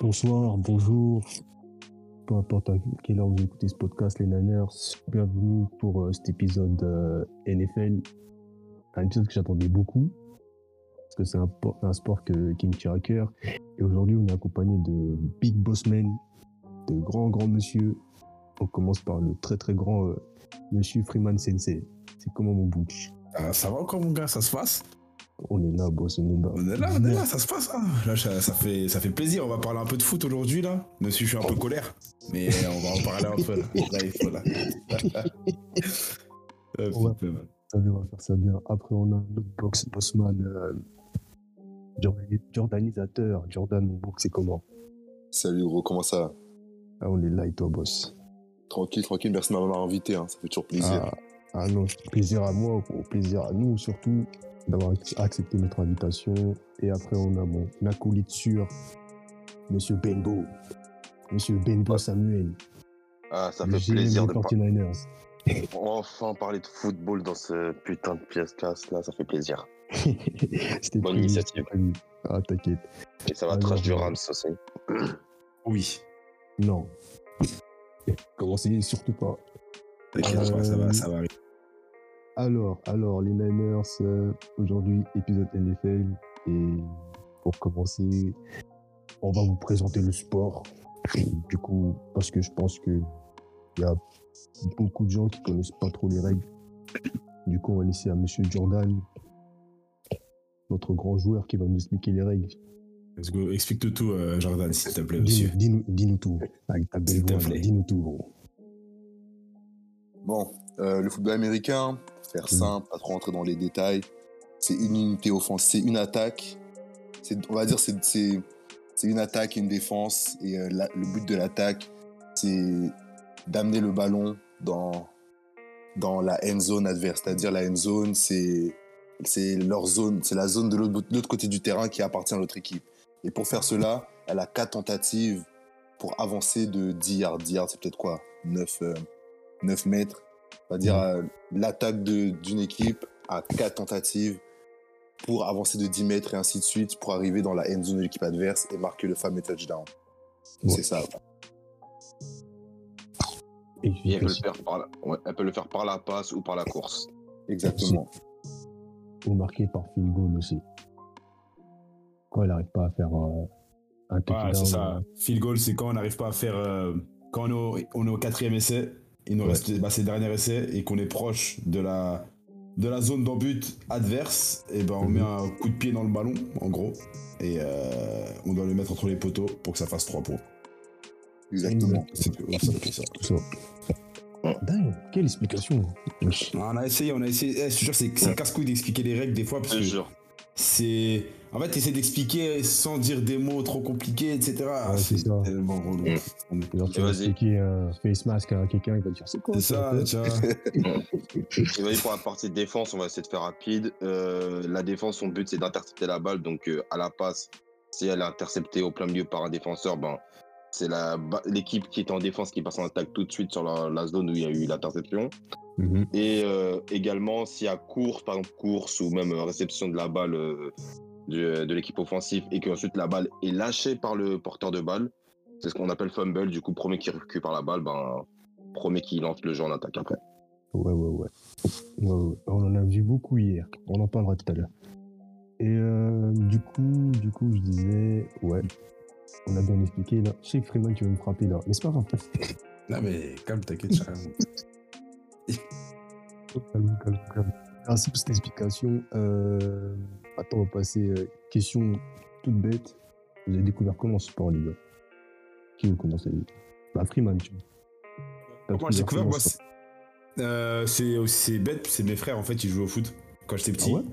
Bonsoir, bonjour. Peu importe à quelle heure vous écoutez ce podcast, les Niners, bienvenue pour euh, cet épisode euh, NFL. Un épisode que j'attendais beaucoup, parce que c'est un, po- un sport qui me tient à cœur. Et aujourd'hui, on est accompagné de Big Boss Men, de grands, grands monsieur. On commence par le très, très grand euh, monsieur Freeman Sensei. C'est comment mon bouche? Ça va encore, mon gars, ça se passe? On est là, boss, on est là. On est là, on est là, ça se passe. hein. Là, ça, ça fait, ça fait plaisir. On va parler un peu de foot aujourd'hui, là. Même si je suis un peu colère. Mais on va en parler un peu, là. Ouais. on va faire ça bien. Après, on a un autre box bossman, euh, Jordan- jordanisateur. Jordan, mon box, c'est comment? Salut gros, comment ça Ah, on est là et toi, boss? Tranquille, tranquille, merci de m'avoir invité, hein, ça fait toujours plaisir. Ah, ah non, plaisir à moi, gros. plaisir à nous surtout d'avoir accepté notre invitation. Et après, on a mon acolyte sûr, Monsieur Benbo. Monsieur Benbo Samuel. Ah, ça fait plaisir de par- 49ers. enfin parler de football dans ce putain de pièce classe là, ça fait plaisir. C'était Bonne prévu, initiative. prévu. Ah, t'inquiète. Et ça va Ah, trash du non. Rams aussi. Oui. Non. Commencez surtout pas. T'inquiète ça va, ça va arriver. Alors, alors, les Niners, euh, aujourd'hui, épisode NFL. Et pour commencer, on va vous présenter le sport. Du coup, parce que je pense que il y a beaucoup de gens qui connaissent pas trop les règles. Du coup, on va laisser à Monsieur Jordan, notre grand joueur, qui va nous expliquer les règles. Let's go. Explique-nous tout, euh, Jordan, s'il te plaît, monsieur. dis-nous- tout. Dis-nous tout, gros. Bon, euh, le football américain, faire Mhm. simple, pas trop rentrer dans les détails, c'est une unité offensive, c'est une attaque, c'est, on va dire c'est, une attaque et une défense, et euh, la- le but de l'attaque, c'est d'amener le ballon dans, dans la end zone adverse, c'est-à-dire la end zone, c'est, c'est leur zone, c'est la zone de l'autre, de l'autre côté du terrain qui appartient à l'autre équipe. Et pour faire cela, elle a quatre tentatives pour avancer de 10 yards. 10 yards, c'est peut-être quoi? 9, 9 mètres. On va dire euh, l'attaque d'une équipe a quatre tentatives pour avancer de 10 mètres et ainsi de suite pour arriver dans la end zone de l'équipe adverse et marquer le fameux touchdown. Ouais. C'est ça. Et elle peut, le faire par la... ouais, elle peut le faire par la passe ou par la course. Exactement. ou marqué par field goal aussi. Quand il n'arrive pas à faire euh, un touchdown. Ouais, c'est ça. euh, Field goal, c'est quand on n'arrive pas à faire. euh, quand on est, au, on est au quatrième essai, il nous Ouais. reste bah, ces derniers essais et qu'on est proche de la, de la zone d'embut adverse, et ben on Mhm. met un coup de pied dans le ballon, en gros, et euh, on doit le mettre entre les poteaux pour que ça fasse 3 points. Exactement. C'est ça. tout ça. Dingue, quelle explication. Wesh. On a essayé, on a essayé. Eh, je te jure, c'est casse-couille d'expliquer les règles des fois parce Je te que jure. C'est. En fait, t'essaies d'expliquer sans dire des mots trop compliqués, etc. Ouais, c'est ça. tellement relou. Genre, tu vas expliquer un face mask à quelqu'un, il va te dire c'est quoi C'est ça, tu vois. Et pour la partie défense, on va essayer de faire rapide. Euh, la défense, son but, c'est d'intercepter la balle. Donc, euh, à la passe, si elle est interceptée au plein milieu par un défenseur, ben, c'est l'équipe qui est en défense qui passe en attaque tout de suite sur la, la zone où il y a eu l'interception. Mhm. Et euh, également, s'il y a course, par exemple course ou même euh, réception de la balle euh, de, de l'équipe offensive et qu'ensuite la balle est lâchée par le porteur de balle, c'est ce qu'on appelle fumble. Du coup, premier qui récupère la balle, ben, premier qui lance le jeu en attaque après. Ouais, ouais, ouais. Ouais, ouais. On en a vu beaucoup hier. On en parlera tout à l'heure. Et euh, du coup, du coup, je disais, ouais, on a bien expliqué là. Je sais que Freeman, tu veux me frapper là, mais c'est pas grave. Non, mais calme, t'inquiète, Charles. Calme, calme, calme. Merci pour cette explication. Euh, attends, on va passer. euh, question toute bête. Vous avez découvert comment ce sport, les gars Qui veut commencer? Bah, Freeman, tu vois. Moi, j'ai découvert, moi, c'est euh, c'est c'est bête, c'est mes frères, en fait, ils jouent au foot quand j'étais petit. Ah ouais?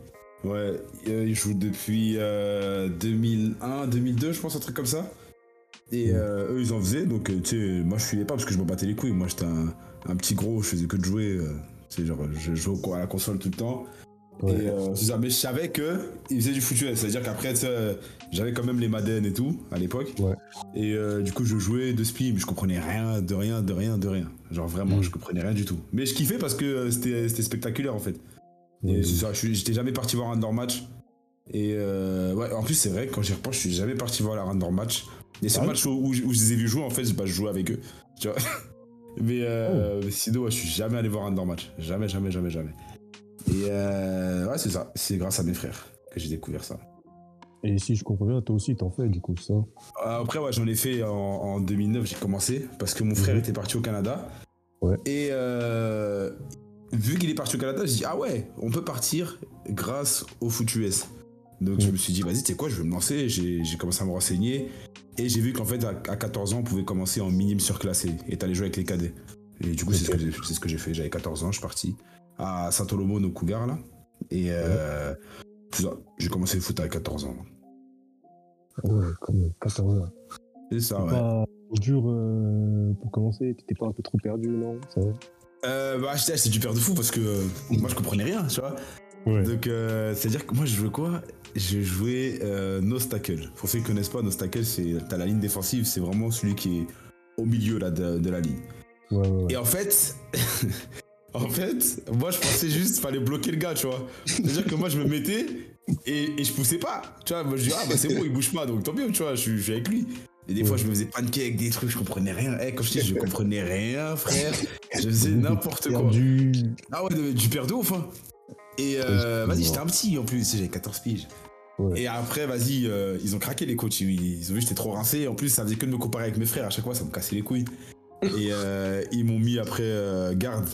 Ouais, ils jouent depuis euh, 2001, 2002, je pense, un truc comme ça. Et eux, ils en faisaient, donc, tu sais, moi, je suivais pas parce que je me battais les couilles. Moi, j'étais un, un petit gros, je faisais que de jouer. euh, tu sais, genre, je jouais à la console tout le temps. Ouais. Et euh, c'est ça, mais je savais que ils faisaient du foot US, c'est-à-dire qu'après, euh, j'avais quand même les Madden et tout à l'époque. Ouais. Et euh, du coup, je jouais de spi, mais je comprenais rien, de rien, de rien, de rien. Genre vraiment, Mm. je comprenais rien du tout. Mais je kiffais parce que euh, c'était spectaculaire en fait. Et c'est ça, suis- j'étais jamais parti voir un door match. Et euh, ouais, en plus, c'est vrai, quand j'y repense, je suis jamais parti voir la random match. Les seuls Ah matchs où, où je les ai vus jouer, en fait, bah, je jouais avec eux. Tu vois? mais, euh, Oh. sinon, ouais, je suis jamais allé voir un de leurs matchs. Jamais, jamais, jamais, jamais. Et euh, ouais, c'est ça. C'est grâce à mes frères que j'ai découvert ça. Et si je comprends bien, toi aussi, t'en fais, du coup, ça. Euh, Après, ouais, j'en ai fait en, en 2009, j'ai commencé parce que mon frère Mhm. était parti au Canada. Ouais. Et euh, vu qu'il est parti au Canada, j'ai dit ah ouais, on peut partir grâce au foot US. Donc je Mhm. me suis dit vas-y, tu sais quoi, je vais me lancer. J'ai commencé à me renseigner et j'ai vu qu'en fait à, à 14 ans, on pouvait commencer en minime surclassé et t'allais jouer avec les cadets. Et du coup, c'est ce que j'ai- c'est ce que j'ai fait. J'avais 14 ans, je suis parti à Saint-Olomone au Cougar là. Et euh, j'ai commencé le foot à 14 ans. Ouais, même, 14 heures. C'est ça, ouais. pas dur euh, pour commencer, t'étais pas un peu trop perdu, non? Ça Euh, bah, j'étais du père de fou parce que euh, moi je comprenais rien, tu vois. Ouais. Donc, euh, c'est-à-dire que moi je jouais quoi? Je jouais euh, no tackle. Pour ceux qui connaissent pas, no tackle, c'est t'as la ligne défensive, c'est vraiment celui qui est au milieu là, de, de la ligne. Ouais, ouais, ouais. Et en fait, en fait, moi je pensais juste fallait bloquer le gars, tu vois. C'est-à-dire que moi je me mettais et, et je poussais pas. Tu vois, moi je dis ah bah c'est bon, il bouge pas, donc tant mieux, tu vois, je, suis- je suis avec lui. Et des fois je me faisais pancake, des trucs, je comprenais rien. Eh, comme je dis, je comprenais rien, frère. Je faisais n'importe quoi. Perdu. Ah ouais, du ouf, hein. Et euh, vas-y, j'étais un petit en plus, j'avais 14 piges. Ouais. Et après, vas-y, euh, ils ont craqué les coachs. Ils, ils ont vu que j'étais trop rincé. En plus, ça faisait que de me comparer avec mes frères. À chaque fois, ça me cassait les couilles. Et euh, ils m'ont mis après euh, garde.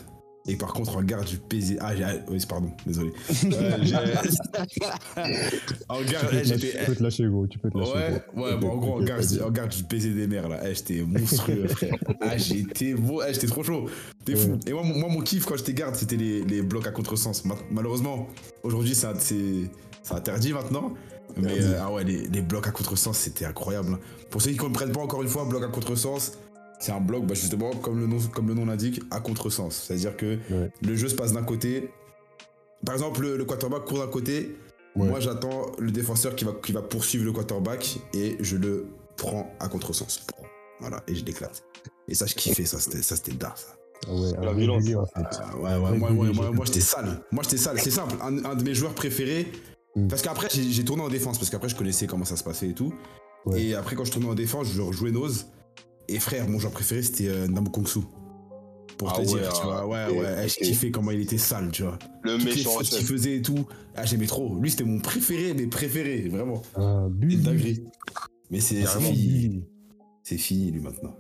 Et par contre, en garde, du PZ. Ah, ah, oui, pardon, désolé. Euh, en garde, Tu peux, eh, lâcher, tu peux te lâcher, gros. Tu peux te lâcher. Ouais, gros. ouais, bon, en gros, en garde, en garde du PZ des mers, là. Eh, j'étais monstrueux, frère. Ah, j'étais beau, eh, j'étais trop chaud. T'es fou. Ouais. Et moi, mon- moi, mon kiff quand j'étais garde, c'était les, les blocs à contresens. Ma- Malheureusement, aujourd'hui, ça- c'est interdit maintenant. Mais euh, ah ouais, les, les blocs à contresens, c'était incroyable. hein. Pour ceux qui ne comprennent pas encore une fois, bloc à contresens, c'est un bloc, bah, justement, comme le nom, comme le nom l'indique, à contresens. C'est-à-dire que Ouais. le jeu se passe d'un côté. Par exemple, le, le quarterback court d'un côté. Ouais. Moi, j'attends le défenseur qui va, qui va poursuivre le quarterback et je le prends à contresens. Voilà, et je l'éclate. Et ça, je kiffais, ça, c'était ça, c'était dark, ça. Ah ouais, La violence. en fait. Ah, ouais, ouais, moi, moi, moi, moi, j'étais sale. Moi, j'étais sale. C'est simple. Un, un de mes joueurs préférés. Mm. Parce qu'après, j'ai j'ai tourné en défense. Parce qu'après, je connaissais comment ça se passait et tout. Ouais. Et après, quand je tournais en défense, je jouais Nose. Et frère, mon joueur préféré, c'était euh, Namu Kong Su. Pour Ah te ouais, dire, tu ah, vois. Ouais, ouais. Je kiffais comment il était sale, tu vois. Le Toutes méchant fautes qu'il faisait et tout. Ah, j'aimais trop. Lui, c'était mon préféré, mes préférés, vraiment. Ah. Mais c'est fini. C'est fini, lui, maintenant.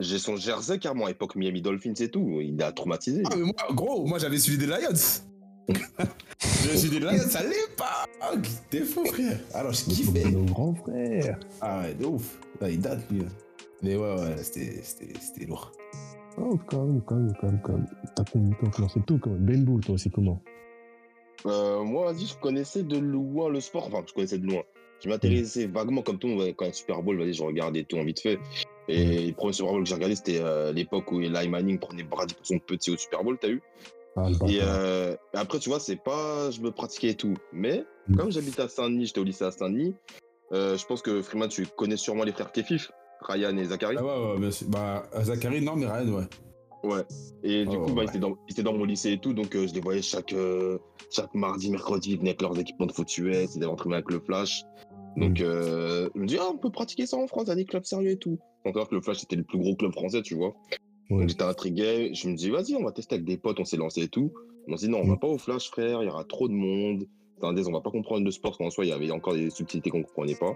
J'ai son jersey carrément à époque Miami Dolphins et tout. Il a traumatisé. Ah, mais moi, gros, moi, j'avais suivi des Lions. j'avais suivi des Lions à l'époque. T'es fou, frère. Alors, je Mais kiffais. pour nos grands frères. Ah ouais, de ouf. Là, il date, lui. Mais ouais, ouais, c'était- c'était c'était lourd. Oh, quand même, quand même, quand même, quand même. T'as combien de temps commencé tout, quand même. Ben Bull, toi, c'est comment? Euh, moi, vas-y, je connaissais de loin le sport. Enfin, je connaissais de loin. Je m'intéressais vaguement comme tout le monde quand il y a un Super Bowl. Vas-y, je regardais tout en vite fait. Et le premier Super Bowl que j'ai regardé, c'était euh, l'époque où Eli Manning prenait Brady pour son petit au Super Bowl, t'as eu Ah, le Et euh, après, tu vois, c'est pas. Je me pratiquais et tout. Mais Mm. comme j'habite à Saint-Denis, j'étais au lycée à Saint-Denis, euh, je pense que Freeman, tu connais sûrement les frères Kefif, Ryan et Zachary. Ah ouais, ouais, bien sûr. Bah, Zachary, non, mais Ryan, ouais. Ouais. Et du Oh, coup, bah, ouais. ils, étaient dans, ils étaient dans mon lycée et tout, donc euh, je les voyais chaque, euh, chaque mardi, mercredi, ils venaient avec leurs équipements de foot US, ils allaient entraîner avec le Flash. Donc, euh, je me dis, ah, on peut pratiquer ça en France, il y a des clubs sérieux et tout. Savoir que le Flash, c'était le plus gros club français, tu vois. Ouais. Donc, j'étais intrigué. Je me dis, vas-y, on va tester avec des potes, on s'est lancé et tout. On s'est dit, non, on va Mm. pas au Flash, frère, il y aura trop de monde. Attendez, on va pas comprendre le sport, parce qu'en soi, il y avait encore des subtilités qu'on comprenait pas.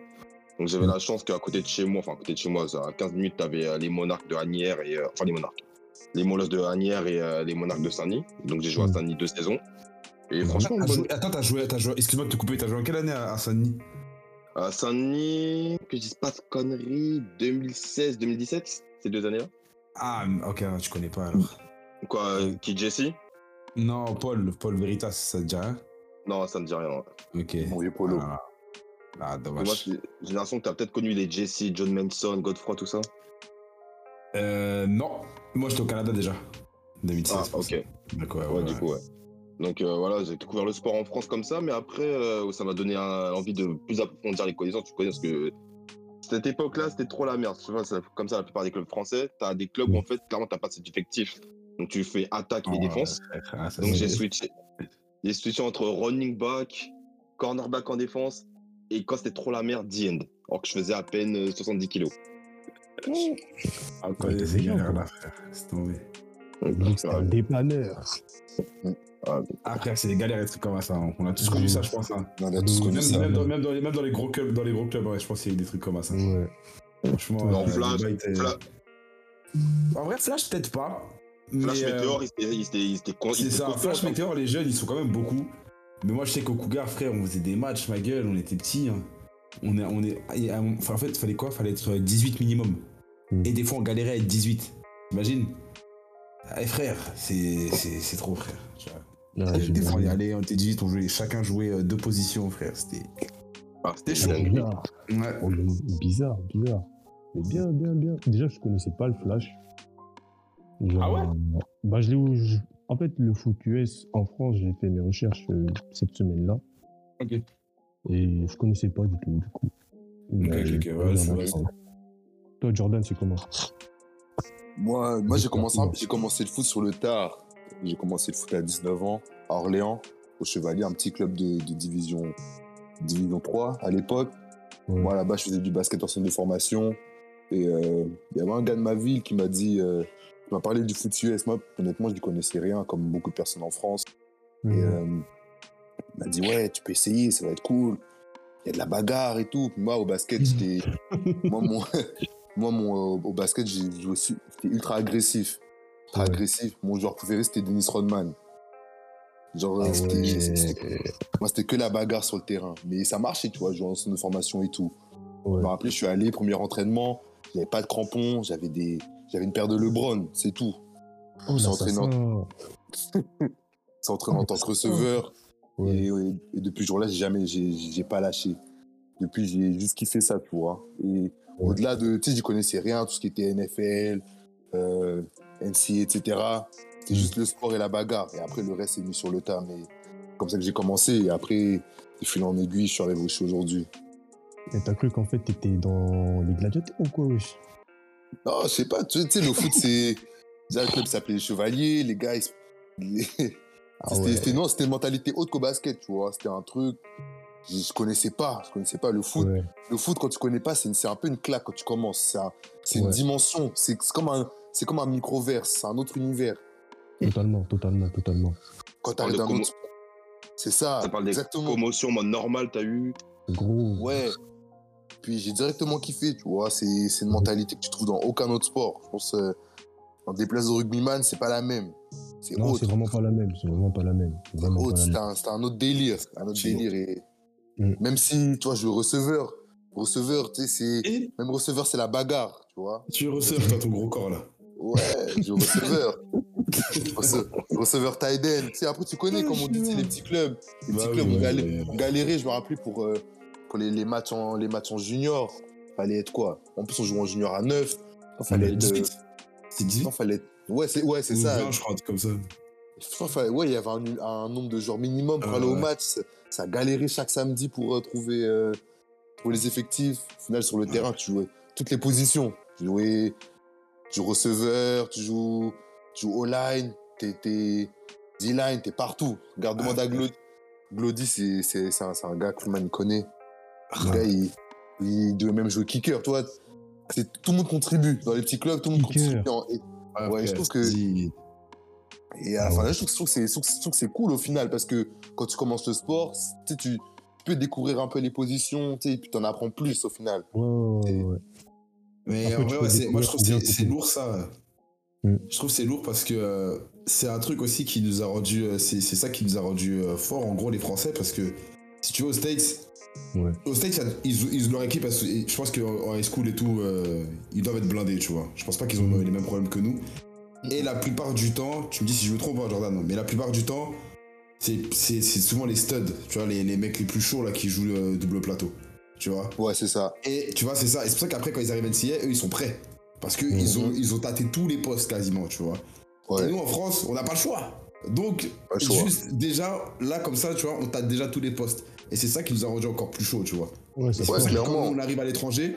Donc, j'avais la chance qu'à côté de chez moi, enfin, à côté de chez moi, à 15 minutes, t'avais euh, les monarques de Agnières et. euh, enfin, les monarques. Les molosses de Agnières et euh, les monarques de Saint-Denis. Donc, j'ai joué à Mm. Saint-Denis deux saisons. Et franchement, T'as bonne- joué- Attends, t'as joué, t'as joué, excuse-moi de te couper, t'as joué en quelle année à, Saint-Denis? À Saint-Denis, que je dise pas de conneries, 2016-2017, ces deux années-là. Ah, ok, je connais pas alors. Quoi, euh, qui Jesse? Non, Paul, Paul Veritas, ça te dit rien? Non, ça me dit rien. Ok. Mon vieux Polo. Ah, ah Moi, dommage. c'est génération que t'as peut-être connu les Jesse, John Manson, Godfrey, tout ça. Euh, non, moi j'étais au Canada déjà. 2016. Ah, ok. Donc, ouais, Ouais, ouais, du coup, ouais. Donc euh, voilà, j'ai découvert le sport en France comme ça, mais après, euh, ça m'a donné un- envie de plus approfondir les connaissances. Tu connais parce que cette époque-là, c'était trop la merde. Tu c'est comme ça la plupart des clubs français. T'as des clubs où en fait, clairement, t'as pas cet effectif. Donc tu fais attaque et Oh, défense. Ah, ça, Donc j'ai switché. J'ai switché entre running back, cornerback en défense, et quand c'était trop la merde, D-end alors que je faisais à peine euh, 70 kilos. Ah, quand il y a ces galères là, frère. C'est tombé. C'est un dépanneur. Ah, frère, c'est des galères et des trucs comme ça. hein. On a tous connu ça, je pense. hein. On a tous connu Même, ça. même dans, même, dans les, même dans les gros clubs, dans les gros clubs, ouais, je pense qu'il y a eu des trucs comme ça. Ouais. Franchement, Non, euh, Flash, était- En vrai, Flash, peut-être pas. Flash mais, euh, il il C'est était ça, Flash. Météor, les jeunes, ils sont quand même beaucoup. Mais moi, je sais qu'au Cougar, frère, on faisait des matchs, ma gueule, on était petits. hein. On est, on est, euh, enfin, en fait, fallait quoi? Fallait être 18 minimum. Mm. Et des fois, on galérait à être 18. T'imagines Eh frère, c'est trop, frère. Des fois, on allait, on était 18, on jouait, chacun jouait euh, deux positions, frère. C'était. Ah, c'était chaud. chaud. Bizarre. Ouais. Oh, bizarre, bizarre. Mais bien, bien, bien. Déjà, je connaissais pas le Flash. Genre, Ah ouais? euh, Bah, je l'ai En fait, le foot US en France, j'ai fait mes recherches euh, cette semaine-là. Ok. Et je connaissais pas du tout, du coup. Ok, ok, ok, ouais, c'est vrai. Toi, Jordan, c'est comment? Moi, moi j'ai commencé, un- j'ai commencé le foot sur le tard. J'ai commencé le foot à 19 ans, à Orléans, au Chevalier, un petit club de, de division, division 3 à l'époque. Ouais. Moi, là-bas, je faisais du basket en centre de formation. Et euh, il y avait un gars de ma ville qui m'a dit, euh, qui m'a parlé du foot US. Moi, honnêtement, je n'y connaissais rien, comme beaucoup de personnes en France. Et Mhm. euh, il m'a dit, ouais, tu peux essayer, ça va être cool. Il y a de la bagarre et tout. Puis moi, au basket, j'étais. moi, mon, moi mon, euh, au basket, j'étais ultra agressif. Ultra Ouais. agressif. Mon joueur préféré, c'était Dennis Rodman. Genre, Ah c'était- ouais. moi, c'était que la bagarre sur le terrain. Mais ça marchait, tu vois, jouer en centre de formation et tout. Je Ouais. me rappelais, je suis allé, premier entraînement, j'avais pas de crampons, j'avais des. J'avais une paire de Lebron, c'est tout. Oh, c'est. C'est entraîné en tant que receveur. Ouais. Et, et- et depuis ce jour-là, j'ai jamais, j'ai pas lâché. Depuis, j'ai juste kiffé ça, tu vois. Et au-delà de, tu sais, j'y connaissais rien, tout ce qui était NFL, euh, NCA, etc. C'était Mm. juste le sport et la bagarre. Et après, le reste est mis sur le tas. Mais c'est comme ça que j'ai commencé. Et après, de fil en aiguille, je suis arrivé où je suis aujourd'hui. Et t'as cru qu'en fait, t'étais dans les gladiateurs ou quoi, wesh? Non, je sais pas, tu sais, le foot, c'est. Déjà, le club s'appelait les Chevaliers, les gars, les- Ah C'était ouais. c'était- non, c'était une mentalité haute qu'au basket, tu vois. C'était un truc. Je, je connaissais pas. Je connaissais pas le foot. Ouais. Le foot, quand tu connais pas, c'est une- c'est un peu une claque quand tu commences. C'est un- c'est une dimension. C'est c'est comme un, c'est comme un microverse. C'est un autre univers. Totalement, totalement, totalement. Quand tu parle arrives de d'un commo- autre. C'est ça. Ça parle des exactement. commotions normal, t'as eu. Gros. Ouais. Puis j'ai directement kiffé, tu vois. C'est c'est une mentalité que tu trouves dans aucun autre sport. Je pense, euh, dans des places de rugbyman, c'est pas la même. C'est Non, autre. c'est vraiment pas la même. C'est vraiment pas la même. C'est Vraiment autre, pas la c'était même. un, un autre délire. Un autre C'est délire. Et Mm. même si, tu vois, je joue receveur. Receveur, tu sais, c'est. Et Même receveur, c'est la bagarre, tu vois. tu receves, toi, ton gros corps là. Ouais, je joue receveur. Rece- receveur end. Tu sais, après, tu connais, comme on dit, les petits clubs. Les Bah petits oui, clubs, on galé- ouais. on galérait, je me rappelle, pour, euh, les, les, matchs en, les matchs en junior. Fallait être quoi? En plus, on jouait en junior à 9. Fallait être. euh, 18. C'est 18 non, fallait être- Ouais, c'est ouais, c'est ça. 20, je crois, un truc comme ça. Ouais, il y avait un, un nombre de joueurs minimum pour Ah aller au ouais. match. Ça, galérait chaque samedi pour euh, trouver, euh, trouver les effectifs. Au final, sur le terrain, tu jouais toutes les positions. Tu jouais, receveur, tu joues, tu joues O-line, t'es, D-line, t'es partout. Demande Ah, Glody. Glody, c'est, un, un gars que Freeman connaît. Le Ouais. gars, il, il devait même jouer kicker, toi. C'est, tout le monde contribue. Dans les petits clubs, tout le monde Kicker. contribue. en- et- Ah, Ouais, je trouve que- et à la Ah fin, ouais. là, je trouve, que c'est- cool au final parce que quand tu commences le sport, tu peux découvrir un peu les positions, tu sais, et puis t'en apprends plus au final. Ouais, ouais, ouais, ouais. Mais en vrai, ouais, moi je trouve que c'est lourd ça. Mm. Je trouve que c'est lourd parce que euh, c'est un truc aussi qui nous a rendu. euh, C'est c'est ça qui nous a rendu euh, fort en gros les Français parce que si tu vas aux States, Ouais. aux States, ils, ils, leur équipe, je pense qu'en high school et tout, euh, ils doivent être blindés, tu vois. Je pense pas qu'ils ont Mm. les mêmes problèmes que nous. Et la plupart du temps, tu me dis si je me trompe, hein, Jordan, mais la plupart du temps, c'est c'est- c'est souvent les studs, tu vois, les, les mecs les plus chauds là qui jouent le double plateau, tu vois. Ouais, c'est ça. Et tu vois, c'est ça. Et c'est pour ça qu'après, quand ils arrivent à NCA, eux, ils sont prêts. Parce qu'ils Mhm. ont, ils ont tâté tous les postes quasiment, tu vois. Et Ouais, nous, en France, on n'a pas le choix. Donc, pas le choix. juste déjà, là, comme ça, tu vois, on tâte déjà tous les postes. Et c'est ça qui nous a rendu encore plus chaud, tu vois. Ouais, c'est Ouais, pour ça que clairement. quand on arrive à l'étranger,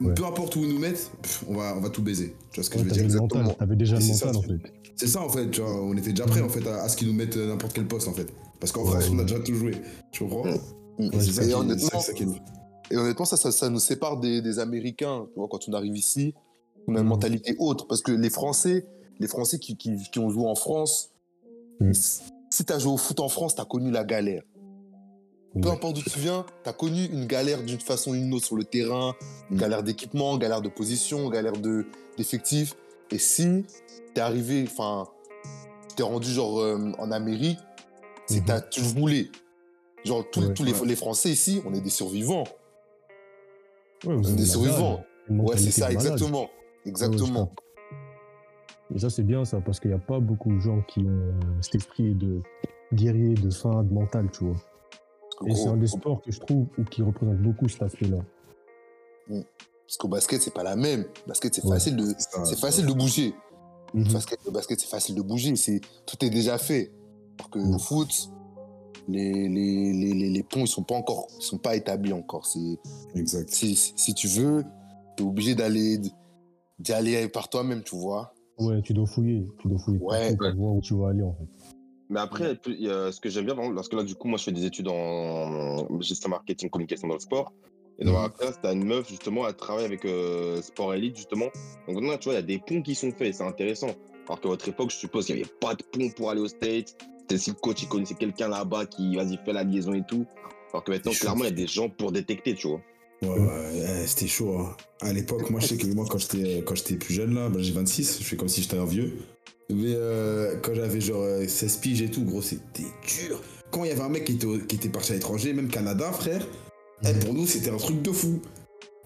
Ouais. peu importe où ils nous mettent, pff, on, va, on va tout baiser. Tu vois ce que je veux dire exactement. mental. T'avais déjà Et le c'est ça, mental, en fait. C'est ça, en fait, tu vois. On était déjà prêts, en fait, à, à ce qu'ils nous mettent n'importe quel poste, en fait. Parce qu'en Ouais, France, on a déjà tout joué. Tu comprends Mm. Et c'est ça, Et qui- honnêtement. Et honnêtement, ça, ça, ça nous sépare des, des Américains. Tu vois, quand on arrive ici, on a une Mhm. mentalité autre. Parce que les Français, les Français qui, qui, qui ont joué en France, Mhm. si tu as joué au foot en France, tu as connu la galère. Peu importe d'où tu viens, tu as connu une galère d'une façon ou d'une autre sur le terrain, une Mhm. galère d'équipement, galère de position, galère de- d'effectifs. Et si tu es arrivé, enfin, tu t'es rendu genre euh, en Amérique, c'est que t'as- tu voulais. Genre, tous, Ouais. tous les, Français ici, on est des survivants. Ouais, vous Des survivants. une Ouais, c'est ça, exactement. Exactement. Et ça, c'est bien ça, parce qu'il n'y a pas beaucoup de gens qui ont cet esprit de guerrier, de faim, de mental, tu vois. Et c'est un des sports que je trouve qui représente beaucoup cet aspect-là. Parce qu'au basket, c'est pas la même. Le basket, c'est Ouais. facile de, C'est facile de bouger. Mhm. Le basket, le basket, c'est facile de bouger. C'est, tout est déjà fait. Alors que Mm. au foot, les, les, les, les, les ponts, ils sont pas encore, ils sont pas établis encore. C'est, Exact. si, si tu veux, tu es obligé d'aller, d'y aller par toi-même, tu vois. Ouais, tu dois fouiller. Tu dois fouiller Ouais. partout pour voir où tu vas aller, en fait. Mais après, ce que j'aime bien, parce que là, du coup, moi, je fais des études en gestion marketing, communication dans le sport. Et ma classe, t'as une meuf, justement, elle travaille avec euh, Sport Elite, justement. Donc maintenant, tu vois, il y a des ponts qui sont faits, c'est intéressant. Alors qu'à votre époque, je suppose qu'il n'y avait pas de pont pour aller au States. C'était si le coach, il connaissait quelqu'un là-bas qui, vas-y, fait la liaison et tout. Alors que maintenant, clairement, il y a des gens pour détecter, tu vois. Ouais, ouais, ouais, c'était chaud. hein. À l'époque, moi, je sais que moi, quand j'étais, quand j'étais plus jeune, là, bah, j'ai 26, je fais comme si j'étais un vieux. Mais euh, quand j'avais genre euh, 16 piges et tout, gros, c'était dur. Quand il y avait un mec qui était, qui était parti à l'étranger, même Canada, frère, eh, pour nous, c'était un truc de fou.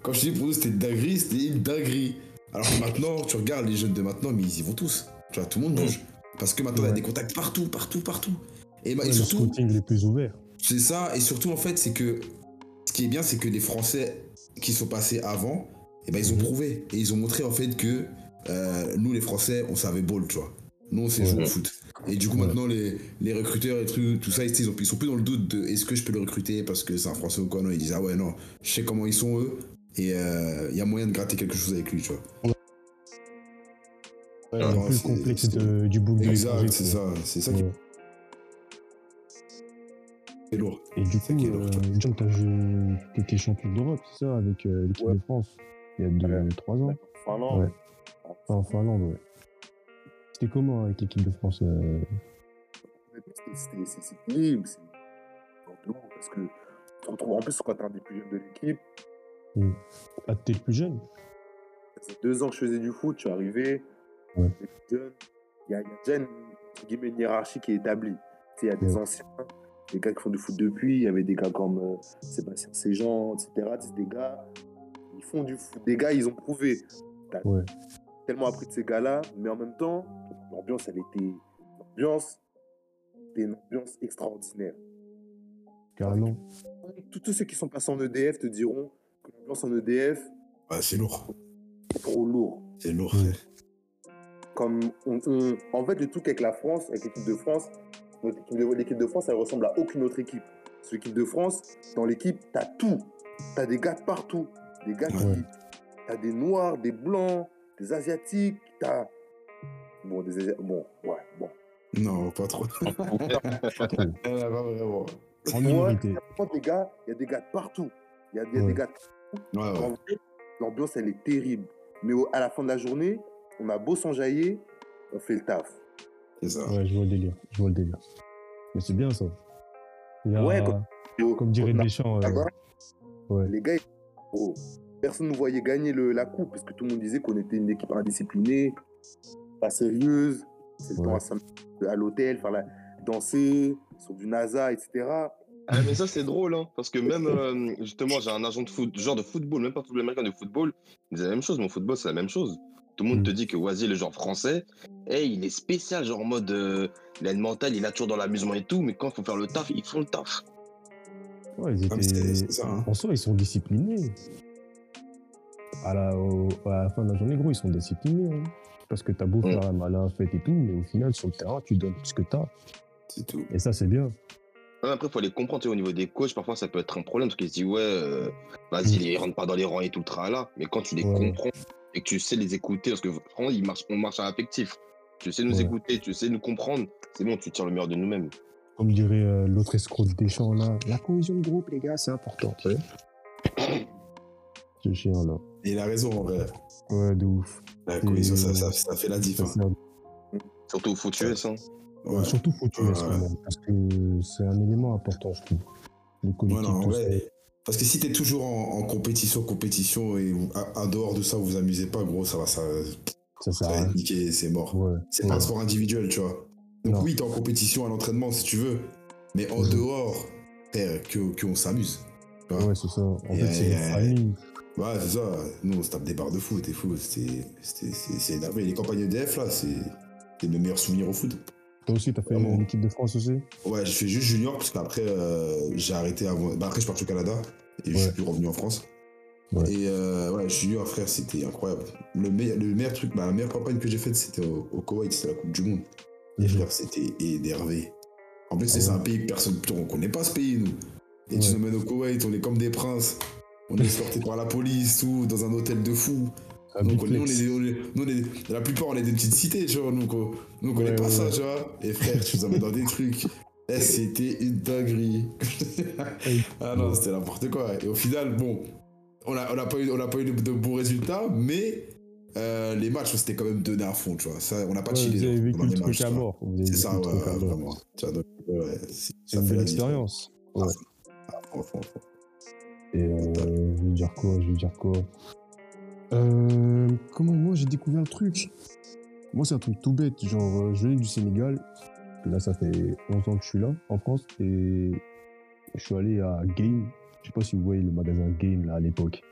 Quand je dis pour nous, c'était dinguerie, c'était une dinguerie. Alors que maintenant, tu regardes les jeunes de maintenant, mais ils y vont tous. Tu vois, tout le monde bouge. Parce que maintenant, il y a des contacts partout, partout, partout. Et, bah, Ouais, surtout, scouting les plus ouverts. c'est ça, et surtout en fait, c'est que ce qui est bien, c'est que les Français qui sont passés avant, eh ben, ils ont Mhm. prouvé et ils ont montré en fait que euh, nous, les Français, on savait ball, tu vois. Nous, on sait jouer au foot. Et du coup, Ouais. maintenant, les, les recruteurs et trucs, tout ça, ils, ils ont- ils sont plus dans le doute de est-ce que je peux le recruter parce que c'est un Français ou quoi? Non, ils disent ah ouais, non, je sais comment ils sont eux et il y a moyen de gratter quelque chose avec lui, tu vois. Ouais, le plus c'est- complexe de- du l'étranger, Exact, c'est ça, c'est ça qui est lourd. Et du coup, est lourd, euh, John, t'as joué- t'étais champion d'Europe, c'est ça, avec euh, l'équipe Ouais. de France, il y a deux, trois ans. Finlande. Ouais. En Finlande, ouais. C'était comment avec l'équipe de France euh, C'est c'est terrible. C'est parce que tu te retrouves en plus quand t'es un des plus jeunes de l'équipe. Ah, t'es le plus jeune? Ça faisait deux ans que je faisais du foot, je suis arrivé. Ouais. Il y a, il y a déjà une, guillemets, une hiérarchie qui est établie. Tu Il y a des Ouais. anciens, des gars qui font du foot depuis. Il y avait des gars comme euh, Sébastien Séjean, etc. C'est des gars, ils font du foot. Des gars, ils ont prouvé. T'as Ouais. Tellement appris de ces gars-là, mais en même temps, l'ambiance, elle était. L'ambiance, c'était une ambiance extraordinaire. Carrément. Tous, tous ceux qui sont passés en EDF te diront que l'ambiance en EDF Ouais, c'est lourd. trop lourd. C'est lourd. Ouais. Comme on, on- en fait, le truc avec la France, avec l'équipe de France, l'équipe de France, elle ressemble à aucune autre équipe. Parce l'équipe de France, dans l'équipe, t'as tout. T'as des gars de partout. Des gars qui. T'as des noirs, des blancs, des asiatiques, t'as. Bon, des Bon, ouais, bon. Non, pas trop. Pas vraiment. En minorité. il y a des gars, il y a des gars de partout. Il y a, y a Ouais. des gars Ouais, ouais. L'ambiance, elle est terrible. Mais au- à la fin de la journée, on a beau s'enjailler, on fait le taf. C'est ça. Ouais, je vois le délire. Je vois le délire. Mais c'est bien ça. Il y a, Ouais, comme- comme dirait Deschamps. euh, ouais. Les gars, ils- oh, personne ne nous voyait gagner le- la coupe parce que tout le monde disait qu'on était une équipe indisciplinée, pas sérieuse. C'est le Ouais. temps à, à l'hôtel, faire la, danser sur du NASA, etc. Ah, mais ça, c'est drôle, hein, parce que même, euh, justement, j'ai un agent de foot, genre de football, même pas football américain, de football, il disait la même chose, mon football, c'est la même chose. Tout le monde Mm. te dit que Oisy, le genre français, hey, il est spécial, genre en mode, euh, il a une mentale, il a toujours dans l'amusement et tout, mais quand il faut faire le taf, ils font le taf. Ouais, ils Ah, ça, hein. En soi, ils sont disciplinés. À la, au- à la fin de la journée, gros, ils sont disciplinés. hein. Parce que t'as beau Ouais. faire un malin fait et tout, mais au final, sur le terrain, tu donnes ce que t'as. C'est tout. Et ça, c'est bien. Après, il faut les comprendre, tu sais, au niveau des coachs, parfois ça peut être un problème, parce qu'ils se disent, ouais, euh, vas-y, Mm. ils rentrent pas dans les rangs et tout le tralala, mais quand tu les Ouais. comprends et que tu sais les écouter, parce que franchement, ils marchent, on marche à affectif. Tu sais nous Ouais. écouter, tu sais nous comprendre, c'est bon, tu tires le meilleur de nous-mêmes. Comme dirait euh, l'autre escroc de Deschamps là, la cohésion de groupe, les gars, c'est important. tu sais. Ce chien-là. Et il a raison, en vrai. Ouais, de ouf. La cohésion, ça, ça, ça fait la diff. Hein. Surtout. Hein. Ouais. Surtout foutu, Ouais. quand même, parce que c'est un élément important, je trouve. Le Ouais, collectif, non. Parce que si t'es toujours en, en compétition, compétition, et à- en dehors de ça, vous vous amusez pas, gros, ça va, ça, ça, va être niqué, c'est mort. Ouais. C'est ouais. pas un sport individuel, tu vois. Donc Non. oui, t'es en compétition à l'entraînement si tu veux, mais en dehors, frère, que, que on s'amuse. Ouais, c'est ça. En Et, fait, c'est une famille. Ouais, c'est ça. Nous, on se tape des barres de foot, t'es fou. C'est énervé. Les campagnes EDF, là, c'est mes meilleurs souvenirs au foot. Toi aussi, t'as fait une équipe de France aussi? Ouais, je fais juste junior, parce qu'après, euh, j'ai arrêté avant. Bah, après, je suis parti au Canada, et je suis plus revenu en France. Ouais. Et euh, ouais, junior, frère, c'était incroyable. Le meilleur, le meilleur truc, bah, la meilleure campagne que j'ai faite, c'était au, au Koweït, c'était la Coupe du Monde. Et Mhm. frère, c'était énervé. En plus, c'est Ah c'est ouais. un pays que personne, on connaît pas ce pays, nous. Et tu nous mènes au Koweït, on est comme des princes. On est escortés par la police, tout, dans un hôtel de fou. Donc, nous, on est, on est- nous, on est- la plupart, on est des petites cités, tu vois. Donc, on, nous, on connaît Ouais, pas ouais, ça, tu vois. Et frère, tu nous emmènes dans des trucs. Eh, c'était une dinguerie. ah non, c'était n'importe quoi. Et au final, bon, on n'a on a pas eu, on a pas eu de, de bons résultats, mais euh, les matchs, c'était quand même donné à fond, tu vois. Ça, on n'a pas Ouais, chillé. vous avez vécu le truc à mort. C'est ça, ouais, vraiment. Tu vois, donc, ouais, c'est- C'est ça fait belle la différence. expérience. Ouais. Ah, fond, fond, fond. Et euh, je vais dire quoi Je vais dire quoi? Euh, Comment moi j'ai découvert le truc Moi c'est un truc tout bête, genre euh, je venais du Sénégal, là ça fait 11 ans que je suis là en France et je suis allé à Game, je sais pas si vous voyez le magasin Game là à l'époque.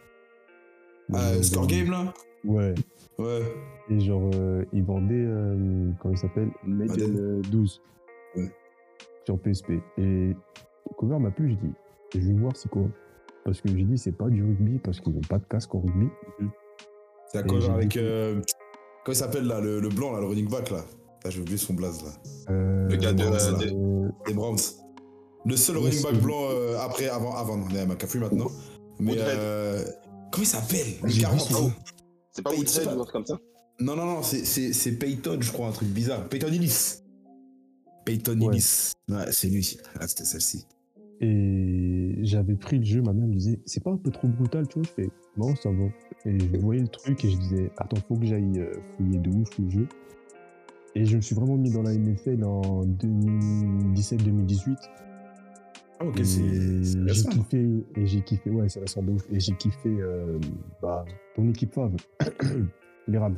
Ah, Euh, Score Game, là? Ouais, Ouais. et genre euh, ils vendaient, euh, comment il s'appelle? Madden Madden. euh, 12 Ouais. sur PSP. Et le cover m'a plu, j'ai dit, je vais voir c'est quoi. Parce que j'ai dit c'est pas du rugby parce qu'ils n'ont pas de casque en rugby. C'est Et d'accord j'ai avec. euh, comment il s'appelle là, le, le blanc, là, le running back là? Là, j'ai oublié son blaze là. Euh, Le gars de- euh, de- euh, Les Browns. Le seul running back c'est- blanc euh, après, avant, avant, on est à McAfee maintenant. Mais euh, comment il s'appelle? Le J'ai vu 40 son nom. C'est pas Woodhead c'est ou pas- un truc comme ça? Non, non, non, c'est- c'est c'est Peyton, je crois, un truc bizarre. Peyton Illis. Peyton Ouais. Illis. Ouais, c'est lui. Ah, c'était celle-ci. Et j'avais pris le jeu, ma mère me disait, c'est pas un peu trop brutal, tu vois? Je fais, non, ça va. Et je voyais le truc et je disais, attends, faut que j'aille euh, fouiller de ouf le jeu. Et je me suis vraiment mis dans la NFL en 2017-2018. Ah, ok, c'est j'ai kiffé, et j'ai kiffé, ouais, c'est récent de ouf. Et j'ai kiffé euh, bah, ton équipe Fav, les Rams.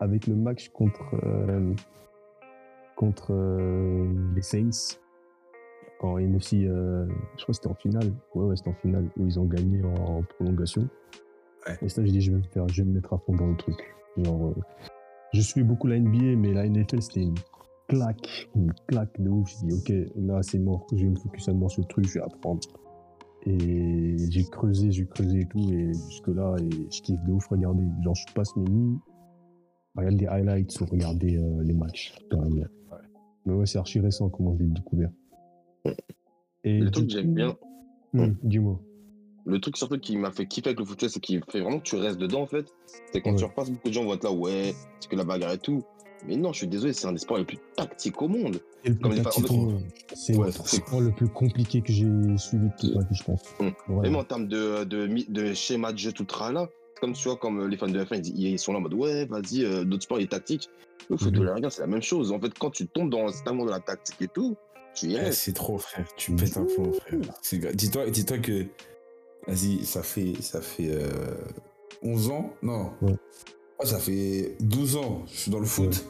Avec le match contre, euh, contre euh, les Saints en NFC, euh, je crois que c'était en finale. Ouais, ouais, c'était en finale où ils ont gagné en, prolongation. Ouais. Et ça, j'ai dit, je vais me faire, je vais me mettre à fond dans le truc. Genre, euh, je suis beaucoup la NBA, mais la NFL, c'était une claque, une claque de ouf. J'ai dit, ok, là, c'est mort. Je vais me focus seulement sur le truc, je vais apprendre. Et j'ai creusé, j'ai creusé et tout, et jusque-là, et je kiffe de ouf regarder. Genre, je passe mes nuits à regarder des highlights ou regarder euh, les matchs, carrément. Mais ouais, c'est archi récent comment je l'ai découvert. Et Le du truc que j'aime bien, Hum, Dis-moi. le truc surtout qui m'a fait kiffer avec le foot, c'est qu'il fait vraiment que tu restes dedans en fait. C'est quand Ouais. tu repasses, beaucoup de gens vont être là, ouais, c'est que la bagarre et tout. Mais non, je suis désolé, c'est un des sports les plus tactiques au monde. C'est le sport le plus compliqué que j'ai suivi de toute ma vie, je pense. Vraiment. Même en termes de, de, mi- de schéma de jeu tout là, c'est comme tu vois, comme euh, les fans de F1, ils, sont là en mode ouais, vas-y, euh, d'autres sports, il est tactique. Le foot de la c'est la même chose. En fait, quand tu tombes dans cet amour de la tactique et tout, tu y Eh, c'est trop, frère. Tu pètes un plomb, frère. Dis-toi dis que. Vas-y, ça fait, ça fait euh, 11 ans? Non. Ouais. Ah, ça fait 12 ans. Je suis dans le foot.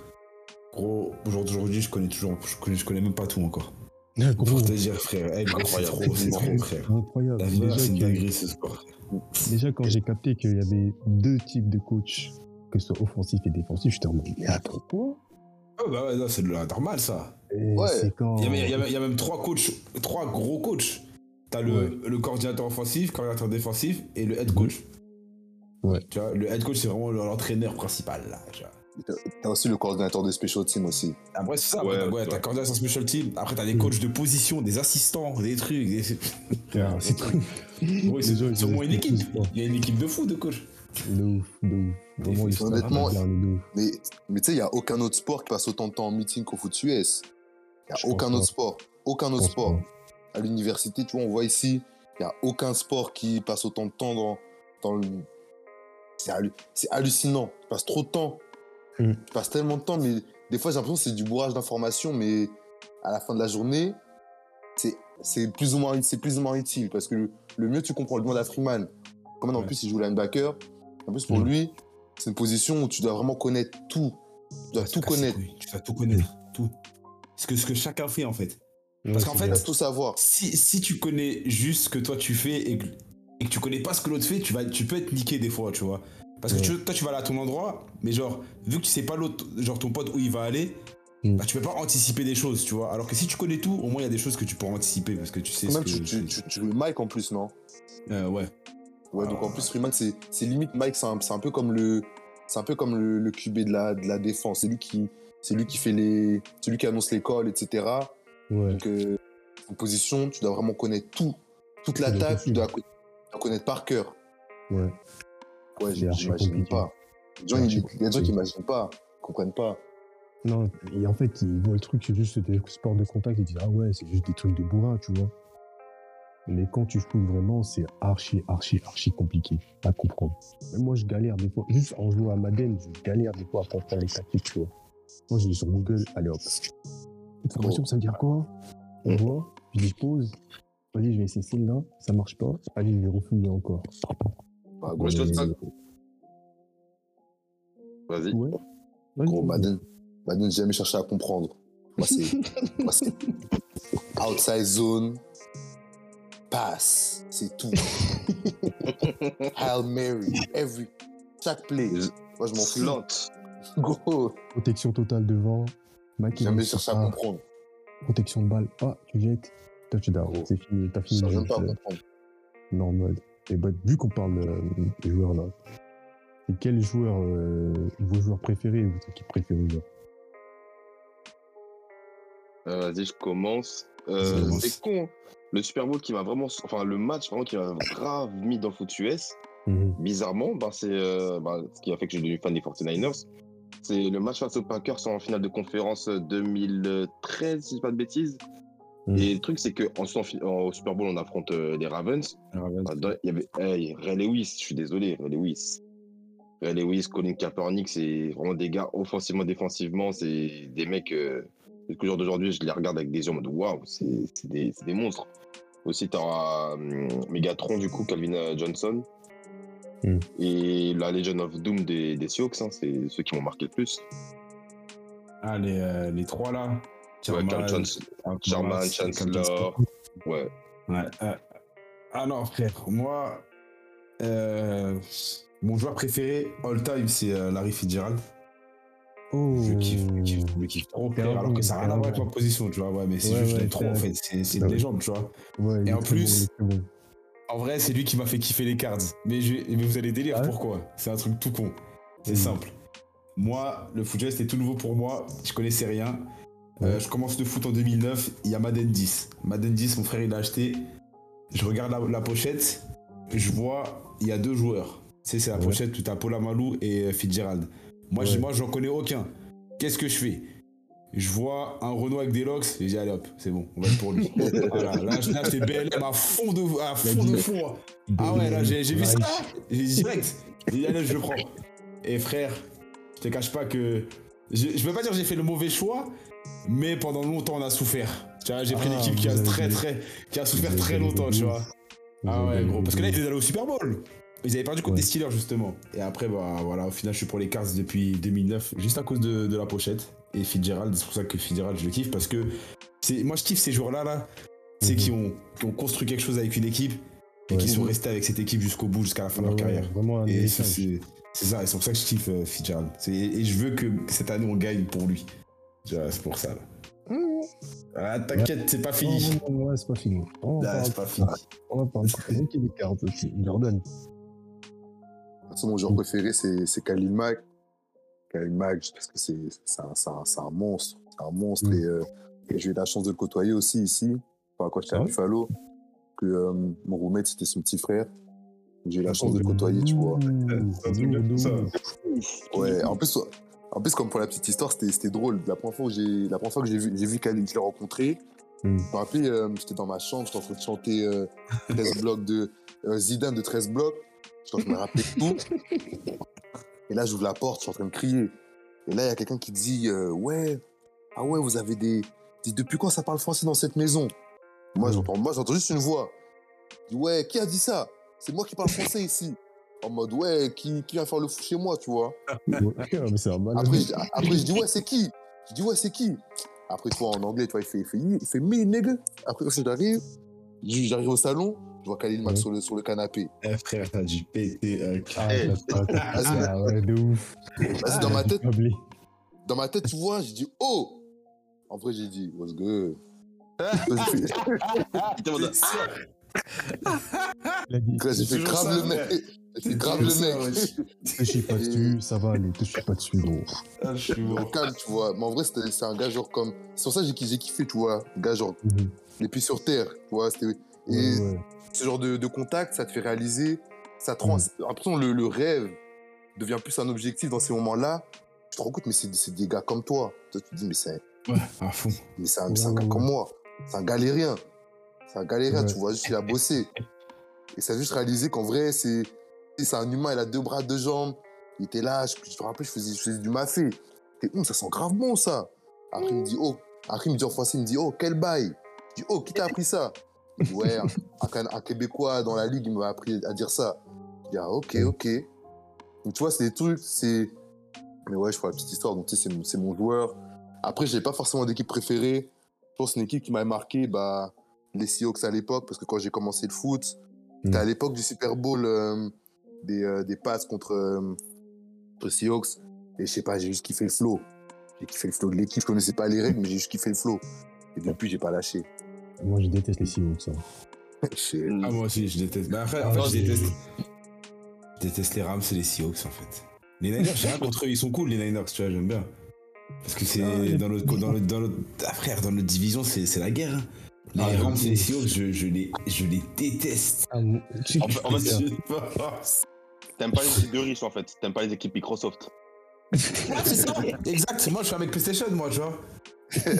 Gros, aujourd'hui, je connais toujours. Je connais, je connais même pas tout encore. Pour te dire, frère. eh, c'est Incroyable. trop, c'est trop, frère. incroyable. La vie, Déjà, c'est une que- dinguerie, ce sport. déjà, quand j'ai capté qu'il y avait deux types de coachs, que ce soit offensif et défensif, j'étais en mode, mais attends, quoi? Ah, bah ouais, c'est normal, ça. Ouais. c'est quand. Il y, a, même- il y a même- il y a même trois coachs, trois gros coachs. T'as le, Ouais. le coordinateur offensif, coordinateur défensif et le head coach. Ouais. Tu vois, le head coach, c'est vraiment l'entraîneur principal, là. tu vois. T'as aussi le coordinateur des special teams aussi. Après, c'est ça, Ouais, ouais, t'as ouais, ouais. t'as coordinateur special team. Après, t'as des Mm. coachs de position, des assistants, des trucs. Des... Ah, c'est. Ouais, c'est une équipe. Il y a une équipe de fou de coach. De ouf, de ouf. Vraiment, Honnêtement, de ouf. Mais, mais tu sais, il n'y a aucun autre sport qui passe autant de temps en meeting qu'au foot US. Il n'y a aucun autre pas. sport. Aucun autre sport. pas. À l'université, tu vois, on voit ici, Il n'y a aucun sport qui passe autant de temps dans, dans le. C'est hallu- c'est hallucinant. Tu passes trop de temps. Mm. Tu passes tellement de temps, mais des fois, j'ai l'impression que c'est du bourrage d'informations, mais à la fin de la journée, c'est plus, ou moins- plus ou moins utile parce que le, le mieux tu comprends le demande à Freeman. Comme en Ouais. plus, il joue linebacker. En plus, pour Mm. lui, c'est une position où tu dois vraiment connaître tout. Tu dois Ouais, tout connaître. Tu dois tout connaître. Tout. Ce que, ce que chacun fait, en fait. Parce qu'en fait, Tu tout savoir. Si, si tu connais juste ce que toi tu fais et que, et que tu connais pas ce que l'autre fait, tu, vas, tu peux être niqué des fois, tu vois. Parce que Ouais. tu- toi, tu vas aller à ton endroit, mais genre, vu que tu sais pas l'autre, genre ton pote où il va aller, Mm. bah, tu peux pas anticiper des choses, tu vois. Alors que si tu connais tout, au moins il y a des choses que tu peux anticiper parce que tu sais ce Même que. tu, tu, tu, tu joues Mike en plus, non? Euh, ouais. Ouais, donc Ah. en plus, Freeman, c'est limite Mike, c'est un, peu comme le. C'est un peu comme le, le QB de la, de la défense. C'est lui qui. C'est lui qui fait les. C'est lui qui annonce l'école, etc. Ouais. Donc, euh, en position, tu dois vraiment connaître tout. Toute l'attaque, tu dois, connaître par cœur. Ouais. Ouais, j'imagine pas. Il y a des gens qui n'imaginent pas, qui comprennent pas. Non, et en fait, ils voient le truc, c'est juste des sports de contact, ils disent Ah ouais, c'est juste des trucs de bourrin, tu vois. Mais quand tu fouilles vraiment, c'est archi, archi, archi compliqué à comprendre. Même moi, je galère des fois, juste en jouant à Madden, je galère des fois à comprendre les tactiques, tu vois. Moi, je vais sur Google, allez hop. Cette formation, ça veut dire quoi? On voit, je dis pause. Vas-y, je vais essayer celle-là, ça marche pas. Allez, je vais refouiller encore. Gros, je te ça. Vas-y. Ouais. Gros. Madden, Madden, j'ai jamais cherché à comprendre. Moi, c'est. Outside zone. Pass. C'est tout. Hail Mary. Every. Chaque play. Moi, je m'en fous. Gros, Protection totale devant. Mike, jamais à ah, comprendre. Protection de balle. Ah, tu jettes. Touchdown. Oh. C'est fini. T'as fini Je jeu. même pas comprendre. Normal. Et bah, vu qu'on parle euh, des joueurs là, c'est quel joueur, euh, vos joueurs préférés, votre équipe préférée genre? Euh, Vas-y, je commence. Euh, commence. c'est con. Le Super Bowl qui m'a vraiment. Enfin, le match vraiment qui m'a grave mis dans le foot US, Mhm. bizarrement, bah, c'est euh, bah, ce qui a fait que je suis devenu fan des 49ers. C'est le match face aux Packers en finale de conférence 2013, si je dis pas de bêtises. Mhm. Et le truc, c'est qu'en au Super Bowl, on affronte euh, les Ravens. Ah, Il y avait hey, Ray Lewis, je suis désolé, Ray Lewis. Ray Lewis, Colin Kaepernick, c'est vraiment des gars offensivement, défensivement, c'est des mecs. Euh, que jour d'aujourd'hui, je les regarde avec des yeux en mode waouh, c'est c'est des, c'est des monstres. Aussi, t'auras hum, Megatron, du coup, Calvin euh, Johnson. Mm. Et la Legion of Doom des, des Seahawks, hein, c'est ceux qui m'ont marqué le plus. Ah, les, euh, les trois là. Ouais, Carl Sherman, Morris, Chancellor. Ouais. Ouais. euh, ah non, frère, moi, euh, mon joueur préféré all time, c'est euh, Larry Fitzgerald. Oh, Je kiffe, je kiffe, je kiffe trop, Terrain alors que ça n'a rien à voir avec ma position, tu vois. Ouais, mais c'est Ouais, juste, ouais, trop, en fait. C'est Bah une oui. légende, tu vois. Ouais, Et en plus- bon, bon. En vrai, c'est lui qui m'a fait kiffer les cards. Mais, je, mais vous allez délire Ah pourquoi? C'est un truc tout con. C'est Mhm. simple. Moi, le foot c'était tout nouveau pour moi. Je connaissais rien. Euh, je commence le foot en 2009. Il y a Madden 10. Madden 10, mon frère, il l'a acheté. Je regarde la, la pochette. Je vois, il y a deux joueurs. Tu sais, c'est la pochette où tu as Paul Amalou et Fitzgerald. Moi, je Ouais. moi, j'en connais aucun. Qu'est-ce que je fais? Je vois un Renault avec des locks. Et je dis, allez hop, c'est bon, on va être pour lui. voilà, là, là j'étais BLM à fond de, à fond, de fond. Ah ouais, là, j'ai vu ça, j'ai dit direct. J'ai dit, allez, je le prends. Et frère, je te cache pas que. Je, je peux pas dire que j'ai fait le mauvais choix, mais pendant longtemps, on a souffert. Tu vois, j'ai pris Ah, l'équipe qui a très, très. qui a souffert très longtemps, tu vois. Ah ouais, gros. Parce que là, ils étaient allés au Super Bowl. Ils avaient perdu contre Ouais. des Steelers, justement. Et après, bah voilà, au final, je suis pour les Cards depuis 2009, juste à cause de, de la pochette. Et Fitzgerald, c'est pour ça que Fitzgerald, je le kiffe, parce que c'est moi, je kiffe ces joueurs-là, là. C'est Mhm. qui, ont, qui ont construit quelque chose avec une équipe et Ouais. qui sont restés avec cette équipe jusqu'au bout, jusqu'à la fin de leur carrière. Vraiment un Et c'est ça, et c'est pour ça que je kiffe euh, Fitzgerald. Et je veux que cette année, on gagne pour lui. C'est pour ça, là. Ah, t'inquiète, c'est pas fini. Non, non, non, ouais, c'est pas fini. On va Là, parler pas de fini. ça. On va parler de ça. qui est des cartes aussi. Jordan. Mon joueur préféré, c'est Khalil Mack. Khalil Mack, parce que c'est un, monstre. Un monstre. Mm. Et, euh, et j'ai eu la chance de le côtoyer aussi ici, enfin, quand j'étais à Ouais? Buffalo. Que euh, mon roommate, c'était son petit frère. J'ai eu la chance de le côtoyer, tu vois. Ouais, en plus, en plus, comme pour la petite histoire, c'était drôle. La première fois, où j'ai- la première fois que j'ai vu, j'ai vu Khalil, je l'ai rencontré, Mm. Je me rappelle, euh, j'étais dans ma chambre, j'étais en train de chanter euh, 13 blocs de euh, Zidane de 13 blocs. Je suis en train de me rappeler tout. Et là, j'ouvre la porte, je suis en train de crier. Et là, il y a quelqu'un qui dit euh, Ouais, ah ouais, vous avez des. Depuis quand ça parle français dans cette maison? Moi, Mm. j'entends moi, j'entends juste une voix. Je dis Ouais, qui a dit ça? C'est moi qui parle français ici. En mode Ouais, qui, qui vient faire le fou chez moi, tu vois? C'est un après, je, après, je dis, ouais, c'est qui? Je dis, ouais, c'est qui? Après, tu vois, en anglais, tu vois, il fait, il fait, il fait me, nigga. Après, quand j'arrive, j'arrive au salon, je vois Khalil Mack sur, le, sur le canapé. Eh frère, t'as dû péter un Ah, câble. ça, ça, ah ouais, de ouf. Vas-y, dans ma tête, dans ma tête, tu vois, je dis, oh En vrai, j'ai dit, what's good? J'ai dit, J'ai fait grave le mec. J'ai fait grave le mec. te chie pas dessus, ça va aller, te chie pas dessus, gros. Ah, je suis calme, tu vois. Mais en vrai, c'était- c'est un gars genre comme. C'est pour ça que j'ai j'ai kiffé, tu vois. Un gars genre Mhm. les pieds sur terre, tu vois. c'était- Et Ouais, ouais. Ce genre de, de contact, ça te fait réaliser, ça te rend. Mm. Que le, le rêve devient plus un objectif dans ces moments-là. Tu te rends compte, mais c'est des gars comme toi. Toi, tu te dis, mais c'est Ouais, à fond. mais c'est un, Ouais, c'est un gars ouais, comme moi. C'est un galérien. C'est un galérien, tu vois, juste il a bossé. Et ça a juste réalisé qu'en vrai, c'est c'est un humain, il a deux bras, deux jambes. Il était là, je, je te rappelle, je faisais, je faisais du mafé. Hum, ça sent grave bon, ça. Après, il me dit, oh, après, il me dit en français, il me dit, oh, quel bail? Je dis, oh, qui t'a appris ça? Ouais, un, un- un Québécois dans la ligue, il m'a appris à dire ça. Je dis, ah, ok, ok. Donc, tu vois, c'est des trucs, c'est. Mais ouais, je ferai la petite histoire. Donc, tu sais, c'est mon- joueur. Après, j'ai pas forcément d'équipe préférée. Je pense une équipe qui m'a marqué, bah, les Seahawks à l'époque, parce que quand j'ai commencé le foot, c'était Mm. à l'époque du Super Bowl euh, des, euh, des passes contre, euh, contre Seahawks. Et je sais pas, j'ai juste kiffé le flow. J'ai kiffé le flow de l'équipe. Je connaissais pas les règles, mais j'ai juste kiffé le flow. Et depuis, j'ai pas lâché. Moi, je déteste les Seahawks. ça. Ah, moi aussi, je déteste. Mais après, en Ah, je déteste. Je déteste les Rams et les Seahawks, en fait. Les Niners, j'ai rien contre eux, ils sont cool, les Niners, tu vois, j'aime bien. Parce que c'est Ah, dans notre, dans notre, dans notre, ah, frère, dans notre division, c'est c'est la guerre. hein. Les Ah, Rams et les Seahawks, je, je, les, je les déteste. Ah, moi, tu En que fait- en je. T'aimes pas les équipes de riches en fait, t'aimes pas les équipes Microsoft. Ouais, c'est ça, exact. Moi, je suis avec PlayStation, moi, tu vois.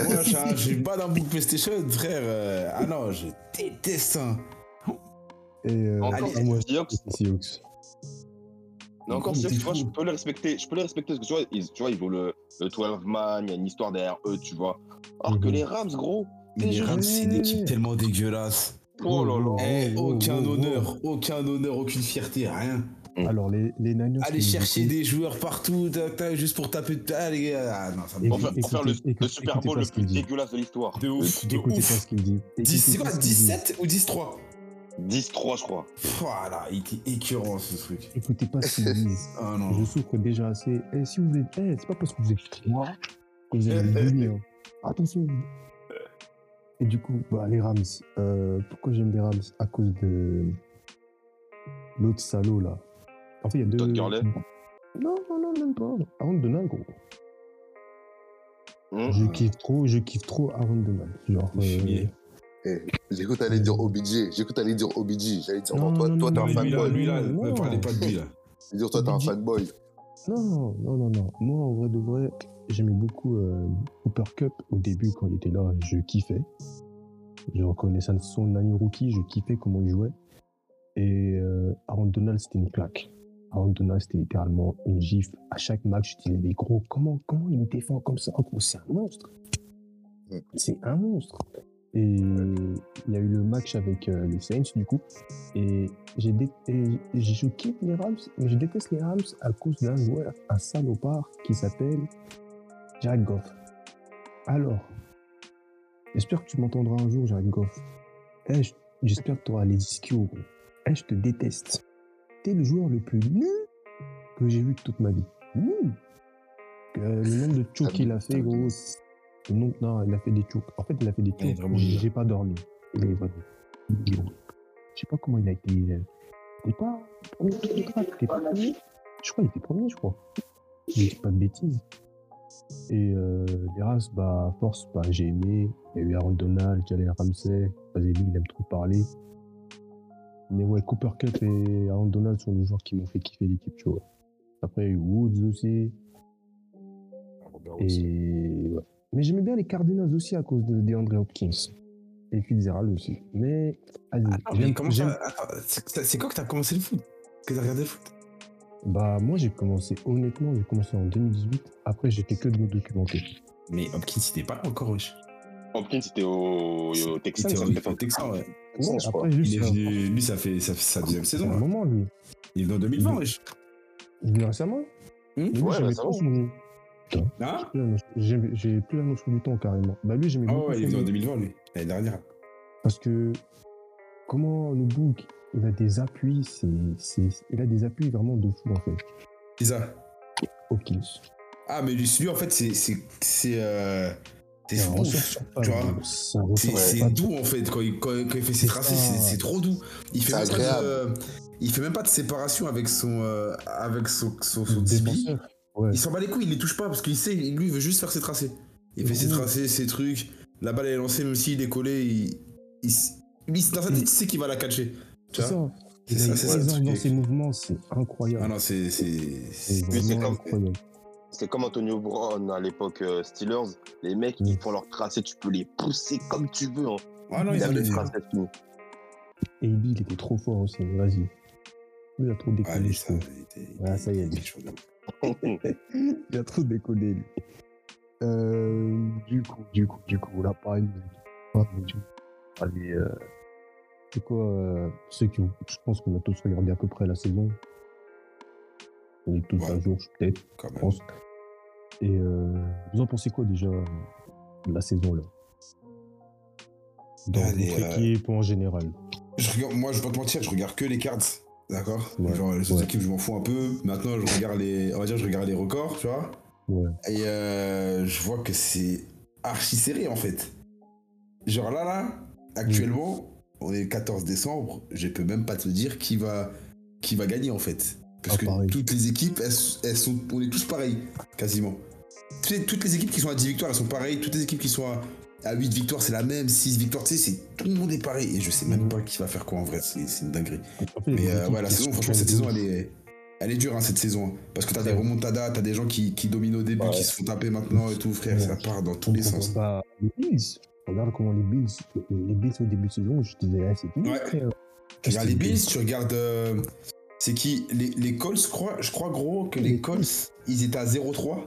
Moi, suis pas d'un bout de PlayStation, frère. euh, Ah non, je déteste ça. Et euh, Encore, moi, Seahawks. Mais encore, Seahawks, tu vois, je peux les respecter, je peux les respecter parce que tu vois, ils, tu vois, ils jouent le, le 12 man, il y a une histoire derrière eux, tu vois. Alors que Mhm. les Rams, gros, Mais les Rams, c'est une équipe tellement dégueulasse. oh là là. Eh, Oh, oh, aucun oh, oh. honneur, aucun honneur, aucune fierté, rien. Alors, les, les Niners. Aller chercher des joueurs partout, tac, tac, juste pour taper. Ah, les gars, ah, non, ça me Et- Pour faire, le, Super Bowl le plus dégueulasse de l'histoire. De ouf, de Écoutez pas ce qu'il dit. 10, c'est quoi, pas ce qu'il dit. 17 ou 10-3 10-3, je crois. Voilà, il était écœurant ce truc. Écoutez pas ce qu'ils disent. Ah non. Je souffre déjà assez. Eh, si vous êtes. Eh, c'est pas parce que vous êtes trois que vous allez me bully, hein. Attention. Et du coup, bah, les Rams. Euh, pourquoi j'aime les Rams? À cause de. L'autre salaud, là. En fait, il y a deux. Todd Gurley Non, non, non, même pas. Aaron Donald, gros. Hum. Je kiffe trop, je kiffe trop Aaron Donald. Genre. Euh. Eh, que t'allais dire OBJ. Que t'allais dire OBJ. J'allais dire, Non, toi, non, toi, t'es un fanboy. lui, là, Non. ne parlez pas de lui, là. Je veux dire, toi, t'es un fanboy. Non, non, non, non. Moi, en vrai de vrai, j'aimais beaucoup euh, Cooper Cup au début quand il était là. Je kiffais. Je reconnaissais son année rookie, je kiffais comment il jouait. Et euh, Aaron Donald, c'était une claque. Aaron Donald, c'était littéralement une gifle. À chaque match, je disais, mais gros, comment, comment il défend comme ça? Gros, C'est un monstre. C'est un monstre. Et il y a eu le match avec euh, les Saints, du coup. Et, j'ai je kiffe les Rams, mais je déteste les Rams à cause d'un joueur, un salopard qui s'appelle Jared Goff. Alors, j'espère que tu m'entendras un jour, Jared Goff. Eh, j- j'espère que tu auras les ischios, gros. Eh, je te déteste. T'es le joueur le plus nul que j'ai vu de toute ma vie. Nul. Le nombre de chocs qu'il a fait, gros. le nombre- non, il a fait des chocs. En fait, il a fait des nul. J'ai pas dormi. Il est vraiment nul. Je sais pas comment il a été. euh, pas. Premier. Je crois qu'il était premier, je crois. Je dis pas de bêtises. Et euh, les races, bah, force, bah, j'ai aimé. Il y a eu Aaron Donald, Jalen Ramsey. Vas-y, lui, il aime trop parler. Mais ouais, Cooper Cup et Aaron Donald sont les joueurs qui m'ont fait kiffer l'équipe, tu vois. Après, il y a eu Woods aussi. Et ouais. Mais j'aimais bien les Cardinals aussi à cause de DeAndre Hopkins. Et Fitzgerald aussi. Mais, c'est- quand que t'as commencé le foot? Que t'as regardé le foot? Bah, moi, j'ai commencé, honnêtement, j'ai commencé en 2018. Après, j'ai fait que de me documenter. Mais Hopkins, il pas encore, wesh. Hopkins, c'était au, au Il Texan, était ça au- était au Texan, ouais. Ouais, je crois. après, Il est venu, lui, ça fait, ça fait sa deuxième saison. un là. moment, lui. Il est venu en 2020, wesh. Il est venu récemment Hmm lui, Ouais, récemment. Hein notion- J'ai j'ai plus la notion du temps carrément. Bah lui j'aimais Ah beaucoup ouais, il est venu en jeu, 2020, lui, l'année dernière. parce que comment le book il a des appuis, c'est c'est- il a des appuis vraiment de fou en fait. C'est ça? Hopkins. Ah, mais lui, lui, en fait, c'est. C'est. Tu vois. doux en fait quand il, quand, quand il fait ses tracés, c'est trop doux. Il fait même pas de, il fait même pas de séparation avec son euh, avec son. Ouais. Il s'en bat les couilles, il les touche pas parce qu'il sait, lui il veut juste faire ses tracés. Il fait ses tracés, ses trucs. La balle elle est lancée, même s'il est collé, il, il, lui dans sa tête, il sait qu'il va la catcher. Tu C'est vois? C'est Il ça, ça dans ses mouvements, c'est incroyable. Ah non, c'est incroyable. C'est comme Antonio Brown à l'époque euh, Steelers. Les mecs, Mm. ils font leur tracé, tu peux les pousser comme tu veux. Hein. Ah non, Il ils a les tracé fini. Et Ibi, il était trop fort aussi, vas-y. Il a trop Ah, décollé, je ça, était- ça y est, il a trop décollé, lui. Euh, du coup, du coup, du coup, là, pareil, on a dit- Allez, euh, c'est quoi, euh, ceux qui ont, je pense qu'on a tous regardé à peu près la saison. On est tous Ouais. à jour, peut-être, je pense. Et euh, vous en pensez quoi déjà de la saison là? Dans Allez, votre euh, équipe en général. Je regarde, moi, je vais pas te mentir, je regarde que les cards. D'accord? Ouais, Genre, les autres ouais. équipes, je m'en fous un peu. Maintenant, je regarde les. On va dire, je regarde les records, tu vois? Ouais. Et euh, je vois que c'est archi serré, en fait. Genre là, là, actuellement, on est le 14 décembre, je peux même pas te dire qui va, qui va gagner, en fait. Parce Ah, que pareil. toutes les équipes, elles, elles sont. On est tous pareils, quasiment. Toutes les équipes qui sont à 10 victoires, elles sont pareilles. Toutes les équipes qui sont à, à 8 victoires, c'est la même. 6 victoires, tu sais, c'est- tout le monde est pareil. Et je sais même pas qui va faire quoi en vrai, c'est une dinguerie. Mais euh, ouais, la saison, franchement, cette saison, elle est, elle est dure, hein, cette saison. hein. Parce que t'as des remontadas, t'as des gens qui, qui dominent au début, Ouais. qui se font taper maintenant et tout, frère. Ouais. Ça part dans tous On les sens. pas les Bills. Regarde comment les Bills, les Bills au début de saison, je disais, ah, c'est Ouais. Tu regardes les Bills, tu regardes. euh, c'est qui les, les Colts, je crois, je crois gros que les Colts, ils étaient à 0-3.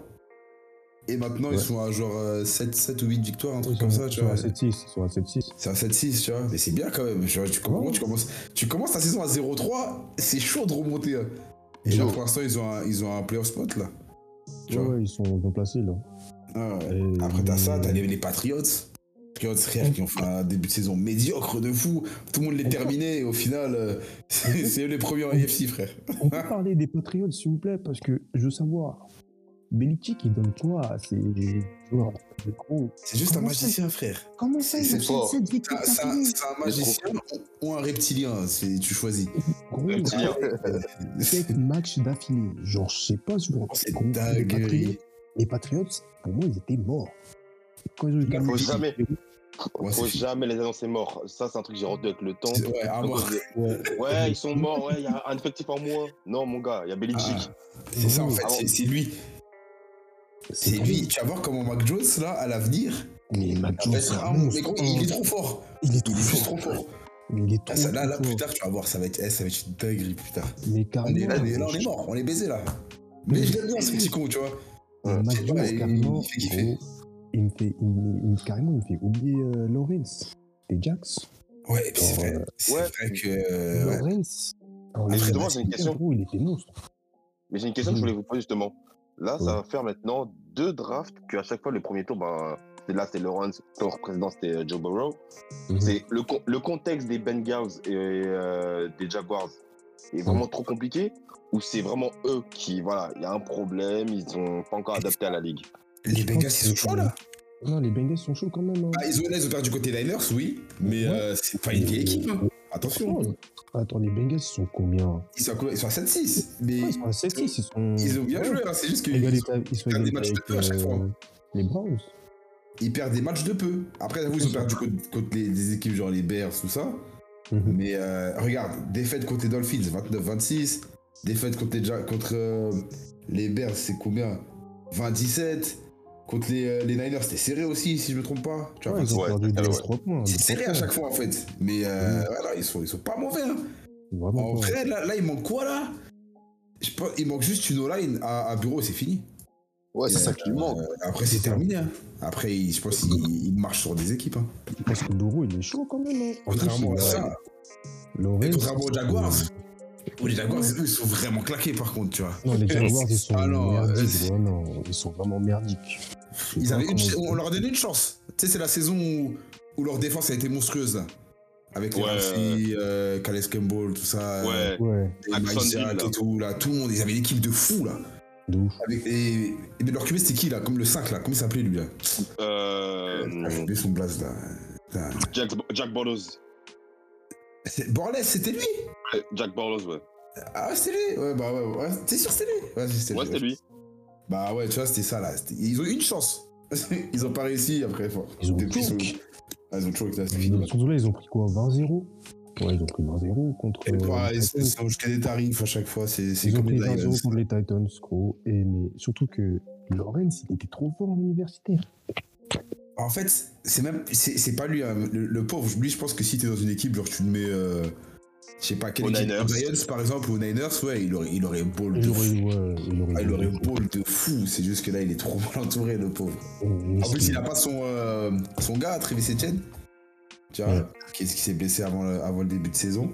Et maintenant, ils sont à genre euh, 7, 7 ou 8 victoires, un truc comme ça, tu vois. à 7-6, ils sont à 7-6. C'est à 7-6, tu vois. Mais c'est bien quand même. Tu, Ouais. tu, commences, tu commences ta saison à 0-3, c'est chaud de remonter. hein. Et genre, pour l'instant, ils ont un, ils ont un playoff spot là. Tu Ouais, vois. ouais, ils sont bien placés là. Ah ouais. Et- Après, t'as ça, t'as les, les Patriots. Patriots, frère, qui ont fait un début de saison médiocre de fou. Tout le monde les terminait et au final, euh, c'est c'est eux les premiers en AFC, frère. On peut parler des Patriots, s'il vous plaît, parce que je veux savoir. Belichick, il donne quoi à ses joueurs de gros C'est juste un Comment magicien, frère. Comment ça, C'est il a fort. 7 C'est un- c'est un, d'affilée c'est un magicien ou, un reptilien, c'est- tu choisis. Gros, Reptilien. 7 matchs d'affilée. Genre, je sais pas si vous c'est gros, les dinguerie. Patriots, les Patriots, pour moi, ils étaient morts. Quand ils ont jamais. Ouais, Faut jamais les annoncer morts. Ça, c'est un truc que j'ai retenu avec le temps. Ouais, à Ouais. Ouais, ils sont morts, ouais, il y a un effectif en moins. Non, mon gars, il y a Belichick. Ah, c'est ça en fait, Ah c'est- lui. C'est lui. Tu vas voir comment Mac Jones, là, à l'avenir, Mais Mac Jones. Mais il est trop fort. Il est Il trop est juste trop fort. Mais il est Ah, trop, ça, là, là, plus tard, tu vas voir, ça va être, eh, ça va être une dinguerie plus tard. Mais On est, carrément. là, on est- là, on est mort, on est baisé là. Mais je l'aime bien ce petit con, tu vois. Mac Jones, carrément, gros, il me fait, il me- il- carrément, il me fait oublier euh, Lawrence et Jax? Ouais, et puis c'est vrai, euh, c'est ouais. vrai que. euh. Lawrence. en Après, Ligue moi, j'ai une question. gros, il était monstre. Mais j'ai une question que je voulais vous poser justement. Là, Ouais. ça va faire maintenant deux drafts que à chaque fois, le premier tour, ben, c'est là, c'est Lawrence, tour président, c'était euh, Joe Burrow. Mhm. C'est le, le contexte des Bengals et euh, des Jaguars est vraiment trop compliqué ou c'est vraiment eux qui, voilà, il y a un problème, ils sont pas encore adaptés à la ligue? Les Bengals, ils sont chauds là. Non, les Bengals sont chauds quand même. hein. Ah, ils ont, ils ont perdu côté Niners, oui, mais Ouais. euh, c'est pas une vieille équipe. hein. Attention. Oh, Attends, les Bengals, ils sont combien Ils sont, à combien ils sont à 7-6. Mais Ouais, Ils sont à 7-6, ils sont. ils ont bien joué, hein, c'est juste qu'ils Ils sont perdent des matchs de peu à chaque fois. euh, Les Browns. ils perdent des matchs de peu. Après, vous, ils ont perdu contre, les, des équipes genre les Bears, tout ça. Mhm. Mais euh, regarde, défaite contre les Dolphins, 29-26. Défaite contre contre, euh, les Bears, c'est combien? 27. Contre les, euh, les Niners, c'était serré aussi, si je me trompe pas. Tu vois, Ouais, ils ont perdu ouais. 2 3 points. c'est deux, serré à chaque fois, en fait. Mais euh, voilà, ils sont, ils sont pas mauvais. Hein. Vraiment En pas. vrai, là, là, il manque quoi, là? Je pense, Il manque juste une O-line à, à bureau, c'est fini. Ouais, c'est ça qui lui manque. euh, après, c'est terminé. hein. Après, il- je pense qu'il il marche sur des équipes. Hein. Parce que Doro, il est chaud quand même. hein. Contrairement à ça, Et contrairement aux Jaguars. Euh, les Jaguars, eux, ils sont vraiment claqués, par contre, tu vois. Non, les Jaguars, ils sont Ah merdiques. euh, ouais, non, ils sont vraiment merdiques. Ils avaient une on leur a donné une chance. Tu sais, c'est la saison où, où leur défense a été monstrueuse. là. Avec les Ouais. Ramsey, euh, Calais Campbell, tout ça. Ouais. Ouais, Et Jack là. et tout, là. Tout le monde, ils avaient une équipe de fous, là. de ouf. Avec, et, et leur QB, c'était qui, là Comme le 5, là. Comment il s'appelait, lui, là? Euh, oublié son blaze, là. Jack, Jack. C'est- Borles, c'était lui Jack Bortles, ouais. Ah, c'était lui Ouais, bah ouais, ouais. T'es sûr, c'était lui Ouais, c'était Ouais, c'était lui. Bah ouais, tu vois, c'était ça, là. Ils ont eu une chance. ils ont pas réussi, après. Enfin, Ils ont choke. son- Ah, ils ont choke, là, c'est fini. Surtout là, ils ont pris quoi 20-0 Ouais, ils ont pris 20-0 contre. Et euh, bah, les ils sont jusqu'à des tarifs à chaque fois, c'est c'est Ils ont comme pris les 20-0 Lions. contre les Titans, gros. Et, mais surtout que Lawrence, il était trop fort en universitaire. En fait, c'est même, c'est pas lui, hein, le, le pauvre. Lui, je pense que si t'es dans une équipe, genre tu le mets, euh, je sais pas quelle équipe, Lions par exemple, ou Niners, ouais, il aurait, il aurait ball de fou. ouais, il aurait, Ah, il aurait ball de fou. C'est juste que là, il est trop mal entouré, le pauvre. En plus, il a pas son, euh, son gars, Travis Etienne, tu vois, Ouais. qui, qui s'est blessé avant le, avant le début de saison.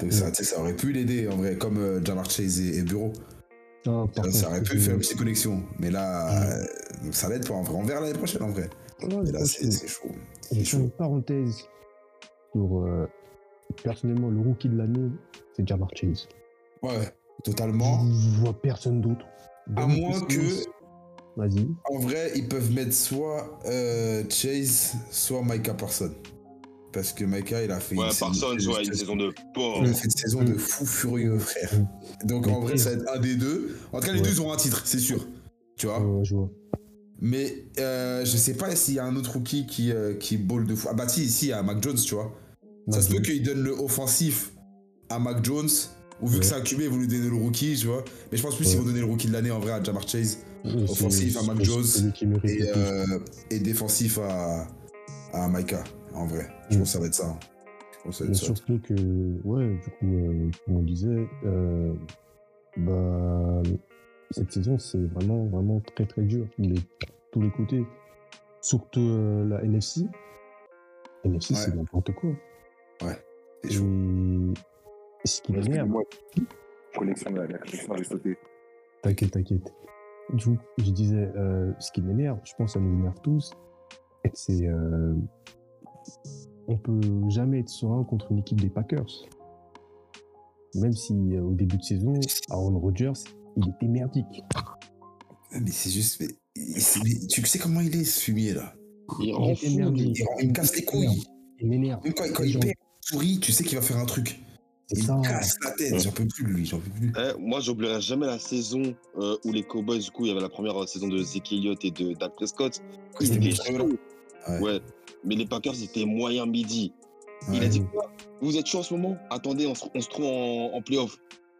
Donc ça, aurait pu l'aider en vrai, comme euh, Jamar Chase et, et Bureau. Ah, Ça, ça aurait pu faire une petite connexion. Mais là, euh, ça l'aide pas en vrai. On verra l'année prochaine en vrai. Ouais, Mais là, c'est chaud. C'est chaud. une parenthèse sur. euh, personnellement, le rookie de l'année, c'est Jamar Chase. Ouais, totalement. Je vois personne d'autre. À moins que- Vas-y. En vrai, ils peuvent mettre soit euh, Chase, soit Micah Parson. Parce que Micah, il a fait Ouais, une saison- Parsons, ouais, une saison de pauvre. Il a fait une saison de fou furieux, frère. Donc en vrai, ça va être un des deux. En tout cas, les Ouais. deux ils ont un titre, c'est sûr. Tu vois? Ouais, je vois. Mais euh, je sais pas s'il y a un autre rookie qui, euh, qui ball de fou. Ah bah si, si, il y a Mac Jones, tu vois. Ça se peut qu'il donne le offensif à Mac Jones. Ou vu que c'est un QB, ils vont lui donner le rookie, tu vois. Mais je pense plus Ouais. qu'ils vont donner le rookie de l'année en vrai à Jamar Chase. Ouais, offensif à Mac Jones Et, euh, et défensif à, à Micah, en vrai. Je Mm. pense que ça va être ça. hein. Je pense que ça va être ça. surtout que, ouais, du coup, euh, comme on disait, bah, cette saison, c'est vraiment, vraiment très, très dur. De tous les côtés. Surtout euh, la NFC. NFC, Ouais. c'est n'importe quoi. Chaud. Et ce qui m'énerve. Connexion, la, la connexion avait sauté. T'inquiète, t'inquiète. Du coup, je disais, euh, ce qui m'énerve, je pense que ça nous énerve tous, c'est. Euh, on peut jamais être serein contre une équipe des Packers. Même si euh, au début de saison, Aaron Rodgers, il était merdique. Mais c'est juste. mais- tu sais comment il est, ce fumier, là? Il rend fou. il, me casse les couilles. Il m'énerve. Même quand, quand il perd, il sourit, tu sais qu'il va faire un truc. C'est Il ça. me casse la tête. J'en peux plus de lui, j'en peux plus. Eh, moi, j'oublierai jamais la saison euh, où les Cowboys, du coup, il y avait la première euh, saison de Zeke Elliott et de Dak Prescott. Il Ils étaient. Ouais. Ouais. Mais les Packers, étaient moyen midi. Il a dit quoi? Vous êtes chaud en ce moment? Attendez, on se, on se trouve en, en playoff.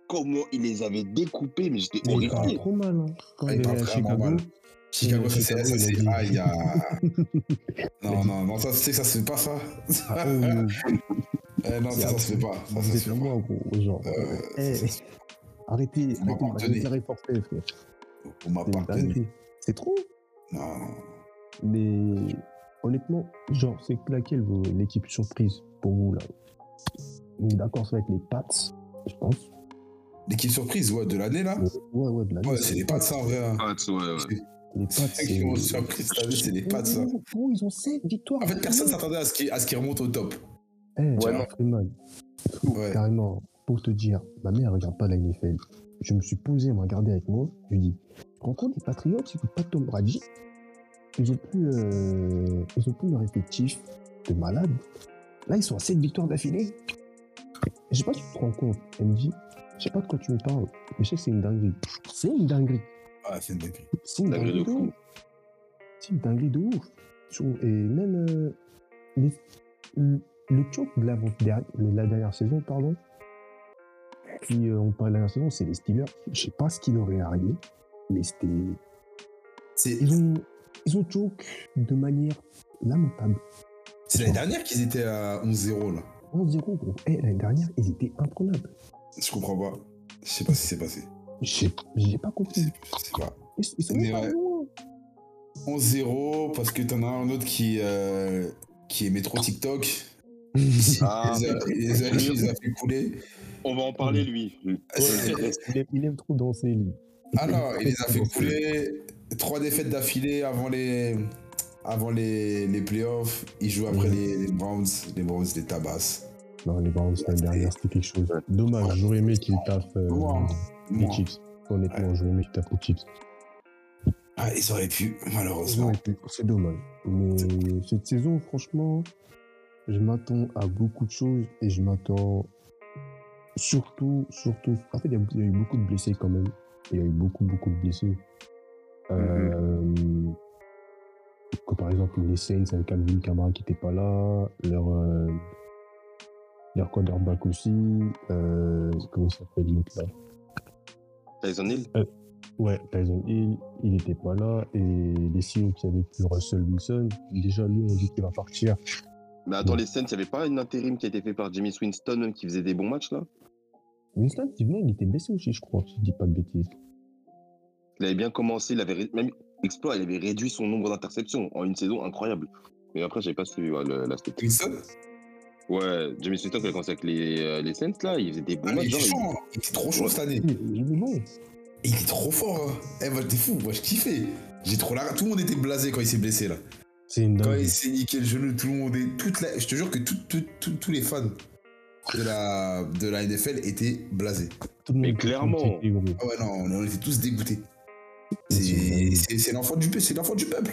Comment il les avait découpés, mais j'étais Mais il parle horrifié. trop mal. Hein. Quand Ah, il est Chicago, mal. Chicago, ça, c'est. C'est- Ah, il y a. Non, non, non, ça, que ça se fait pas, ça. ah, Eh, non, ça, ça se fait pas. Ça, ça se fait moi, gros. Genre, Euh, eh, ça, ça- arrêtez, On m'a arrêtez, reporter, frère. On m'a C'est. C'est trop. Non. Mais honnêtement, genre, c'est laquelle l'équipe surprise pour vous là On est d'accord, ça va être les Pats, je pense. L'équipe surprise, ouais, de l'année, là Ouais, ouais, de la Ouais, c'est les Pats, ça, en vrai. hein. Ah, ouais, ouais. Les qui surpris cette année, c'est les ça. Ils ont 7 victoires. En fait, personne s'attendait à ce qu'ils à ce qu'ils remontent au top. Eh, Ouais, Jeff Freeman, Ouais. carrément, pour te dire, ma mère regarde pas la NFL. Je me suis posé à me regarder avec moi. Je lui dis, tu te rends compte, les Patriots, ils n'ont pas Tom Brady? Ils ont plus, euh, ils ont plus leur effectif de malade. Là, ils sont à 7 victoires d'affilée. Je sais pas si tu te rends compte, MJ. Je sais pas de quoi tu me parles. Mais je sais que c'est une dinguerie. C'est une dinguerie. Ah, c'est une dinguerie. C'est une Dinguerie dinguerie de fou. ouf. C'est une dinguerie de ouf. Et même euh, les- le le choke de la, de la dernière saison, pardon, qui euh, on parle de la dernière saison, c'est les Steelers. Je sais pas ce qui leur est arrivé, mais c'était. Ils ont. Ils ont choke de manière lamentable. C'est l'année dernière qu'ils étaient à 11-0 là. 11-0, gros. Eh, l'année dernière, ils étaient imprenables. Je comprends pas. Je sais pas si c'est passé. J'ai pas Je compris. sais, je sais pas. Ils, ils sont Mais même pas ouais. loin. 11-0 parce que t'en as un autre qui, euh, qui aimait trop TikTok. Ah, il, les les fait couler. on va en parler, lui. Ah, il, aime, il aime trop danser, lui. Ah non, il les a fait couler. Trois défaites d'affilée avant les, avant les, les playoffs. Il joue après les, les Browns. Les Browns les tabassent. Non, les Browns, l'année dernière, c'était quelque chose. Dommage, j'aurais aimé qu'ils taffent euh, les. Chiefs. Honnêtement, j'aurais aimé qu'ils taffent les Chiefs. Ah, ils auraient pu, malheureusement. C'est dommage. Mais cette saison, franchement, je m'attends à beaucoup de choses et je m'attends surtout, surtout. En fait, il y, a- il y a eu beaucoup de blessés quand même. Il y a eu beaucoup, beaucoup de blessés. Euh, comme par exemple les Saints avec Alvin Kamara qui n'était pas là, leur, euh, leur quarterback aussi. Euh, comment il s'appelle l'autre là? Tyson Hill Ouais, Tyson Hill, il n'était pas là. Et les Seahawks qui avaient plus Russell Wilson, déjà lui, on dit qu'il va partir. Mais attends, les Saints, il n'y avait pas une intérim qui a été fait par Jimmy Winston qui faisait des bons matchs là? Winston, il venait, il était blessé aussi, je crois, si je dis pas de bêtises. Il avait bien commencé, il avait même exploit, il avait réduit son nombre d'interceptions en une saison incroyable. Mais après, j'avais pas suivi ouais, la stat. Wilson? Ouais, Jimmy Winston, quand il a commencé avec les, euh, les Saints là, il faisait des bons ah, il était genre, hein. Il était trop chaud cette année. Il est il est. Il trop fort. Hein. Eh, moi, j'étais fou. Moi, je kiffais. J'ai trop la... Tout le monde était blasé quand il s'est blessé là. C'est une Quand il s'est niqué le genou, tout le monde est. Toute la... Je te jure que tout- tout- tout- tous les fans de la, de la NFL étaient blasés. Tout le monde Mais clairement. Ah ouais, non, on était tous dégoûtés. C'est l'enfant du, c'est l'enfant du peuple.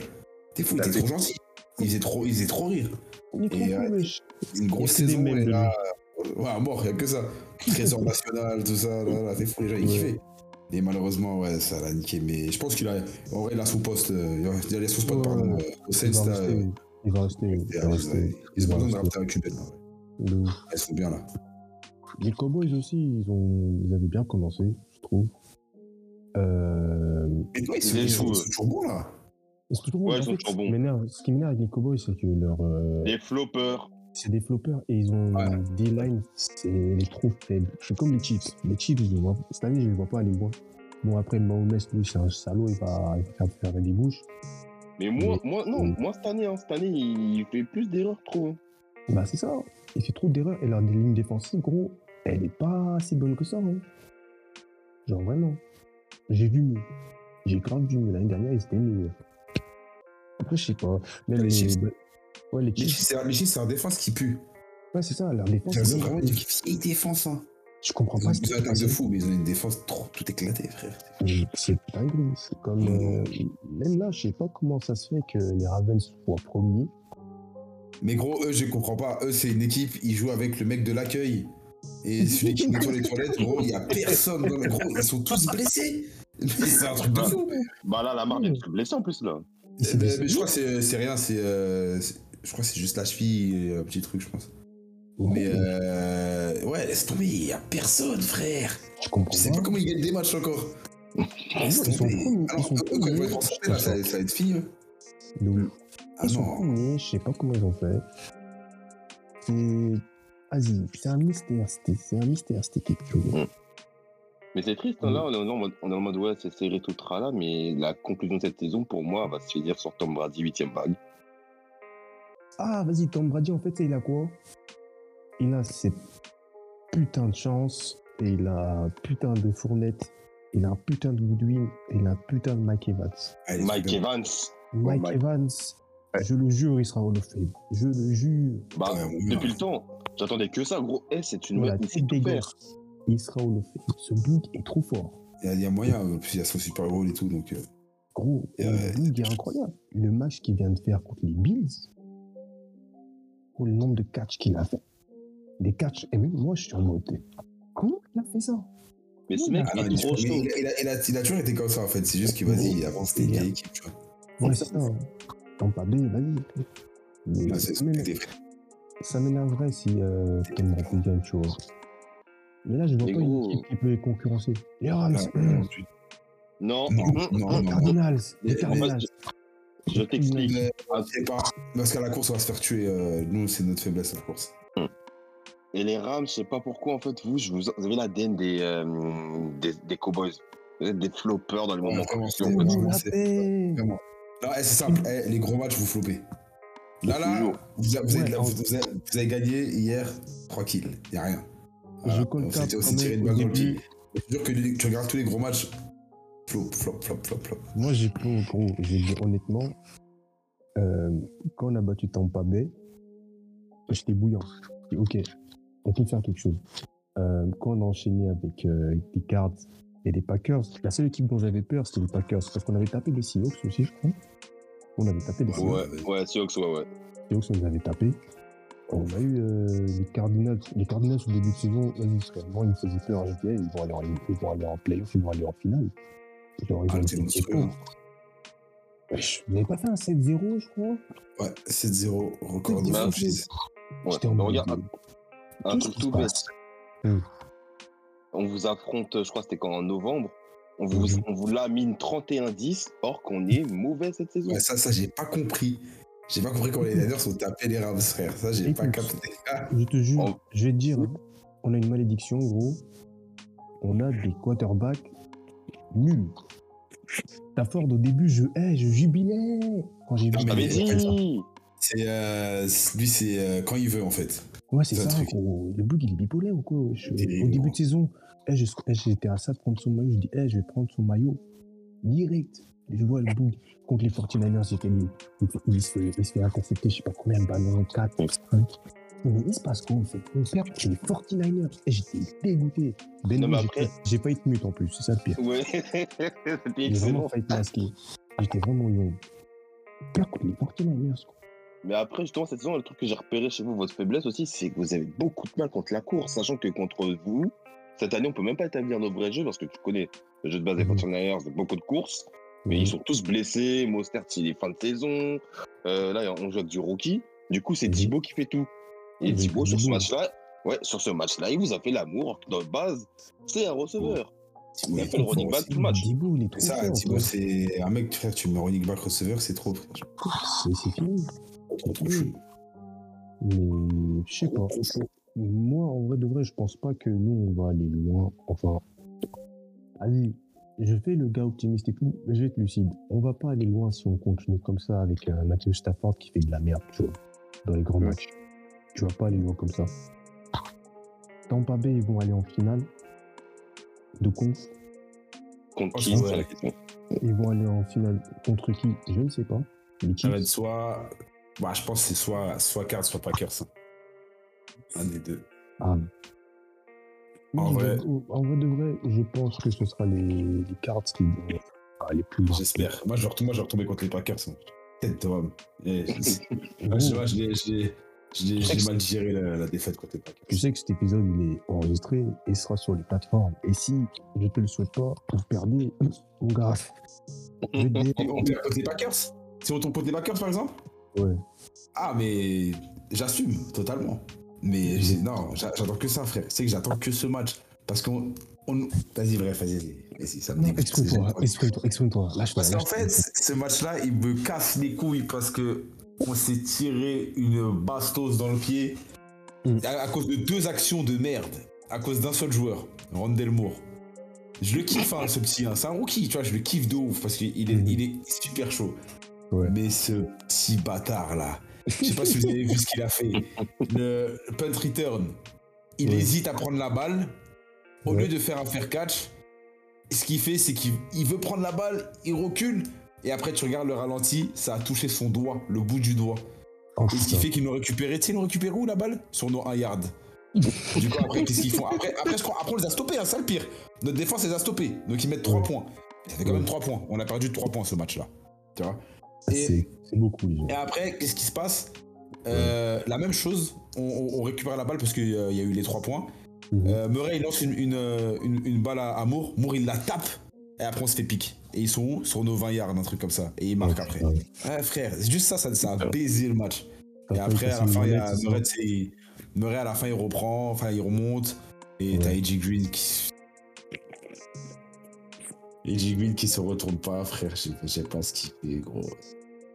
T'es fou, était trop gentil. Il faisait trop, il faisait trop rire. Il Et, ouais. Une grosse saison, et là. Ouais, à mort, il a que ça. Trésor national, tout ça, là, là, t'es fou, les gens, ils Ouais. kiffaient. Et malheureusement, ouais, ça l'a niqué. Mais je pense qu'il a. En vrai, il a son poste. euh, il a- il a son spot, Ouais, pardon. ouais. euh, Au Il Saints, rester. euh, Il va rester. Il va Ils rester. ils se rester. rafter avec ouais. De ouf. Elles sont bien là. Les Cowboys aussi, ils, ont... ils avaient bien commencé, je trouve. Euh... Et toi, sont, ils sont toujours bons là. Ouais, En fait, ce qui m'énerve- avec les Cowboys, c'est que leur, euh, Des floppers. c'est des floppers et ils ont Ouais. des lines, c'est trop faible. C'est comme les Chiefs. Les Chiefs, je les vois- cette année, je les vois pas aller loin. Bon, après, Mahomes, lui, c'est un salaud, il va, il va faire, faire des bouches. Mais moi, moi non, moi cette année, hein, cette année, il fait plus d'erreurs, trop. hein. Bah, c'est ça. Il fait trop d'erreurs et leur ligne défensive, gros, elle est pas si bonne que ça. hein. Genre, vraiment. J'ai vu mieux. J'ai grave vu mieux. L'année dernière, ils étaient mieux. Après, je sais pas. Mais Les les, Chiefs. Ouais, les Chiefs. C'est les Chiefs, c'est un défense qui pue. Ouais, c'est ça. Leur défense. Ils ont vraiment une vieille défense. Hein. Je comprends Ils pas ils ont une de fou, mais ils ont une défense trop tout éclatée, frère. C'est dingue. C'est comme. euh, même là, je sais pas comment ça se fait que les Ravens soient premiers. Mais gros, eux, je comprends pas. Eux, c'est une équipe, ils jouent avec le mec de l'accueil. Et celui qui nettoie les toilettes, gros, il y a personne dans le gros. Ils sont tous blessés. C'est un truc de fou. Bah là, la marque se blesser en plus là. S'est Mais, je crois que c'est- c'est rien, c'est. euh, je crois que c'est juste la cheville et un petit truc, je pense. Mais euh, ouais, laisse tomber, il y a personne, frère. je comprends Je sais pas comment ils gagnent des matchs encore. Laisse Ils sont tomber. Alors, quand ils vont premiers. être en santé, là, ça, ça va être fini. eux. Donc, Ah ils sont non. premiers, je sais pas comment ils ont fait. C'est. Vas-y, c'est un mystère, c'était- c'est un mystère cette équipe, tu vois. Mais c'est triste, hein, là, on est, en mode, on est en mode ouais, c'est serré tout là, mais la conclusion de cette saison, pour moi, va se finir sur Tom Brady, 8ème bague. Ah, vas-y, Tom Brady, en fait, il a quoi? Il a cette putain de chance, et il a putain de fournette, il a un putain de Goodwin, et il a un putain de Mike Evans. Allez, Mike. Evans, Mike Mike. Evans, Ouais. je le jure, il sera Hall of Fame. Je le jure. bah, depuis le temps, j'attendais que ça, gros. Eh, c'est une Voilà, tout faire. Sera Hall of Fame. Ce bug est trop fort. Il y, a- il y a moyen, en plus il y a son super rôle et tout, donc. euh, Gros, le bug est incroyable. Le match qu'il vient de faire contre les Bills, pour le nombre de catchs qu'il a fait, des catchs, et même moi je suis en mode, comment il a fait ça? Mais ce Ah, mec Ah non, est il, trop mais chaud. il, a, il a- il a- il a toujours été comme ça en fait, c'est juste que vas-y, avant c'était une vieille équipe, tu vois. Ouais, c'est ça. Tampa Bay, vas-y. Mais Là, c'est ça m'énerverait si euh, Ken gagne, tu vois. Mais là, je vois pas gros. une équipe qui peut les concurrencer. Les Rams, Ah, hum, non, tu- Non, Non, hum, non, hum, non. Cardinals, les Cardinals. Je t'explique. Pas- Parce qu'à la course, on va se faire tuer. euh, nous, c'est notre faiblesse, la course. Et les Rams, je sais pas pourquoi, en fait, vous, je vous, vous avez l'ADN des, euh, des, des Cowboys. Vous êtes des floppers dans le moment. Ouais, c'est- Vraiment. Non, eh, c'est simple. eh, les gros matchs, vous flopez. Là, là, vous, avez, Ouais, vous, vous avez- vous avez gagné hier, tranquille. Il a rien. Je on concorde s'était aussi tiré une même balle dans le pied. début. Je te jure que tu regardes tous les gros matchs, flop, flop, flop, flop, flop. Moi, j'ai pas, gros, je vais dire honnêtement, euh, quand on a battu Tampa Bay, j'étais bouillant. J'ai dit, ok, on peut faire quelque chose. Euh, quand on a enchaîné avec euh, des Cards et des Packers, la seule équipe dont j'avais peur, c'était les Packers, parce qu'on avait tapé les Seahawks aussi, je crois. On avait tapé les Seahawks. Ouais, ouais, Seahawks, ouais, ouais. Seahawks, on les avait tapés. On a eu euh, les Cardinals. Les Cardinals au début de saison, vas-y, parce que moi, ils me faisaient peur. Je disais, ils vont aller en, ils vont aller en playoff, ils vont aller en finale. Genre, ils Ah, ont c'est été monstrueux. Wesh, Vous n'avez pas fait un 7-0, je crois? Ouais, 7-0, record de franchise. Ouais. J'étais en Mais mode, regarde, un truc tout bête. Hum. On vous affronte, je crois que c'était quand en novembre. On vous, Mhm. on vous lamine 31-10, or qu'on est mauvais cette saison. Ouais, ça, ça, j'ai pas compris. J'ai pas compris quand les Niners ont tapé les Rams, frère. Ça, j'ai pas capté. Je te jure, Oh. je vais te dire, hein, on a une malédiction, gros. On a des quarterbacks nuls. Stafford, au début, je, hey, je jubilais quand j'ai vu. Ah, dit C'est, euh, lui, c'est euh, quand il veut, en fait. Ouais, c'est ça, gros. Le bug, il est bipolaire ou quoi? Au début gros. de saison, eh, je- eh, j'étais à ça de prendre son maillot. Je dis, eh, je vais prendre son maillot. Direct. Je vois le bug contre les 49ers, j'ai fait lui. Il, se fait, il se fait intercepter, je sais pas combien de ballons, 4, 5. Mais il se passe quoi en fait? On perd contre les 49ers. Et j'étais dégoûté. Ben après- j'ai failli être mute en plus, c'est ça le pire. Ouais, c'était J'ai vraiment excellent. failli être masqué. J'étais vraiment young. On perd contre les 49ers. quoi. Mais après, justement, cette saison, le truc que j'ai repéré chez vous, votre faiblesse aussi, c'est que vous avez beaucoup de mal contre la course, sachant que contre vous, cette année, on peut même pas établir nos vrais jeux parce que tu connais le jeu de base des Mhm. 49ers, c'est beaucoup de courses, mais ils sont tous blessés. Mostert, il est fin de saison. Euh, là, on joue avec du rookie. Du coup, c'est Mhm. Thibaut qui fait tout. Et. Thibaut, sur ce match-là, ouais, sur ce match-là, il vous a fait l'amour. De base, c'est un receveur. Il a fait le running back tout le match. Thibaut, il est trop C'est ça, Thibaut, c'est un mec, frère, tu mets running back receveur, c'est trop, frère. C'est c'est fini. Trop, trop chaud. Mais je sais pas. Moi, en vrai de vrai, je pense pas que nous, on va aller loin. Enfin, allez, je fais le gars optimiste et tout, mais je vais être lucide. On va pas aller loin si on continue comme ça avec un Matthew Stafford qui fait de la merde, tu vois, dans les grands Ouais. matchs. Tu vas pas aller loin comme ça. Tampa Bay, ils vont aller en finale de conf. Contre qui ouais. c'est la question. Ils vont aller en finale contre qui? Je ne sais pas. Les Ça va être soit. Bah, je pense que c'est soit, soit Cards, soit Packers. hein. Un des deux. Ah. En vrai. je- en vrai de vrai, je pense que ce sera les, les cards qui vont aller plus loin. J'espère. Moi, je vais moi, je retomber contre les Packers. hein. Homme. Eh, je j'ai mal digéré la, la défaite contre les Packers. Tu sais que cet épisode il est enregistré et sera sur les plateformes. Et si je te le souhaite pas, vous perdez, mon gars. On perd contre les Packers? Si on tombe contre les Packers, par exemple? Ouais. Ah, mais j'assume totalement. Mais non, j'a- j'attends que ça, frère. C'est que j'attends que ce match. Parce qu'on. on- Vas-y, bref, vas-y, vas-y. Ça me exprime-toi, exprime-toi. Lâche-toi. Parce qu'en fait, ce match-là, il me casse les couilles parce que on s'est tiré une bastos dans le pied Mm. à, à cause de deux actions de merde, à cause d'un seul joueur, Rondell Moore. Je le kiffe, hein, ce petit. hein. C'est un rookie, tu vois, je le kiffe de ouf parce qu'il est, Mm. il est super chaud. Ouais. Mais ce petit bâtard là, je sais pas si vous avez vu ce qu'il a fait. Le punt return, il Ouais. hésite à prendre la balle. Au Ouais. lieu de faire un fair catch, ce qu'il fait, c'est qu'il il veut prendre la balle, il recule. Et après, tu regardes le ralenti, ça a touché son doigt, le bout du doigt. Oh, Et ce qui fait qu'ils l'ont récupéré. Tu sais, ils l'ont récupéré où la balle? Sur nos 1 yard. du coup, après, qu'est-ce qu'ils font? Après, après, je crois- après, on les a stoppés, hein, ça le pire. Notre défense les a stoppés. Donc, ils mettent 3 Ouais. points. Ça fait quand même 3 points. On a perdu de 3 points ce match-là. Tu vois? C'est beaucoup, et après, qu'est-ce qui se passe? Euh, La même chose, on, récupère la balle parce qu'il y a eu les 3 points. Mhm. Euh, Murray, il lance une, une, euh, une- une balle à, à Moore. Moore, il la tape. Et après, on se fait pique. Et ils sont où? Sur nos 20 yards, un truc comme ça. Et ils marquent Ouais, après. ouais. Ouais, frère, c'est juste ça, ça, ça a baisé le match. Et après, à la fin, il y a Murray, Murray, à la fin, il reprend, enfin, il remonte. Et t'as. AJ Green qui. AJ Green qui se retourne pas, frère. Je sais- je sais pas ce qu'il fait, gros.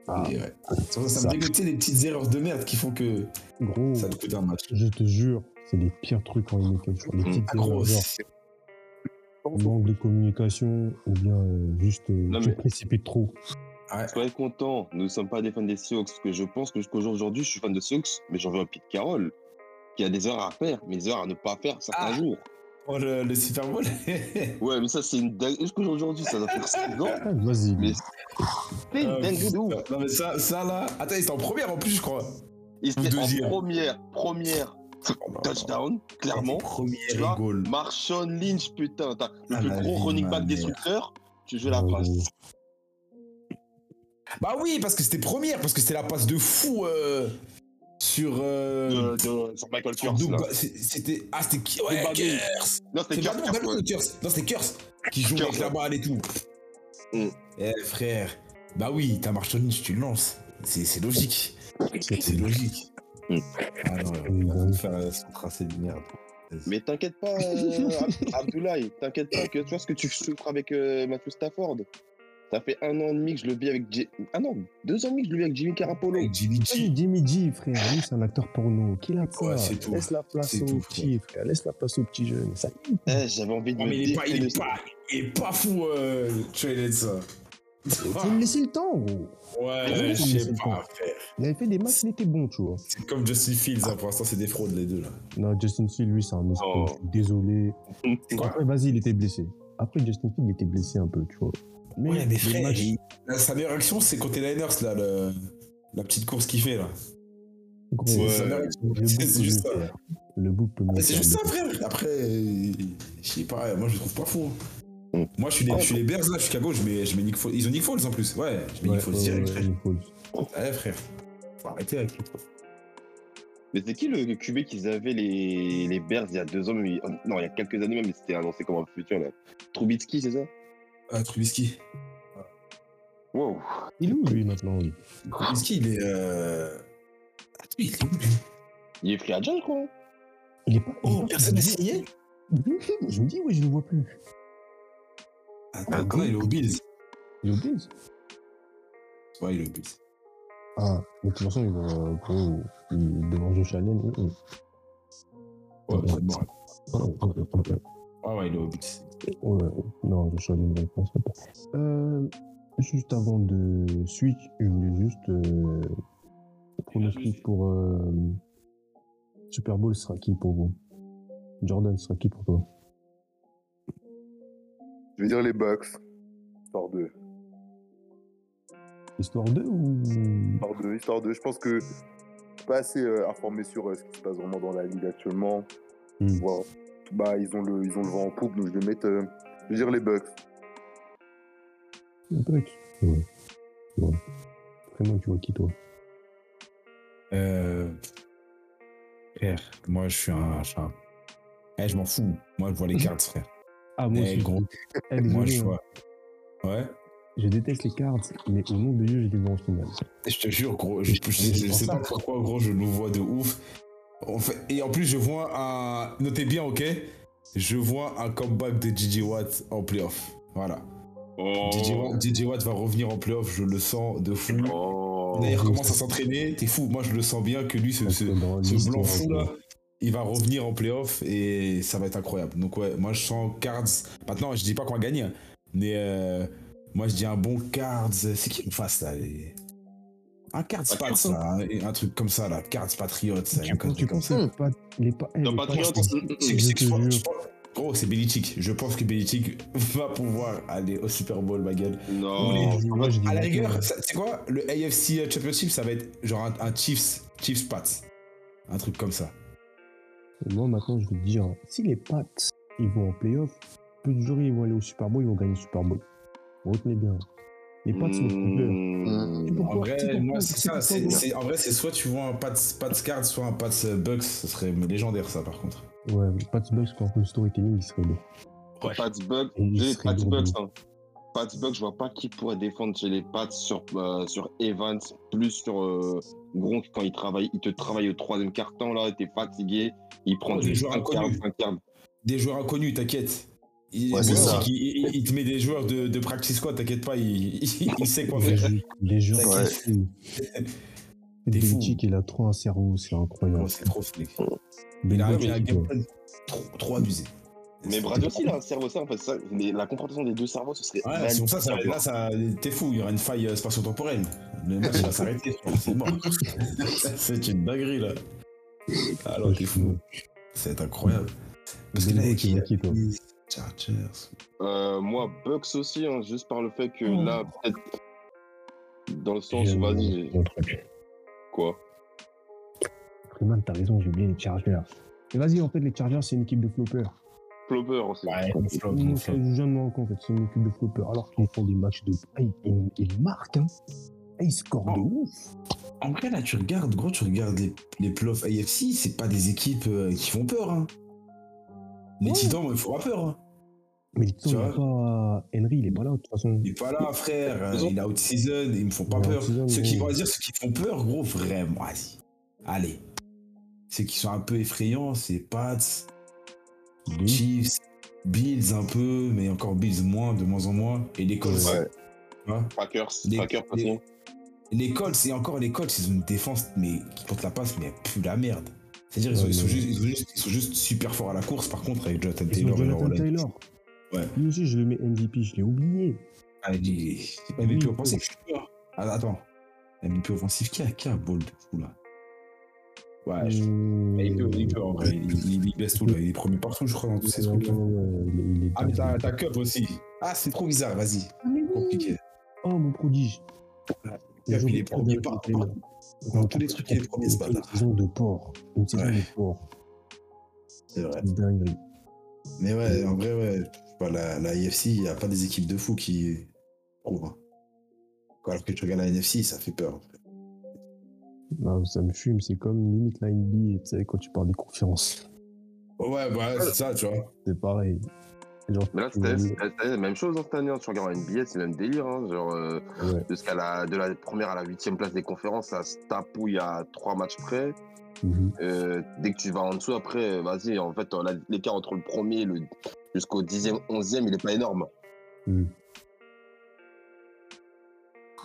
Ah, Et ouais. Ça, ça ça. me dégoûtait les petites erreurs de merde qui font que gros, ça te coûte un match. je te jure, c'est les pires trucs en NFL. Les Mm. petites Ah, gros, erreurs, genre manque de communication ou bien euh, juste euh, Non, mais- te précipites trop. ouais. Soyez content, nous ne sommes pas des fans des Seahawks, parce que je pense que jusqu'au jour d'aujourd'hui, je suis fan de Seahawks, mais j'en veux un Pete Carroll, qui a des erreurs à faire, mais des erreurs à ne pas faire certains Ah. jours. Oh, le, le Super Bowl. Ouais, mais ça, c'est une dingue. Jusqu'au jour d'aujourd'hui, ça doit faire 6 ans? Ah, Vas-y. Mais c'est une Ah, dingue de ouf. Non mais ça, ça là. Attends, il était en première en plus, je crois. Il était en première, première touchdown, clairement. Premier goal. Marshawn Lynch, putain, le Ah, plus gros running back destructeur, tu joues la Oh, passe. Bah oui, parce que c'était première, parce que c'était la passe de fou euh, sur. Euh, De, de- sur Michael c'est- C'était. Ah, c'était qui Ouais. Non, c'était ouais. Kurtz. Non, c'était Kurtz qui joue avec la balle et tout. Mm. Eh frère, bah oui, t'as Marshawn Lynch, tu le lances. C'est c'est logique. C'est logique. Mm. Ah non, on va faire euh, son tracé de merde. Mais t'inquiète pas, euh, Ab- Abdoulaye, t'inquiète pas que tu vois ce que tu souffres avec euh, Matthew Stafford. Ça fait un an et demi que je le vis avec. J- Ah non, deux ans et demi que je le vis avec Jimmy Carapolo. Avec Jimmy G. Jimmy G, frère, lui, c'est un acteur porno. Qu'il a de ça Ouais, c'est tout. Laisse la place aux tout, petits, frère. Laisse la place aux petits jeunes. Ça, Eh, j'avais envie de Non, me mais il est pas, il est pas, il est pas fou, euh, ça. faut laisser le temps, gros. Ouais, je sais pas, frère. Il avait fait des matchs, il était bon, tu vois. C'est comme Justin Fields, hein, pour l'instant, c'est des fraudes, les deux, là. Non, Justin Field, lui, c'est un escroc. Oh. Désolé. Quoi? Après, vas-y, il était blessé. Après, Justin Field, il était blessé un peu, tu vois. Ouais, mais frère, il- la- sa meilleure action, c'est les Niners, là, le- la petite course qu'il fait, là. C'est Ouais. juste ça. Le book peut Mais c'est juste ça, frère. Après, euh, je sais pas, moi, je le trouve pas fou. Mm. Moi, je suis les, je suis les Bears, là, Chicago, je mets, je mets Nick Foles. Ils ont Nick Foles, en plus. Ouais, je mets Ouais, Nick Foles direct, ouais, frère. Frère. Faut arrêter avec lui. Mais c'est qui le QB qu'ils avaient les, les Bears il y a deux ans mais il- Non, il y a quelques années même, mais c'était annoncé comme un futur là. Trubitsky, c'est ça? Ah, Trubisky. Wow. Il est où, lui, maintenant lui Trubisky, il est. Euh... Attends, il est où, lui? Il est free agent, quoi. Il est pas. Oh, personne n'a signé Je me dis, ouais, je le vois plus. Attends, il est au Bills. Il est au Bills? Ouais, il est au Bills. Ah, mais de toute façon, il va. Gros, il devant Josh Allen. hum, hum. Ouais, c'est bon. Ouais, Ouais, il est au Bills. ouais, non, Allen, il va pas. Euh, juste avant de switch, je voulais juste. Euh, pronostic pour. Euh, Super Bowl sera qui pour vous? Jordan sera qui pour toi? Je vais dire les Bucks. Histoire de. Histoire 2 ou? Histoire de. Histoire de. Je pense que je suis pas assez euh, informé sur euh, ce qui se passe vraiment dans la ligue actuellement. Hmm. Voilà. Bah, ils ont, le, ils ont le vent en poupe, donc je vais mettre. euh, je vais dire les Bucks. Un peu. Ouais. ouais. Vraiment, tu vois qui toi? Euh. Frère, moi, je suis un. Je, un- Eh, je m'en fous. Moi, je vois les cartes, frère. Ah, moi Eh, aussi. gros. Eh, Moi, je hein. vois. Ouais. Je déteste les cartes, mais au nom de Dieu, je les vois en finale. Je te jure, gros, je, je- je- je sais pas pourquoi, gros, je nous vois de ouf. En fait, et en plus, je vois un. Notez bien, ok? Je vois un comeback de DJ Watt en playoff. Voilà. Oh. DJ, Watt, DJ Watt va revenir en playoff, je le sens de fou. Oh. D'ailleurs, il commence à s'entraîner, t'es fou. Moi, je le sens bien que lui, ce, blanc fou là, il va revenir en playoff et ça va être incroyable. Donc, ouais, moi, je sens Cards. Maintenant, je dis pas qu'on va gagner, mais euh, moi, je dis un bon Cards. C'est qui en face là les- Un Cards Cards, là, un, un truc comme ça là. Cards Patriots. ça, Tu un penses, truc tu comme ça. les pas, les pas, Non, les Patriots, Pats, mm, mm, mm. C'est c'est pense- Gros, c'est Belichick. Je pense que Belichick va pouvoir aller au Super Bowl, ma gueule. Non. Les- moi, je dis à la rigueur, tu sais quoi? Le AFC Championship, ça va être genre un, un Chiefs, Chiefs Pats. Un truc comme ça. Moi, maintenant, je vais te dire, si les Pats, ils vont en playoff, peu de jours, ils vont aller au Super Bowl, ils vont gagner le Super Bowl. Retenez bien. Mmh. Tu peux- En vrai, moi, c'est ça. c'est- en vrai, c'est soit tu vois un Pats, Pats Cards, soit un Pats Bucks. Ce serait légendaire, ça, par contre. Ouais, Pats Bucks, contre, le storytelling, il serait beau. Pats Bucks, serait Pats de Bucks, hein. Pats Bucks, je vois pas qui pourrait défendre chez les Pats sur, euh, sur Evans, plus sur euh, Gronk quand il travaille. Il te travaille au troisième quart-temps, là, t'es fatigué. Il prend Oh, des des joueurs 5 quarts, inconnus. 5 quarts. Des joueurs inconnus, t'inquiète. Il, Ouais, c'est Belichick, ça. il, il- il te met des joueurs de, de practice squad, t'inquiète pas, il, il, il sait quoi Les faire. les T'es fou. Belichick, il a trop un cerveau, c'est incroyable. Oh, c'est trop flic. Belichick, arrive, il a trop, trop abusé. Mais Brady aussi, il a un cerveau, ça, en fait, ça, mais la confrontation des deux cerveaux, ce serait. Ouais, c'est pour ça, ça, là, ça, t'es fou, il y aura une faille euh, spatio-temporelle. Le match va s'arrêter, c'est mort. c'est une dinguerie, là. Alors, t'es fou. C'est incroyable. Parce que là, il Chargers. Euh, moi, Bucks aussi, hein, juste par le fait que Oh. là, peut-être. Dans le sens où, vas-y, quoi? Freeman, t'as raison, j'ai oublié les Chargers. Mais vas-y, en fait, les Chargers, c'est une équipe de floppers. Flopper aussi. Ouais, flop, Ils mon ne flop. se jamais en compte, c'est une équipe de floppers. Alors qu'ils font des matchs de. Ah, ils, ils- ils marquent, hein. Ils scorent de ouf. En vrai, là, tu regardes, gros, tu regardes les, les playoffs AFC, c'est pas des équipes euh, qui font peur. Hein. Les Ouais. Titans, ils font pas peur. Hein. Mais Tu il a pas. Henry, il est pas là, de toute façon. Il est pas là, frère. Il a out-season, ils me font pas est peur. Ceux qui vont dire ceux qui font peur, gros, vraiment, vas-y. Allez. Ceux qui sont un peu effrayants, c'est Pats, Chiefs, Bills un peu, mais encore Bills moins, de moins en moins. Et les Colts. Ouais. Packers, Les- Packers, les- Colts, et encore les Colts, ils ont une défense mais qui porte la passe, mais plus la merde. C'est-à-dire, ils, sont- Ouais, ils sont juste, ils, sont juste, ils sont juste super forts à la course, par contre, avec Jonathan Taylor et leur Jonathan line. Taylor. Ouais. Lui aussi, je le mets MVP, je l'ai oublié. Ah, il est- c'est pas Oui, MVP offensif, je suis sûr. Ah, attends. MVP offensif, qui a, qui a ball de fou là Ouais, je- Hum, il peut, il peut en vrai, il, il, il baisse tout là, il est premier partout, je crois, dans tous ces trucs Ah, mais t'as Cup aussi. Ah, c'est trop bizarre, vas-y. Ah. Compliqué. Oh, mon prodige. Cup, il est premier bien par- jouer, par- là. Dans tous les trucs, il est premier, ce Une bâtard. saison de porc. Une saison de porc. C'est vrai. Dinguerie. Mais ouais, en vrai, ouais. Bah, la, la IFC, il n'y a pas des équipes de fous qui prouvent. hein. Alors que tu regardes la NFC, ça fait peur. Non, ça me fume, c'est comme limite la NBA, tu sais, quand tu parles des conférences. Ouais, bah, c'est ça, tu vois. C'est pareil. Genre, Mais là, c'était la même chose hein, cette année. hein. Tu regardes en NBA, c'est le même délire. hein. Genre, euh, ouais. jusqu'à la, de la première à la huitième place des conférences, ça se tapouille à trois matchs près. Mhm. Euh, dès que tu vas en dessous, après, vas-y, en fait, la- l'écart entre le premier et le, jusqu'au dixième, onzième, il est pas énorme.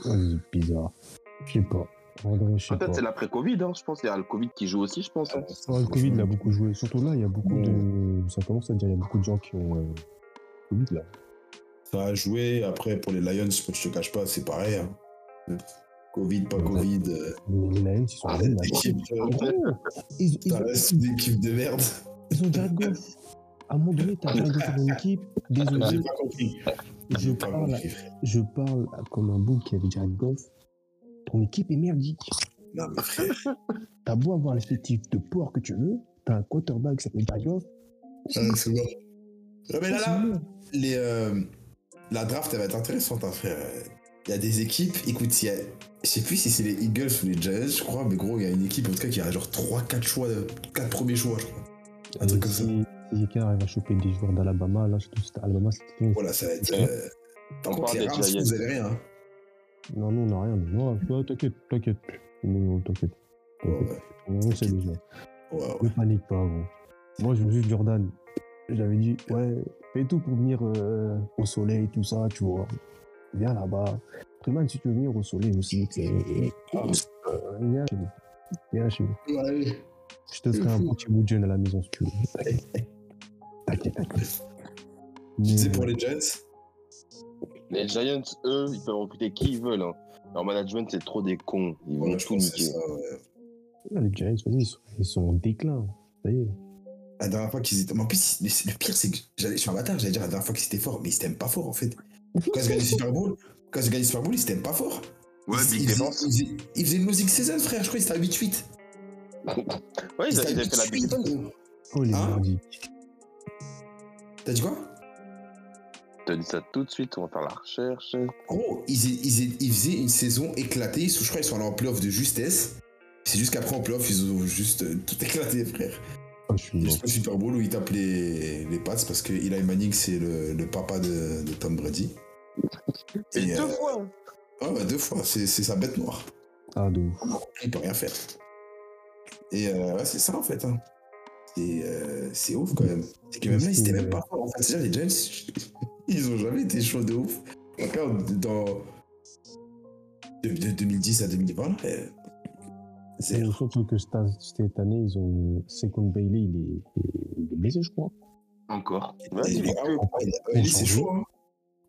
C'est bizarre. Je sais pas. Peut-être c'est l'après-Covid, hein, je pense. Il y a le Covid qui joue aussi, je pense. hein. Ouais, le Covid, il a beaucoup joué. Surtout là, il y a beaucoup de. Ça commence à dire, il y a beaucoup de gens qui ont. euh, Covid là. Ça a joué. Après, pour les Lions, je te cache pas, c'est pareil. hein. Covid, pas Ouais. Covid. euh, Les Lions, ils sont Ah, là. l'équipe, euh, ils, ils, Ça ont, reste une équipe de merde. ils ont Jared Goff. À un moment donné, t'as Jared Goff dans l'équipe. J'ai Désolé, pas compris. je parle, je parle comme un bouc qui avait Jared Goff. Ton équipe est merdique. Non, mais frère. T'as beau avoir l'effectif de porc que tu veux, t'as un quarterback qui s'appelle Jared Goff. Ah, c'est bon. Ouais, mais là, C'est là, nul. les, euh, la draft, elle va être intéressante, hein, frère. Il y a des équipes, écoute, il y a, je sais plus si c'est les Eagles ou les Giants, je crois, mais gros, il y a une équipe, en tout cas, qui a genre 3-4 choix, 4 premiers choix, je crois. Un truc comme ça. Si si Car arrive à choper des joueurs d'Alabama, là, surtout c'était Alabama, c'était. Voilà, ça va être. Euh, des Rams, Giants. vous avez rien. hein. Non, nous, on n'a rien. Non, ouais, t'inquiète, t'inquiète. Non, non, t'inquiète. Ouais, t'inquiète. ouais. On sait déjà. Ouais, ouais. Ne panique pas, gros. Moi, je me suis dit, Jordan, j'avais dit, ouais, fais tout pour venir euh, au soleil, tout ça, tu vois. Viens là-bas. Freeman, si tu veux venir au soleil aussi, Ah, euh, viens chez nous. Viens chez nous. ouais. Je te C'est ferai un petit bout de jeune à la maison si tu veux. T'inquiète, t'inquiète. Tu sais, pour les Giants, Les Giants, eux, ils peuvent recruter qui ils veulent. hein. Leur management, c'est trop des cons. Ils vont ouais, tout niquer. ça, ouais. là, les Giants, vas-y, ils sont, ils sont en déclin. Ça y est. La dernière fois qu'ils étaient. Mais en plus, le le pire, c'est que j'allais- je suis un bâtard, j'allais dire la dernière fois qu'ils étaient forts, mais ils étaient même pas forts en fait. Quand ils gagnaient le Super Bowl, quand ils gagnaient le Super Bowl, ils même pas forts. Ouais, ils, ils, faisaient, ils, faisaient, ils faisaient une musique saison, frère, je crois qu'ils étaient à 8-8. Ouais, ils, avaient fait la Big 8-8, Defense. gros. Oh, les Hein. T'as dit quoi? Je te dis ça tout de suite, on va faire la recherche. Gros, ils, ils, ils faisaient une saison éclatée, je crois qu'ils sont allés en playoff de justesse. C'est juste qu'après en playoff, ils ont juste euh, tout éclaté, frère. Oh, je suis mort. Jusqu'au Super Bowl où ils tapent les, les Pats parce que Eli Manning, c'est le, le papa de, de Tom Brady. Et deux euh, fois Ouais, ouais, deux fois, c'est c'est sa bête noire. Ah, de ouf. Il peut rien faire. Et euh, ouais, c'est ça en fait. hein. C'est euh, c'est ouf quand même. C'est que même là, ils étaient même pas forts. En fait, c'est-à-dire, les Giants, ils ont jamais été chauds de ouf. Encore dans. De, de 2010 à 2020, là, euh, c'est. Surtout que cette, année, ils ont. Second Bailey, il est, il est blessé, je crois. Encore. il- mais ah, C'est chaud, hein.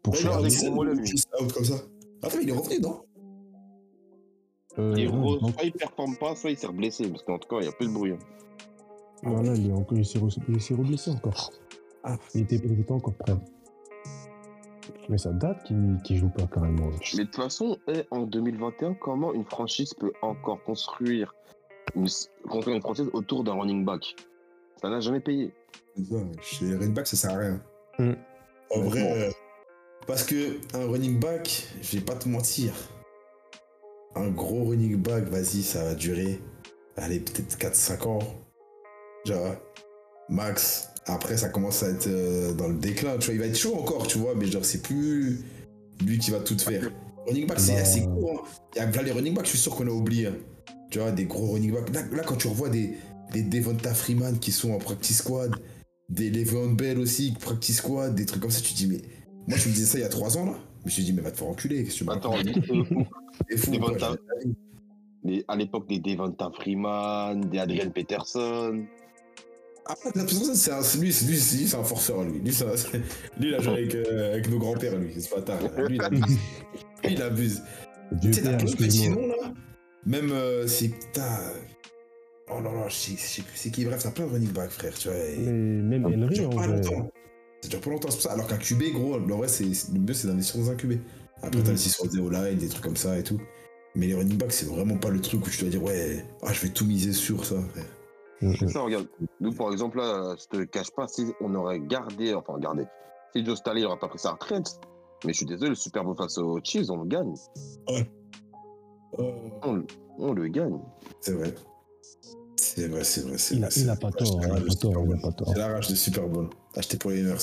Pour changer. out comme ça. Après, il est revenu, non? Euh, il non, re- non, soit il performe pas, soit il s'est blessé. Parce qu'en tout cas, il y a plus de bruit. Voilà, il est encore, il s'est re- il s'est reblessé encore. Ah. Il était, il était encore prêt. Mais ça date qu'il qu'il joue pas carrément. Mais de toute façon, en 2021, comment une franchise peut encore construire une, construire une franchise autour d'un running back? Ça n'a jamais payé. Ça, Chez les running back, ça sert à rien. Mm. En Ouais, vrai, bon. euh, parce que un running back, je vais pas te mentir, un gros running back, vas-y, ça va durer, allez, peut-être 4-5 ans. Genre, max. Après, ça commence à être euh, dans le déclin, tu vois, il va être chaud encore, tu vois, mais genre, c'est plus lui qui va tout faire. Running back, c'est assez court. hein. Il y a là, les running backs, je suis sûr qu'on a oublié. hein. Tu vois, des gros running backs. Là, là, quand tu revois des, des Devonta Freeman qui sont en practice squad, des Le'Veon Bell aussi, practice squad, des trucs comme ça, tu te dis, mais moi, je me disais ça il y a 3 ans, là. Je me suis dit, mais va te faire enculer, qu'est-ce que tu Attends, fou, Devonta- les- à l'époque des Devonta Freeman, des Adrian Peterson. Façon, c'est un- c'est lui, c'est lui, c'est lui, c'est un forceur, lui. Lui, c'est il a joué avec, euh, avec nos grands-pères, lui, c'est pas tard. Lui, il abuse. Lui, il abuse. Tu sais, noms, là. Même euh, c'est. Putain. Oh là là, je sais, je sais plus c'est qui. Bref, t'as plein de running back, frère, tu vois. et- Mais même Ça Henry, dure en pas longtemps. Ça dure pas longtemps, c'est pour ça. Alors qu'un QB, gros, en vrai, c'est, c'est- le mieux, c'est d'investir dans un QB. Après, t'as aussi sur des O-line, des trucs comme ça et tout. Mais les running backs, c'est vraiment pas le truc où tu dois dire, ouais, ah, je vais tout miser sur ça. frère. Mm, C'est mm. ça, regarde. Nous, par exemple, là, je te cache pas, si on aurait gardé, enfin, gardé. Si Joe Staley n'aurait pas pris sa retraite, mais je suis désolé, le Super Bowl face aux Chiefs, on le gagne. On, le- on le gagne. C'est vrai. C'est vrai, c'est vrai, c'est Il vrai. a, c'est il a vrai. pas Ah, tort, il a rage pas de Super tort, il a Bowl. pas tort. C'est la rage de Super Bowl. Acheté pour les Niners.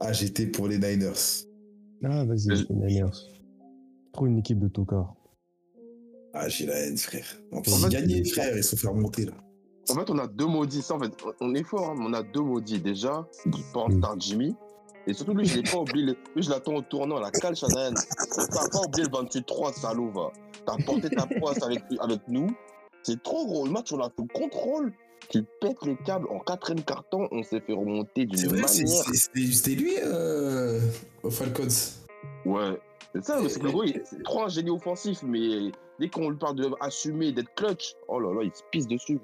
Ah, j'étais pour les Niners. Ah, vas-y, Mais- les Niners. Trop une équipe de tocards. Ah, j'ai la haine, frère. En plus, ils gagnaient, frère, ils se sont fait remonter, là. En fait, on a deux maudits. Ça, en fait, on est fort, hein, mais on a deux maudits. Déjà, Porn Mm. Jimmy. Et surtout, lui, je l'ai pas oublié. Lui, je l'attends au tournant, la cale Shanahan. T'as pas oublié le 28-3, salaud, va. T'as porté ta poisse avec, avec nous. C'est trop gros. Le match, on a fait le contrôle. Tu pètes les câbles en quatrième carton. On s'est fait remonter d'une manière. c'est- c'était lui, euh, aux Falcons. Ouais. C'est ça, mais c'est que le gros, il- c'est trop un génie offensif. Mais dès qu'on lui parle d'assumer, d'être clutch, oh là là, il se pisse dessus.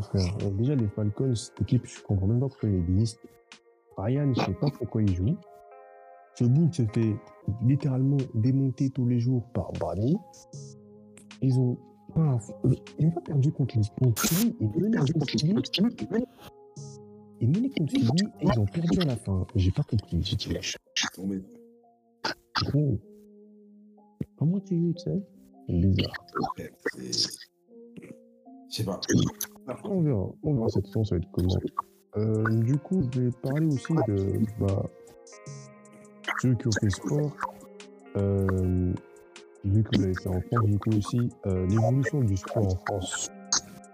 Frère, euh, déjà, les Falcons, cette équipe, je comprends même pas pourquoi il existe. Ryan, je sais pas pourquoi il joue. Ce bout se fait littéralement démonter tous les jours par Barney. Ils ont pas, ils ont pas perdu contre les Philly, ils menaient contre Philly. Ils menaient contre Philly et ils ont perdu à la fin. J'ai pas compris. J'ai dit, gros. Comment tu joues, tu sais? Bizarre. Je sais pas. Après, on verra. On verra cette saison, ça va être comment. Euh, du coup, je vais parler aussi de bah, ceux qui ont fait sport. Euh, vu que vous l'avez fait en France, du coup aussi, euh, l'évolution du sport en France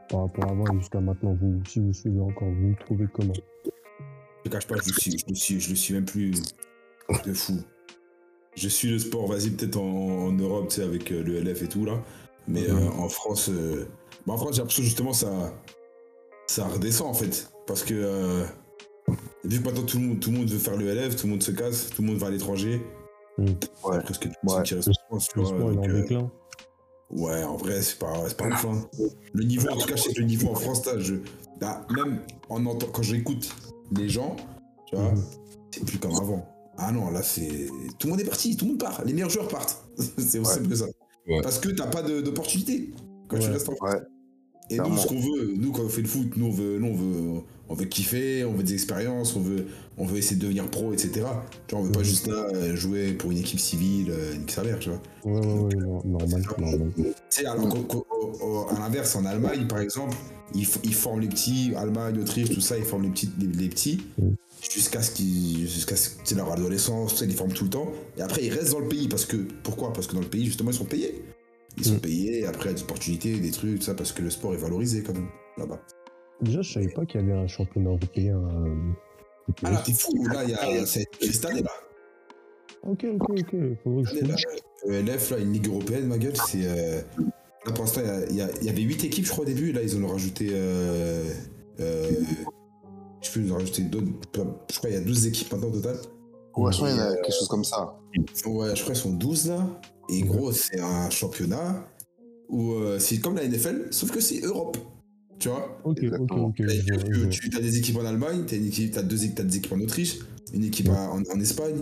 par rapport à avant et jusqu'à maintenant, vous, si vous suivez encore, vous le trouvez comment? Je te cache pas, je le suis, je le suis, je le suis même plus de fou. Je suis le sport, vas-y, peut-être en, en Europe, tu sais, avec euh, le LF et tout, là. Mais Mhm. euh, en France, euh, bah, en France, j'ai l'impression justement ça, ça redescend, en fait. Parce que, euh, vu que maintenant tout le, monde, tout le monde veut faire le LF, tout le monde se casse, tout le monde va à l'étranger. Mhm. Ouais, presque tout Ouais. qui reste en France, tu Le vois, sport est donc, en euh, déclin. Ouais, en vrai, c'est pas, c'est pas ouf. hein. Le niveau, en tout cas, que le niveau en France, là, je, là, même en entend, quand j'écoute les gens, tu vois, Mhm. c'est plus comme avant. Ah non, là, c'est. Tout le monde est parti, tout le monde part. Les meilleurs joueurs partent. c'est aussi simple que ça. Ouais. Parce que t'as pas d'opportunité quand tu restes en France. Ouais. Et nous, ce qu'on veut, nous, quand on fait le foot, nous, on veut, nous, on veut, on veut kiffer, on veut des expériences, on veut, on veut essayer de devenir pro, etc. Tu vois, on veut pas juste là euh, jouer pour une équipe civile, euh, une salaire, tu vois. Ouais, ouais, ouais, non, normal, normal. Tu sais, alors à l'inverse, en Allemagne, par exemple, ils, forment les petits, Allemagne, Autriche, tout ça, ils forment les petits, les, les petits Mm. Jusqu'à ce qu'ils, jusqu'à ce- leur adolescence, ils les forment tout le temps. Et après, ils restent dans le pays parce que, pourquoi? Parce que dans le pays, justement, ils sont payés. Ils sont Mm. payés, après, il y a des opportunités, des trucs, tout ça, parce que le sport est valorisé quand même, là-bas. Déjà, je savais pas qu'il y avait un championnat européen. euh, Ah là, t'es fou, là, il y a, il y a cette, cette année là. Ok, ok, ok. Faudrait que je là, ELF, là, une ligue européenne, ma gueule, c'est. euh, Là, pour l'instant, il y y, y avait 8 équipes, je crois, au début. Là, ils en ont rajouté. Euh... euh, Je sais plus, ils en ont rajouté d'autres. Je crois qu'il y a 12 équipes maintenant au total. Ouais, je crois qu'il y en a quelque chose comme ça. Ouais, je crois qu'ils sont 12 là. Et gros, c'est un championnat où euh, c'est comme la NFL, sauf que c'est Europe. Tu vois? Ok, ok, Exactement. ok. euh, tu as des équipes en Allemagne, tu as, une équipe, t'as deux, équipes- t'as des équipes en Autriche, une équipe en, en Espagne,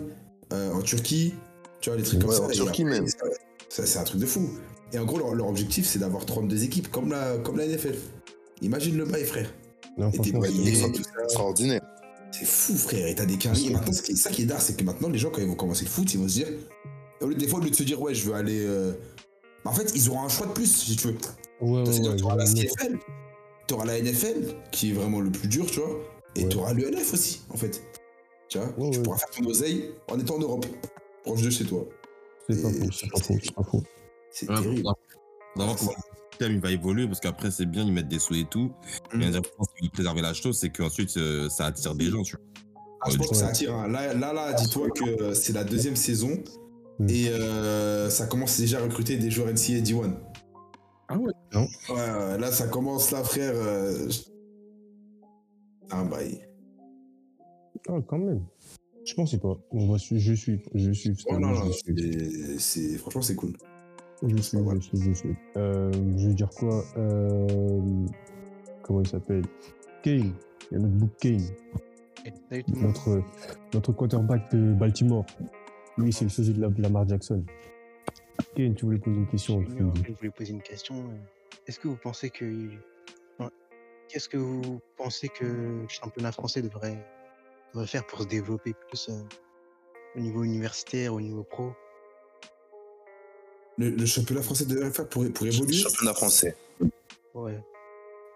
euh, en Turquie, tu vois, les trucs comme Ouais, ça. en Turquie même. c'est un truc de fou. Et en gros, leur, leur objectif, c'est d'avoir 32 équipes comme la, comme la NFL. Imagine le bail, frère. Non, Et t'es franchement, noyé, c'est- fou, frère. Et t'as des carrières. Et maintenant, ce qui est, ça qui est d'art, c'est que maintenant, les gens, quand ils vont commencer le foot, ils vont se dire. Au lieu, des fois, au lieu de se dire, ouais, je veux aller. euh, En fait, ils auront un choix de plus, si tu veux. Ouais, ouais, ouais. t'auras la. CFL, t'auras la NFL, qui est vraiment le plus dur, tu vois. Et Ouais. t'auras le LF aussi, en fait. Tu vois, Ouais, tu ouais. pourras faire ton oseille en étant en Europe, proche de chez toi. C'est pas faux, c'est pas faux, c'est pas faux. C'est Ouais, terrible. faudra- il va évoluer parce qu'après c'est bien ils mettent des sous et tout. Mm. Mais je pense qu'ils veulent préserver la chose, c'est qu'ensuite euh, ça attire des gens. Tu vois. Ah, je pense que Ouais. ça attire. hein. Là, là, là dis-toi que c'est la deuxième saison Mm. et euh, ça commence déjà à recruter des joueurs NCAA D1. Ah ouais? Non. Ouais, ouais, là, ça commence là, frère. euh, je- Ah, bail. Ah, quand même. Je pensais pas. On va su- je suis, je suis. Oh, non, non, je suis. franchement, c'est cool. Je suis, Ouais. je suis, je suis. Euh, je veux dire quoi euh, Comment il s'appelle? Kane. Il y a notre book Kane. Notre, notre quarterback de Baltimore. Lui, c'est le sosie de la- de Lamar Jackson. Kane, tu voulais poser une question dis. Je voulais poser une question. euh, Est-ce que vous pensez que. Qu'est-ce que vous pensez que le championnat français devrait, devrait faire pour se développer plus euh, au niveau universitaire, au niveau pro? Le, le championnat français devrait faire pour, pour évoluer. Championnat français. Ouais.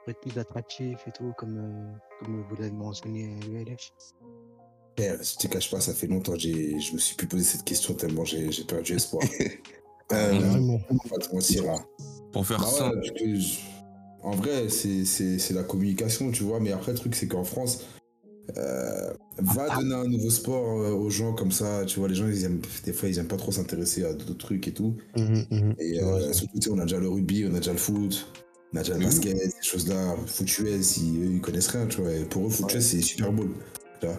Pour être plus attractif et tout, comme, euh, comme vous l'avez mentionné à l'ULF. Frère, je te cache pas, ça fait longtemps que j'ai- je me suis plus posé cette question tellement j'ai j'ai perdu espoir. Euh, Vraiment. On va pas te mentir. hein. Pour faire Bah ça, ouais, je- En vrai, c'est- c'est c'est la communication, tu vois. Mais après, le truc, c'est qu'en France, euh, va donner un nouveau sport euh, aux gens comme ça. Tu vois, les gens, ils aiment, des fois, ils aiment pas trop s'intéresser à d'autres trucs et tout. Mhm, mhm. Et euh, surtout, tu sais, on a déjà le rugby, on a déjà le foot, on a déjà le Oui. basket, ces choses-là. Foot US, ils, eux, ils connaissent rien, tu vois. Et pour eux, foot Ouais. US, c'est Super Bowl. Tu vois.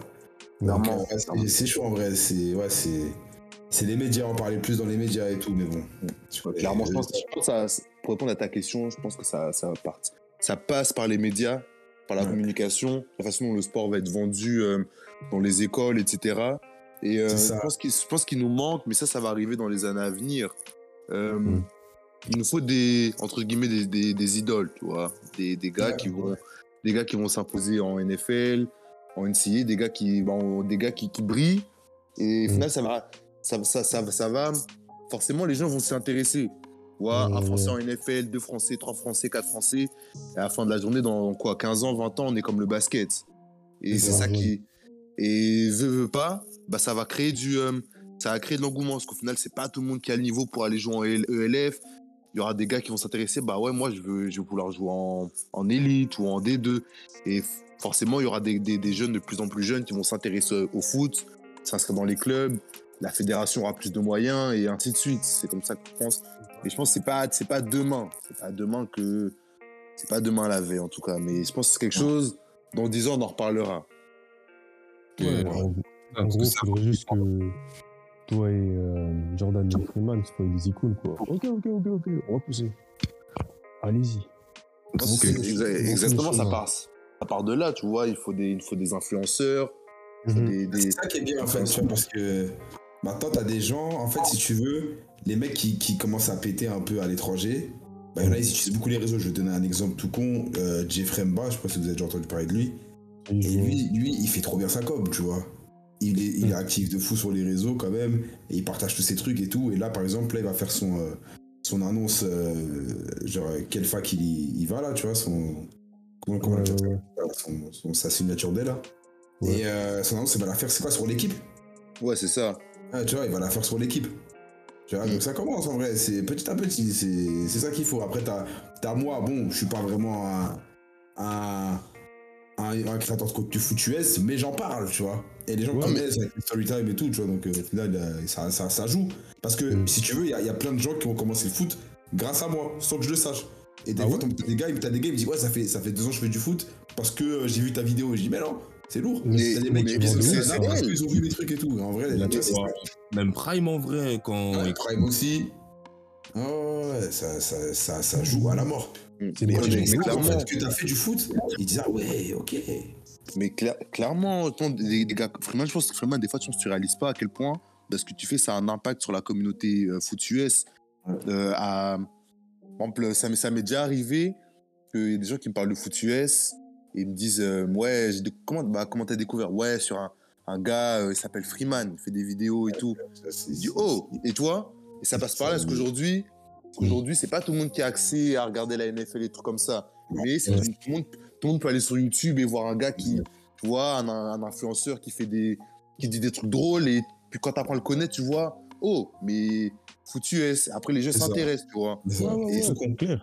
Clairement. Donc, euh, c'est- chaud en vrai. C'est ouais, c'est c'est les médias, on parlait plus dans les médias et tout, mais bon. tu vois, Clairement, je pense, je pense que ça, pour répondre à ta question, je pense que ça, ça, part- ça passe par les médias, par la Ouais. communication, la façon dont le sport va être vendu euh, dans les écoles, etc. Et euh, je pense qu'il nous manque, mais ça, ça va arriver dans les années à venir. Euh, Mm. Il nous faut des, entre guillemets, des, des, des idoles, tu vois, des, des gars Ouais, qui vont, ouais. des gars qui vont s'imposer en NFL, en NCAA, des gars qui, des gars qui, qui brillent. Et au Mm. final, ça va, ça, ça, ça, ça va, forcément, les gens vont s'y intéresser. Ouais, un Ouais, Français en NFL, deux Français, trois Français, quatre Français. Et à la fin de la journée, dans quoi, 15 ans, 20 ans, on est comme le basket. Et C'est c'est ça, ça qui. Et veut, veut pas, bah, ça va créer du. euh, ça va créer de l'engouement. Parce qu'au final, c'est pas tout le monde qui a le niveau pour aller jouer en EL- ELF. Il y aura des gars qui vont s'intéresser. Bah ouais, moi, je veux, je veux vouloir jouer en, en élite ou en D2. Et forcément, il y aura des, des, des jeunes de plus en plus jeunes qui vont s'intéresser au foot, s'inscrire dans les clubs. La fédération aura plus de moyens et ainsi de suite. C'est comme ça que je pense. Mais je pense que c'est pas, c'est pas demain. C'est pas demain que. C'est pas demain la veille, en tout cas. Mais je pense que c'est quelque chose. Dans 10 ans, on en reparlera. Ouais, en, gros, que il faudrait juste que toi et euh, Jordan Freeman soient des icônes, quoi. Ok, ok, ok, ok, on va pousser. Allez-y. Exa- exactement, ça part, ça part de là, tu vois. Il faut des, il faut des influenceurs, Mhm. des, des- C'est ça qui est bien en fait, parce que maintenant t'as des gens, en fait, si tu veux, les mecs qui, qui commencent à péter un peu à l'étranger, bah, il y en a, ils utilisent beaucoup les réseaux. Je vais te donner un exemple tout con, euh, Jeffrey Mba, je sais pas si vous avez déjà entendu parler de lui. Et lui, lui, il fait trop bien sa com, tu vois. Il est, il est actif de fou sur les réseaux quand même, et il partage tous ses trucs et tout. Et là, par exemple, là, il va faire son, euh, son annonce, euh, genre, quelle fac il, il va là, tu vois, son. Comment, comment on Ouais, appelle ça ouais, ouais. son, son- sa signature d'elle là. Ouais. Et euh, son annonce, il va la faire, c'est quoi, sur l'équipe? Ouais, c'est ça. Ah, tu vois, il va la faire sur l'équipe. Tu vois, Mm. donc ça commence en vrai, c'est petit à petit, c'est c'est ça qu'il faut. Après, t'as as moi, bon, je suis pas vraiment un, un, un, un créateur de contenu foot US, mais j'en parle, tu vois. Et les gens Ouais, connaissent avec le story time et tout, tu vois. Donc, euh, au final, ça, ça, ça joue. Parce que, Mm. si tu veux, il y, a- il y a plein de gens qui ont commencé le foot grâce à moi, sans que je le sache. Et des Ah fois, ouais? t'as des gars, t'as des gars, ils me disent, ouais, ça fait, ça fait deux ans que je fais du foot parce que euh, j'ai vu ta vidéo. Et je dis, mais non, c'est lourd. Mais- des mecs c'est- c'est- c'est c'est- parce qu'ils ont vu mes trucs et tout. En vrai, Même Prime en vrai, quand. Ouais, Prime aussi. Oh, ouais, ça, ça, ça, ça joue à la mort. C'est quand mais tu dis clairement. que t'as fait du foot, ils disent ah ouais, ok. Mais cla- clairement, ton- les, les gars, Freeman, je pense que Freeman, des fois, tu ne réalises pas à quel point bah, ce que tu fais, ça a un impact sur la communauté euh, foot US. Euh, à- par exemple, ça, m'est- ça m'est déjà arrivé qu'il y a des gens qui me parlent de foot US ils me disent euh, Ouais, comment bah, comment t'as découvert? Ouais, sur un, un gars, euh, il s'appelle Freeman, il fait des vidéos et tout. Je dis Oh, et toi? Et ça passe par là, parce qu'aujourd'hui, aujourd'hui, c'est pas tout le monde qui a accès à regarder la NFL et tout comme ça. Mais tout, le monde, tout le monde peut aller sur YouTube et voir un gars qui, tu vois, un, un influenceur qui fait des, qui dit des trucs drôles et puis quand t'apprends à le connaître, tu vois, oh, mais foot US. Après, les jeux C'est ça. s'intéressent, tu vois. C'est ça. Ouais, ouais, Et ouais,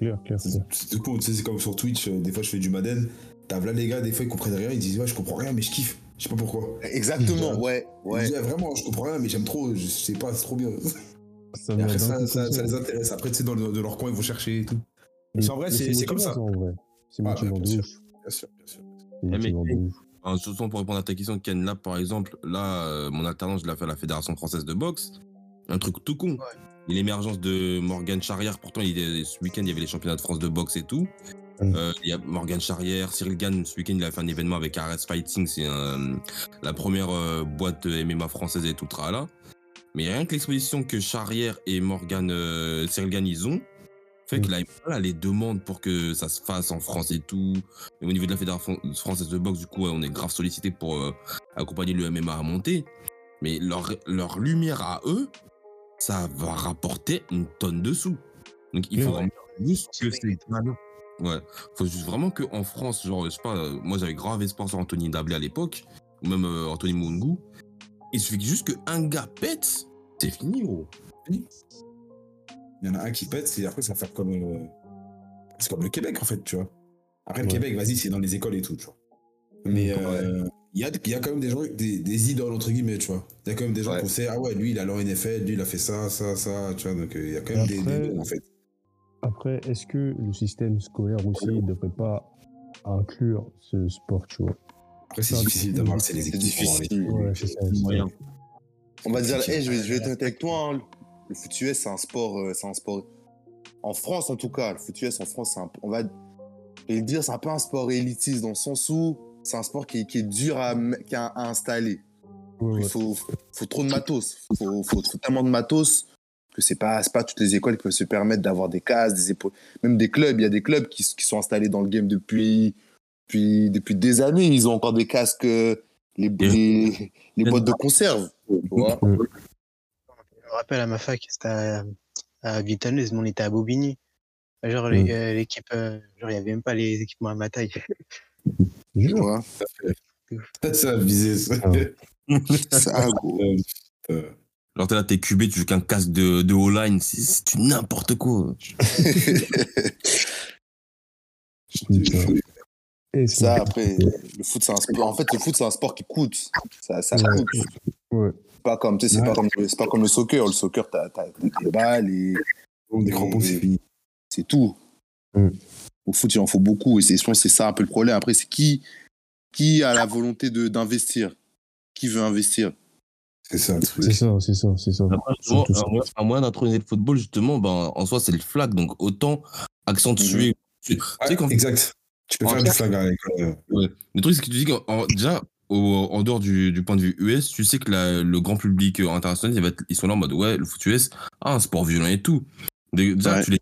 clair. Clair, c'est tu sais, c'est comme sur Twitch, euh, des fois je fais du Madden, t'as là les gars, des fois ils comprennent rien, ils disent ouais, je comprends rien, mais je kiffe. Je sais pas pourquoi. Exactement, ouais, Ils ouais. disent, Ouais, vraiment, je comprends rien, mais j'aime trop, je sais pas, c'est trop bien. Ça après, ça, ça, comme ça les intéresse. Après, tu sais, dans, le- de leur coin, ils vont chercher et tout. Mais- en vrai, c'est- comme ça. en. C'est Ah, motivant bien de sûr. Bien sûr, bien sûr. C'est mais- ouf. Enfin, surtout pour répondre à ta question, Ken, là, par exemple, là, euh, mon alternance, je l'ai fait à la Fédération française de boxe. Un truc tout con. Et l'émergence de Morgan Charrière, pourtant, il est- ce week-end, il y avait les championnats de France de boxe et tout. Mm. Euh, il y a Morgan Charrière, Cyril Gann, ce week-end, il a fait un événement avec RS Fighting, c'est la première euh, boîte MMA française et tout le tralala. Mais rien que l'exposition que Charrière et Morgan, euh, Cyril Gann, ils ont, fait Mm. qu'il a voilà, les demandes pour que ça se fasse en France et tout. Et au niveau de la Fédération française de boxe, du coup, on est grave sollicité pour euh, accompagner le MMA à monter. Mais leur, leur lumière à eux, ça va rapporter une tonne de sous. Donc il faut Ouais. juste que c'est. Ouais, faut juste vraiment qu'en France, genre, je sais pas, euh, moi j'avais grave espoir sur Anthony Dablé à l'époque, ou même euh, Anthony Mungu. Il suffit juste qu'un gars pète, c'est fini, gros. Il y en a un qui pète, et après, ça va faire comme. euh, C'est comme le Québec, en fait, tu vois. Après, le. Québec, vas-y, c'est dans les écoles et tout, tu vois. Mais euh, il y, a, il y a quand même des gens, des, des idoles, entre guillemets, tu vois. Il y a quand même des gens Ouais. qu'on sait, ah ouais, lui, il a en NFL, lui, il a fait ça, ça, ça, tu vois. Donc, euh, il y a quand même des, Après- des noms, en fait. Après, est-ce que le système scolaire aussi ne devrait pas inclure ce sport, tu vois? Après, c'est Ça, difficile d'avoir, c'est les équipes difficile. Ouais, c'est ça. Moyen. On va dire, hey, je, vais, je vais être avec toi, hein, le foot US, c'est un sport, euh, c'est un sport. En France, en tout cas, le foot US en France, c'est un, on va le dire, c'est un peu un sport élitiste dans le sens où c'est un sport qui, est- qui est dur à, m- qui a- à installer. Ouais, ouais. Il faut, faut trop de matos, il faut, faut, faut tellement de matos que c'est pas, pas toutes les écoles qui peuvent se permettre d'avoir des cases, des épaules, même des clubs. Il y a des clubs qui, qui sont installés dans le game depuis, depuis, depuis des années. Ils ont encore des casques, euh, les, les, les boîtes de conserve. Tu vois Je me rappelle à ma fac, c'était à, à Vitaneuse, on était à Bobigny. Genre Mm. l'équipe, euh, genre il n'y avait même pas les équipements à ma taille. Tu vois Ça a visé, ça. Ah. Ça, gros. Euh, Genre, t'es là, t'es cubé, tu joues qu'un casque de, de O-line, c'est- n'importe quoi. Et Ça, après, le foot, c'est un sport. En fait, le foot, c'est un sport qui coûte. Ça, ça Ouais. coûte. Ouais. C'est Pas comme, tu sais, c'est Ouais. pas comme, c'est pas comme le soccer. Le soccer, t'as, t'as, t'as des balles et des crampons, c'est fini. c'est tout. Mm. Au foot, il en faut beaucoup. Et c'est, je pense que c'est ça un peu le problème. Après, c'est qui, qui a la volonté de, d'investir? Qui veut investir? C'est ça, le truc. C'est ça, c'est ça, c'est ça. Après, justement, Surtout ça. un moyen- un moyen d'introniser le football, justement, ben, en soi, c'est le flag. Donc, autant accentuer. Tu tu sais, quand exact. Tu peux En faire du flag avec. Ouais. Le truc, c'est que tu dis qu'en en- déjà, au- en dehors du, du point de vue US, tu sais que la- le grand public euh, international, il va être- ils sont là en mode ouais, le foot US, ah, un sport violent et tout. Dé- Déjà, Ouais. tu, les,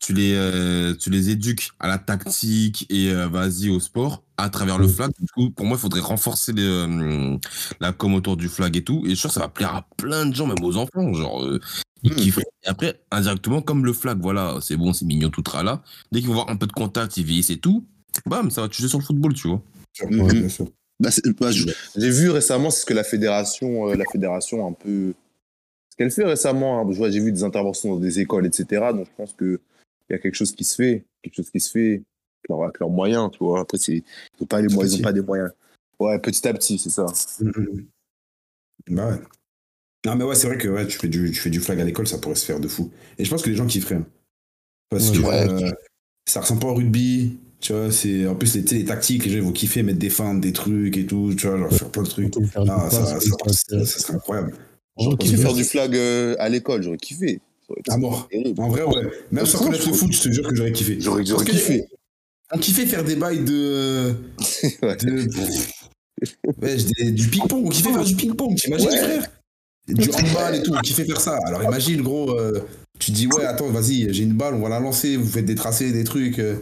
tu, les, euh, tu les éduques à la tactique et euh, vas-y au sport à travers le Mm. flag. Du coup, pour moi, il faudrait renforcer les, euh, la com autour du flag et tout. Et je suis sûr que ça va plaire à plein de gens, même aux enfants. Genre, euh, ils Mm. kifferaient. Et après, indirectement, comme le flag, voilà, c'est bon, c'est mignon, tout là. Dès qu'ils vont voir un peu de contact, ils vieillissent et tout. Bam, ça va toucher sur le football, tu vois. Ouais, bien sûr. Bah, c'est- bah, je- J'ai vu récemment, c'est ce que la fédération, euh, la fédération un peu. Ce qu'elle fait récemment, hein, je vois, j'ai vu des interventions dans des écoles, etc. Donc je pense qu'il y a quelque chose qui se fait. Quelque chose qui se fait. avec leurs moyens, tu vois. Après, c'est, ils n'ont pas, les moyens, ils ont pas des moyens. Ouais, petit à petit, c'est ça. Bah ouais. Non, mais ouais, c'est vrai que ouais, tu, fais du, tu fais du flag à l'école, ça pourrait se faire de fou. Et je pense que les gens kifferaient. hein. Parce Ouais. que Ouais. euh, ça ressemble pas au rugby. Tu vois, c'est en plus les, les tactiques, les gens ils vont kiffer mettre des feintes, des trucs et tout, tu vois, genre faire plein de trucs. On peut faire des Ah, ça, serait incroyable. J'aurais kiffé faire du flag euh, à l'école, j'aurais kiffé. À mort. En vrai, ouais. Même sans connaître le foot, je te jure que j'aurais kiffé. J'aurais, kiffé. On kiffait faire des bails de. Ouais. de ouais, des- du ping-pong, on kiffait faire du ping-pong, t'imagines, Ouais. frère? Du handball et tout, on kiffait faire ça. Alors imagine, gros, euh, tu dis, ouais, attends, vas-y, j'ai une balle, on va la lancer, vous faites des tracés, des trucs. euh,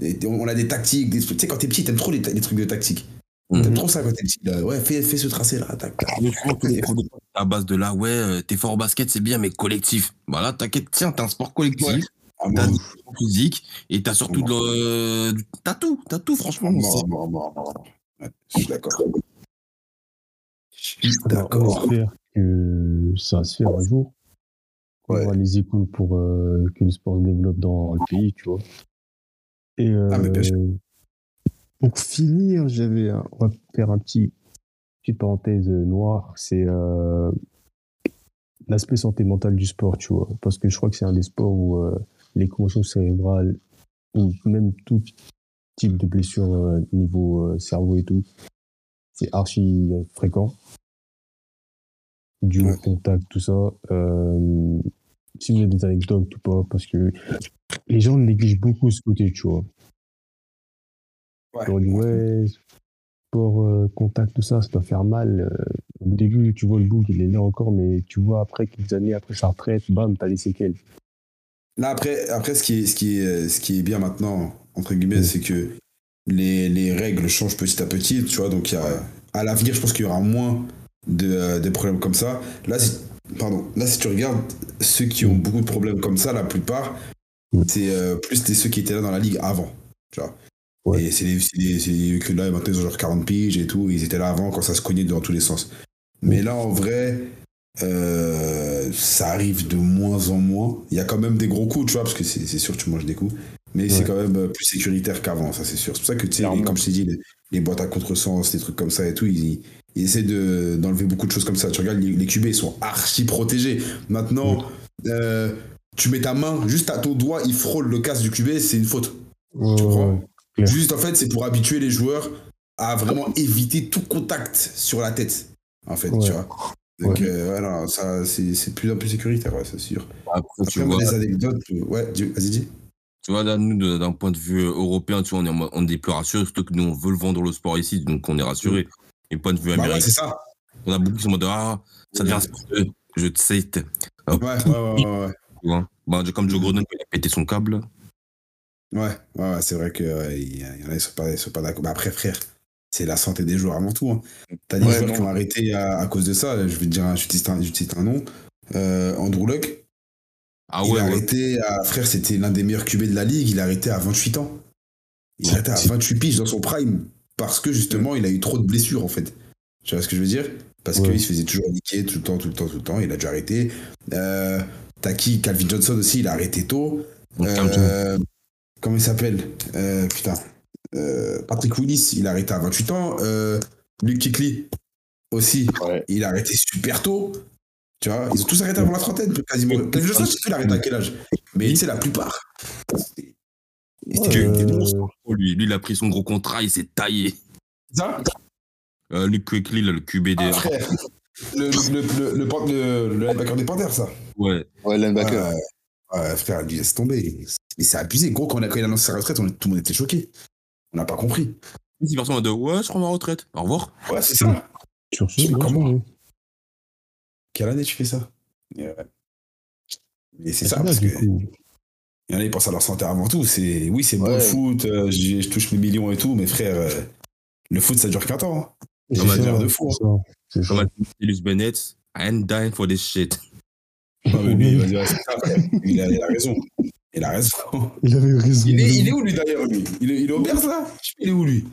et on a des tactiques, des. Tu sais, quand t'es petit, t'aimes trop les, trucs de tactique. Mhm. T'aimes trop ça quand t'es petit. Là. Ouais, fais, fais ce tracé-là, tac, tac. À base de là, ouais, euh, t'es fort au basket, c'est bien, mais collectif. Bah là, t'inquiète, tiens, t'as un sport collectif, Ouais. Ah, t'as bon, du sport physique, et t'as surtout de du- T'as tout, t'as tout, franchement. bon, c'est- bon, bon, bon. Ouais, je suis d'accord. Je suis On d'accord. espère que ça va se faire un jour. On Ouais. aura les échos pour euh, que le sport se développe dans le pays, tu vois. Et euh, Ah, mais bien sûr. pour finir, j'avais, un- on va faire un petit petite parenthèse euh, noire, c'est euh, l'aspect santé mentale du sport, tu vois, parce que je crois que c'est un des sports où euh, les commotions cérébrales ou même tout type de blessure euh, niveau cerveau et tout, c'est archi fréquent. Du Ouais. contact, tout ça. Si vous avez des anecdotes ou pas, parce que les gens négligent beaucoup ce côté, tu vois. Ouais. Genre, ouais, sport, euh, contact, tout ça, ça doit faire mal. Euh, au début, tu vois le bouc, il est là encore, mais tu vois, après quelques années, après sa retraite, bam, t'as des séquelles. Là, après, après ce, qui est, ce, qui est, ce qui est bien maintenant, entre guillemets, Mm. c'est que les, les règles changent petit à petit, tu vois. Donc, il y a, à l'avenir, je pense qu'il y aura moins de, euh, de problèmes comme ça. Là, si, pardon, là, si tu regardes ceux qui ont beaucoup de problèmes comme ça, la plupart, Mm. c'est euh, plus des ceux qui étaient là dans la ligue avant, tu vois. Ouais. Et c'est les, c'est les- c'est les que là, maintenant, ils ont genre 40 piges et tout. Ils étaient là avant quand ça se cognait dans tous les sens. Mais là, en vrai, euh, ça arrive de moins en moins. Il y a quand même des gros coups, tu vois, parce que c'est c'est sûr que tu manges des coups. Mais c'est quand même euh, plus sécuritaire qu'avant, ça c'est sûr. C'est pour ça que, tu sais, les- comme je t'ai dit, les, les boîtes à contresens, des trucs comme ça et tout, ils, ils essaient de- d'enlever beaucoup de choses comme ça. Tu regardes, les, les QB, ils sont archi protégés. Maintenant, euh, tu mets ta main juste à ton doigt, il frôle le casque du QB, c'est une faute. Ouais, Tu comprends Juste en fait, c'est pour habituer les joueurs à vraiment éviter tout contact sur la tête, en fait, Ouais. tu vois. Donc, Ouais. euh, voilà, ça, c'est c'est de plus en plus sécuritaire, ouais, c'est sûr. Après, tu Après, vois, les anecdotes, euh, ouais, vas-y, dis. tu vois, là, nous, d'un point de vue européen, tu vois, on est, on est plus rassurés, surtout que nous, on veut le vendre le sport ici, donc on est rassurés. Et point de vue Bah ouais, américain, c'est ça. on a beaucoup qui sont en mode, ah, ça devient un sport de je te sais, t'es- Ouais, ouais, ouais, ouais. ouais. tu vois. Bah, comme Joe Gordon, il a pété son câble. Ouais, ouais, ouais, c'est vrai qu'il y, y en a, ils sont pas, ils sont pas d'accord. Mais après, frère, c'est la santé des joueurs avant tout. Hein. T'as des Ouais, joueurs non. qui ont arrêté à, à cause de ça. Je vais te dire, un- je te cite un, je te cite un nom. Euh, Andrew Luck. Ah il ouais, a ouais. arrêté à, frère, c'était l'un des meilleurs QB de la ligue. Il a arrêté à 28 ans. Il a arrêté à 28 piges dans son prime. Parce que justement, il a eu trop de blessures, en fait. Tu vois ce que je veux dire? Parce qu'il se faisait toujours niquer tout le temps, tout le temps, tout le temps. Il a dû arrêter. Euh, T'as qui? Calvin Johnson aussi, il a arrêté tôt. Euh, comment il s'appelle Euh, Putain. Euh, Patrick Willis, il a arrêté à 28 ans. Euh, Luke Kickley aussi, Ouais. il a arrêté super tôt. Tu vois, ils ont tous arrêté avant la trentaine, quasiment. Je sais plus, il a arrêté à quel âge. Mais tu sais, la plupart. Ouais, euh. Oh, lui, lui, il a pris son gros contrat, il s'est taillé. Ça? Euh, Luke Quickly, le QB des. Ah, frère. Le, le, le, le, pan- le, le linebacker des Panthers, ça. ouais. Ouais, linebacker. Ouais, ouais, frère, lui, laisse tomber. Mais c'est abusé. Gros, quand, on a, quand il a annoncé sa retraite, on, tout le monde était choqué. On n'a pas compris. Il personne en mode, ouais, je prends ma retraite. Au revoir. Ouais, c'est ça. Sur ce, comment. Quelle année tu fais ça? Et c'est ça, là, parce que il y en a, ils pensent à leur santé avant tout. C'est, oui, c'est beau Ouais. le foot, euh, je touche mes millions et tout, mais frère, euh, le foot, ça dure qu'un temps. hein. Ça, dire de fou, c'est ça, c'est ça. Comme dit Bennett, I ain't dying for this shit. Non, mais lui, il va dire, c'est ça, frère. Il a, il a raison. Il a raison. Il avait raison. Il est, il est où, lui, d'ailleurs, lui? Il est, il est au Bears, là? Je sais pas, il est où, lui?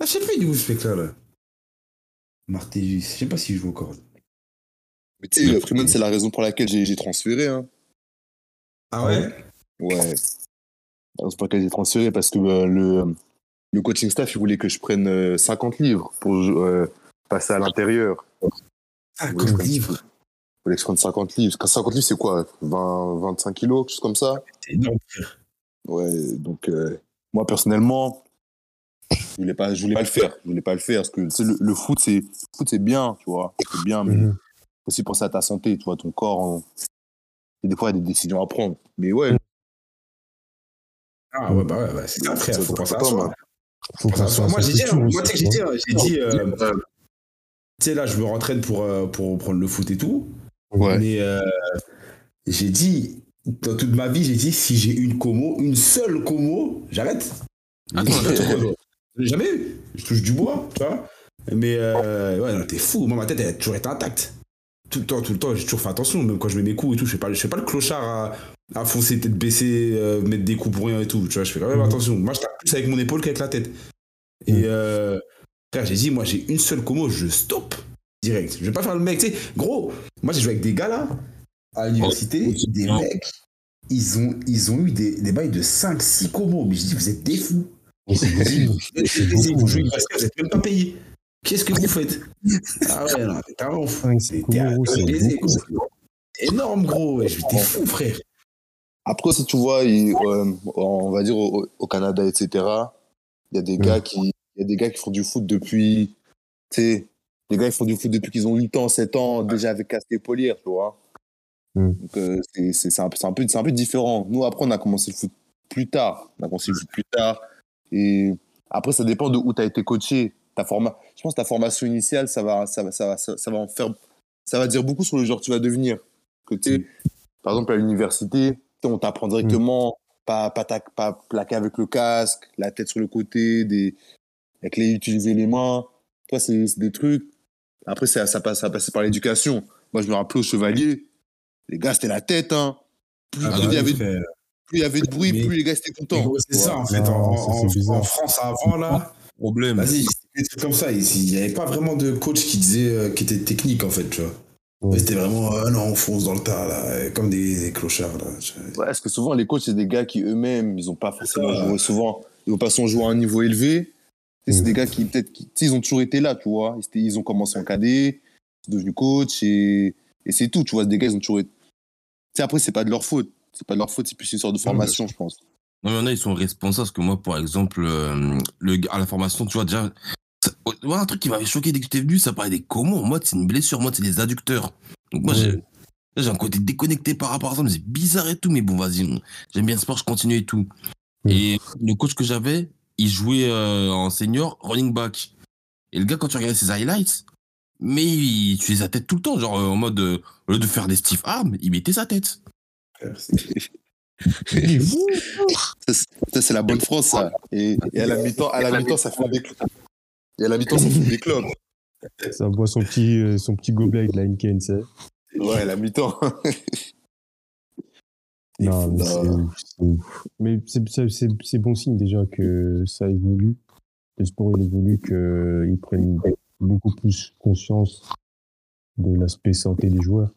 Ah, Je sais plus, il est où, ce mec-là, là? Martéus, je sais pas s'il joue encore. Mais tu sais, Freeman, c'est la raison pour laquelle j'ai transféré. Hein. Ah ouais? Ouais. C'est pas que j'ai transféré parce que euh, le, le coaching staff, il voulait que je prenne euh, 50 livres pour euh, passer à l'intérieur. Ah, Oui, je prenne 50 livres. Quand 50 livres, c'est quoi? 20, 25 kilos, quelque chose comme ça? C'est énorme. Ouais, donc euh, moi personnellement, je voulais pas, je voulais pas le faire. Je voulais pas le faire parce que le, le foot, c'est le foot, c'est bien, tu vois, c'est bien, mais Mhm. faut aussi penser à ta santé, tu vois, ton corps. Et des fois, il y a des décisions à prendre. Mais ouais, Ah ouais, bah ouais, bah, c'est ça, frère. Faut penser à soi. Faut Penser à soi. Moi, j'ai dit, moi, aussi, tu sais que j'ai dit, j'ai dit, euh, tu sais, là, je me rentraîne pour, euh, pour prendre le foot et tout. Ouais. Mais euh, j'ai dit, dans toute ma vie, j'ai dit, si j'ai une como, une seule como, j'arrête. Attends, jamais eu. Je touche du bois, tu vois. Mais euh, ouais, t'es fou. Moi, ma tête, elle a toujours été intacte. Tout le temps, tout le temps, j'ai toujours fait attention, même quand je mets mes coups et tout. Je fais pas, je fais pas le clochard à, à foncer, tête baissée, euh, mettre des coups pour rien et tout. Tu vois, je fais quand même Mhm. attention. Moi, je tape plus avec mon épaule qu'avec la tête. Et Mhm. euh, frère, j'ai dit, moi, j'ai une seule commo, je stop direct. Je vais pas faire le mec, tu sais. Gros, moi, j'ai joué avec des gars là, à l'université, Oh, des non. mecs. Ils ont, ils ont eu des, des bails de 5-6 combos. Mais je dis, vous êtes des fous. Vous n'êtes même pas payé. Qu'est-ce que vous faites? Ah ouais, non, t'es. Cinq, six T'es gros. énorme, gros. ouais, je- T'es fou, frère. Après, si tu vois, il- euh, on va dire au, au Canada, etc., il y a des gars qui, il y a des gars qui font du foot depuis, tu sais, les gars ils font du foot depuis qu'ils ont 8 ans, 7 ans, déjà avec casque et polière, tu vois. Mm. Donc, euh, c'est un, un, peu- un peu différent. Nous, après, on a commencé le foot plus tard. On a commencé le foot plus tard. Et après, ça dépend de où tu as été coaché. Ta forma... Je pense que ta formation initiale, ça va, ça, va, ça, va, ça, va en faire. Ça va dire beaucoup sur le genre que tu vas devenir. Que sais, par exemple, à l'université, on t'apprend directement, pas, pas, tac- pas plaquer avec le casque, la tête sur le côté, des, avec les, utiliser les mains. Toi, c'est des trucs. Après, ça, ça, passe, ça passe par l'éducation. Moi, je me rappelle au Chevalier, les gars, c'était la tête. Hein. Plus, Ah plus bah il y avait, plus il y avait de bruit, Mais- plus les gars étaient contents. C'est ça, en fait. Ah, En, France, avant, là, Problème. vas-y, c'était des trucs comme ça. Il n'y avait pas vraiment de coach qui disait, euh, qui était technique, en fait, tu vois. Ouais. C'était vraiment, euh, non, on fonce dans le tas, là, comme des, des clochards, là. Ouais, parce que souvent, les coachs, c'est des gars qui eux-mêmes, ils n'ont pas forcément joué souvent. Ils n'ont pas souvent joué à un niveau élevé. C'est des gars qui, peut-être, ils ont toujours été là, tu vois. Ils, ont commencé en cadet, ils sont devenus coach et, et c'est tout, tu vois. Des gars, ils ont toujours été. Après, c'est pas de leur faute. C'est pas de leur faute, c'est plus une sorte de formation, je pense. Non, mais il y en a, ils sont responsables parce que moi, par exemple, euh, le, à la formation, tu vois, déjà, ouais, un truc qui m'avait choqué dès que tu es venu, ça parlait des comment. Moi, c'est une blessure, moi, c'est des adducteurs. Donc, moi, Ouais. j'ai. un côté déconnecté par rapport à ça, mais c'est bizarre et tout, mais bon, vas-y, j'aime bien le sport, je continue et tout. Et le coach que j'avais, il jouait euh, en senior running back. Et le gars, quand tu regardais ses highlights, mais il utilisait sa tête tout le temps, genre euh, en mode, euh, au lieu de faire des stiff arms, il mettait sa tête. Ça, c'est- la bonne France, ça. Et, et à la mi-temps, à la mi-temps, ça fume des clopes. Et à la mi-temps, ça des clopes. Ça boit son petit, euh, son petit gobelet avec de la Heineken, tu sais. Ouais, à la mi-temps. Non, mais c'est bon signe déjà que ça évolue. Le sport, il évolue, qu'ils prennent beaucoup plus conscience de l'aspect santé des joueurs.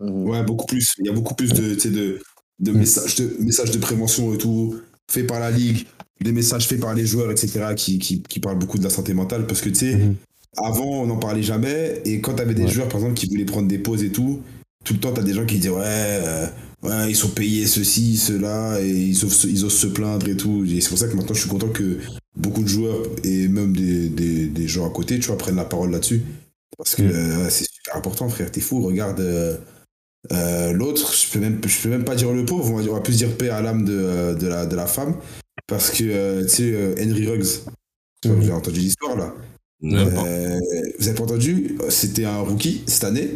Ouais, beaucoup plus. Il y a beaucoup plus de, de, de, Mm. messages, de messages de prévention et tout, faits par la ligue, des messages faits par les joueurs, etc., qui, qui, qui parlent beaucoup de la santé mentale. Parce que, tu sais, Mhm. avant, on n'en parlait jamais. Et quand tu avais des Ouais. joueurs, par exemple, qui voulaient prendre des pauses et tout, tout le temps, tu as des gens qui disaient, ouais, euh, ouais, ils sont payés ceci, cela, et ils osent, ils osent se plaindre et tout. Et c'est pour ça que maintenant, je suis content que beaucoup de joueurs, et même des, des, des gens à côté, tu vois, prennent la parole là-dessus. Parce que Mm. euh, c'est super important, frère. T'es fou, regarde. euh, L'autre, je peux même, je peux même pas dire le pauvre, on va, dire- on va plus dire paix à l'âme de, de, la, de la femme. Parce que, tu sais, Henry Ruggs, vous avez entendu l'histoire là. Vous avez pas entendu C'était un rookie cette année.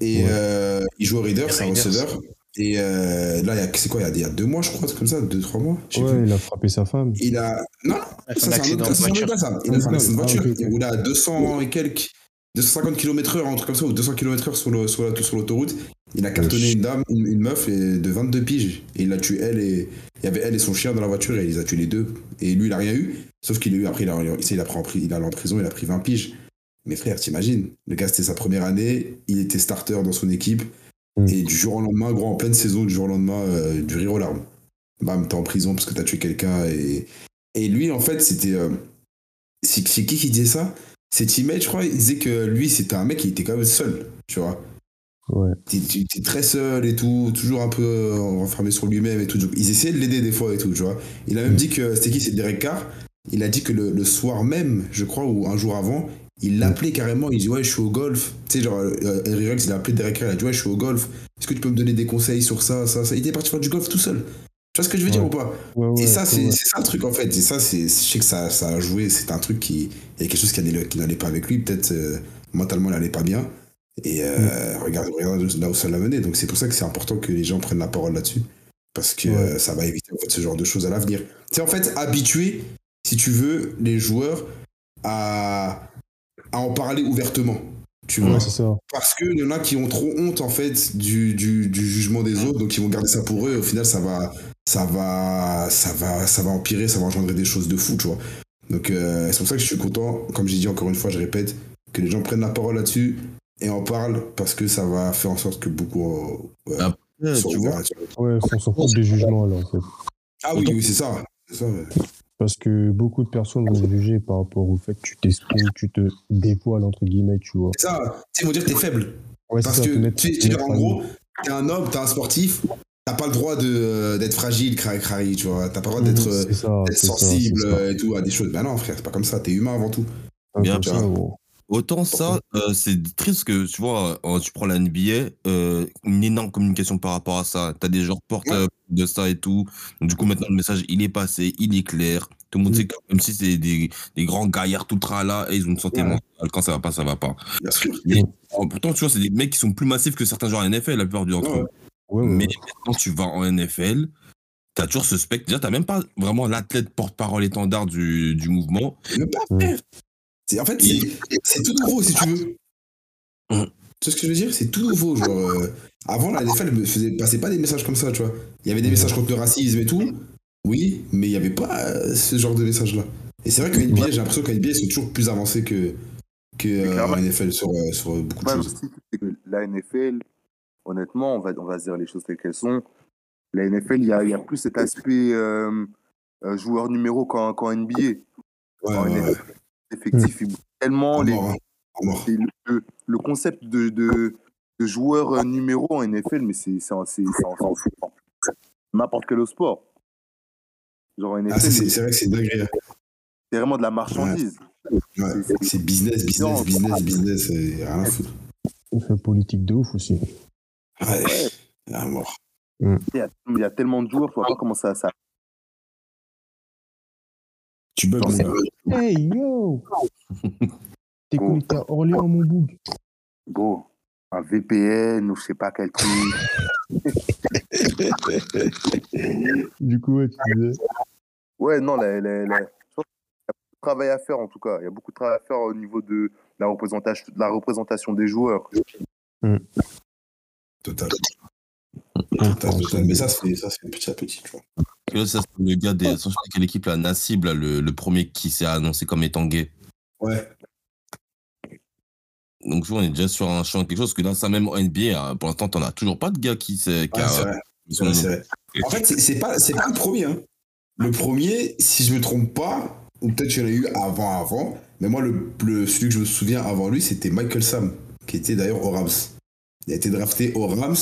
Et Ouais. euh, il joue au Raiders, c'est un receveur. Et euh, là, il y a- c'est quoi il y, a, il y a deux mois, je crois, c'est comme ça, deux, trois mois. Ouais, plus. il a frappé sa femme. Il a. Non, Il a ça, c'est un autre de ça, c'est un autre voiture. gars, ça. Il a fait un accident de voiture. Il roulait à 200 et quelques. 250 km/h, un truc comme ça, ou 200 km/h sur, le, sur, la- sur l'autoroute. Il a cartonné une dame, une, une meuf et de 22 piges. Et il a tué elle et. Il y avait elle et son chien dans la voiture et il les a tués les deux. Et lui, il a rien eu. Sauf qu'il a eu, après, il a, il a, pris en, pri- il a allé en prison, il a pris 20 piges. Mais frère, t'imagines Le gars, c'était sa première année. Il était starter dans son équipe. Mm. Et du jour au lendemain, gros, en pleine saison, du jour au lendemain, euh, du rire aux larmes. bam, t'es en prison parce que t'as tué quelqu'un. Et, et lui, en fait, c'était. euh, c'est qui qui disait ça? C'est Teammate, je crois. Il disait que lui, c'était un mec qui était quand même seul, tu vois. Ouais. T'es très seul et tout, toujours un peu euh, renfermé sur lui-même et tout. Ils essayaient de l'aider des fois et tout, tu vois. Il a même dit que c'était qui? C'est Derek Carr. Il a dit que le, le soir même, je crois, ou un jour avant, il l'appelait carrément. Il dit Ouais, je suis au golf. Tu sais, genre, euh, il a appelé Derek. Il a dit Ouais, je suis au golf. Est-ce que tu peux me donner des conseils sur ça, ça, ça? Il était parti faire du golf tout seul. Tu vois ce que je veux dire ou pas? Ouais, ouais, Et ça, c'est ça le truc en fait. Et ça, c'est, je sais que ça, ça a joué. C'est un truc qui. Il y a quelque chose qui n'allait, pas avec lui. Peut-être euh, mentalement, il n'allait pas bien. Et euh, regarde, regarde là où ça l'a mené. Donc c'est pour ça que c'est important que les gens prennent la parole là-dessus. Parce que euh, ça va éviter en fait, ce genre de choses à l'avenir. C'est en fait habituer, si tu veux, les joueurs à, à en parler ouvertement. Tu vois Ouais, ça. parce qu'il y en a qui ont trop honte en fait du, du, du jugement des autres, donc ils vont garder ça pour eux. Et au final, ça va, ça va, ça va, ça va empirer, ça va engendrer des choses de fou, tu vois. Donc euh, c'est pour ça que je suis content, comme j'ai dit encore une fois, je répète, que les gens prennent la parole là-dessus et en parlent parce que ça va faire en sorte que beaucoup euh, ouais, Ah, Ouais, soient tu ouverts vois. là-dessus. Ouais, on s'en fout des jugements, là, en fait. Ah oui, oui, c'est ça. C'est ça ouais. Parce que beaucoup de personnes vont juger par rapport au fait que tu t'exprimes, tu te dévoiles, entre guillemets, tu vois. C'est ça. Ils vont dire que t'es faible. Ouais, Parce ça, que mettre- tu tu en gros, t'es un homme, t'es un sportif, t'as pas le droit de, euh, d'être fragile, crari, crari, tu vois. T'as pas le droit d'être euh, ça, d'être ça, sensible ça. euh, et tout à des choses. Ben non, frère, c'est pas comme ça. T'es humain avant tout. Pas Bien, Autant ça, euh, c'est triste que tu vois, euh, tu prends la NBA, euh, une énorme communication par rapport à ça. T'as des gens porteurs de ça et tout. Donc, du coup, maintenant, le message, il est passé, il est clair. Tout le monde Mm. sait que même si c'est des, des grands gaillards tout là et ils ont une santé Ouais. mentale, quand ça va pas, ça va pas. Bien sûr. Mais, oh, pourtant, tu vois, c'est des mecs qui sont plus massifs que certains joueurs en NFL, la plupart du temps. Ouais. Ouais, ouais, Mais quand tu vas en NFL, t'as toujours ce spectre. Déjà, t'as même pas vraiment l'athlète porte-parole étendard du, du mouvement. En fait, c'est, c'est tout nouveau, si tu veux. Mm. Tu sais ce que je veux dire? C'est tout nouveau. Genre, euh, avant, la NFL me faisait passer pas des messages comme ça, tu vois. Il y avait des messages contre le racisme et tout. Oui, mais il n'y avait pas euh, ce genre de message-là. Et c'est vrai qu'en NBA, j'ai l'impression qu'en NBA, ils sont toujours plus avancés que, que euh, NFL sur, sur beaucoup de Ouais, choses. aussi, c'est que la NFL, honnêtement, on va, on va se dire les choses telles qu'elles sont. La NFL, il y a, il y a plus cet aspect joueur numéro qu'en qu'en NBA. Ouais, En ouais, ouais. NFL, Effectif, il bouge tellement. Les, hein. C'est le, le- concept de, de, de joueur euh, numéro en NFL, mais c'est c'est c'est- c'est- c'est- n'importe quel autre sport. Genre en Ah, NFL, c'est, c'est, c'est c'est vrai que c'est dingue. hein. vraiment de la marchandise. Ouais. C'est- c'est- C'est business, business, Non, business, business. et rien à foutre. Fait politique de ouf aussi. Ouais. À mort. Il y, a, il y a tellement de joueurs, tu vois pas comment ça. ça Tu bugs, mon. Hey yo T'es Oh. connecté à Orléans, mon boug. Bon, un VPN ou je sais pas quel truc. Du coup, ouais, tu disais. Ouais, non, la, la, la- qu'il y a beaucoup de travail à faire en tout cas. Il y a beaucoup de travail à faire au niveau de la représentation, de la représentation des joueurs. Total. Total, total. Mais ça, c'est, ça, c'est petit à petit, tu vois. Là, ça, c'est le gars des. Je sais quelle équipe, là, Nassib, là, le, le premier qui s'est annoncé comme étant gay. Ouais. Donc, tu vois, on est déjà sur un champ quelque chose. Que là, ça, même en NBA, hein, pour l'instant, t'en as toujours pas de gars qui. s'est- qui a- c'est vrai. En fait, c'est, pas, c'est pas le premier. Hein. Le premier, si je me trompe pas, ou peut-être qu'il y en a eu avant, avant, mais moi, le, le- celui que je me souviens avant lui, c'était Michael Sam, qui était d'ailleurs au Rams. Il a été drafté au Rams,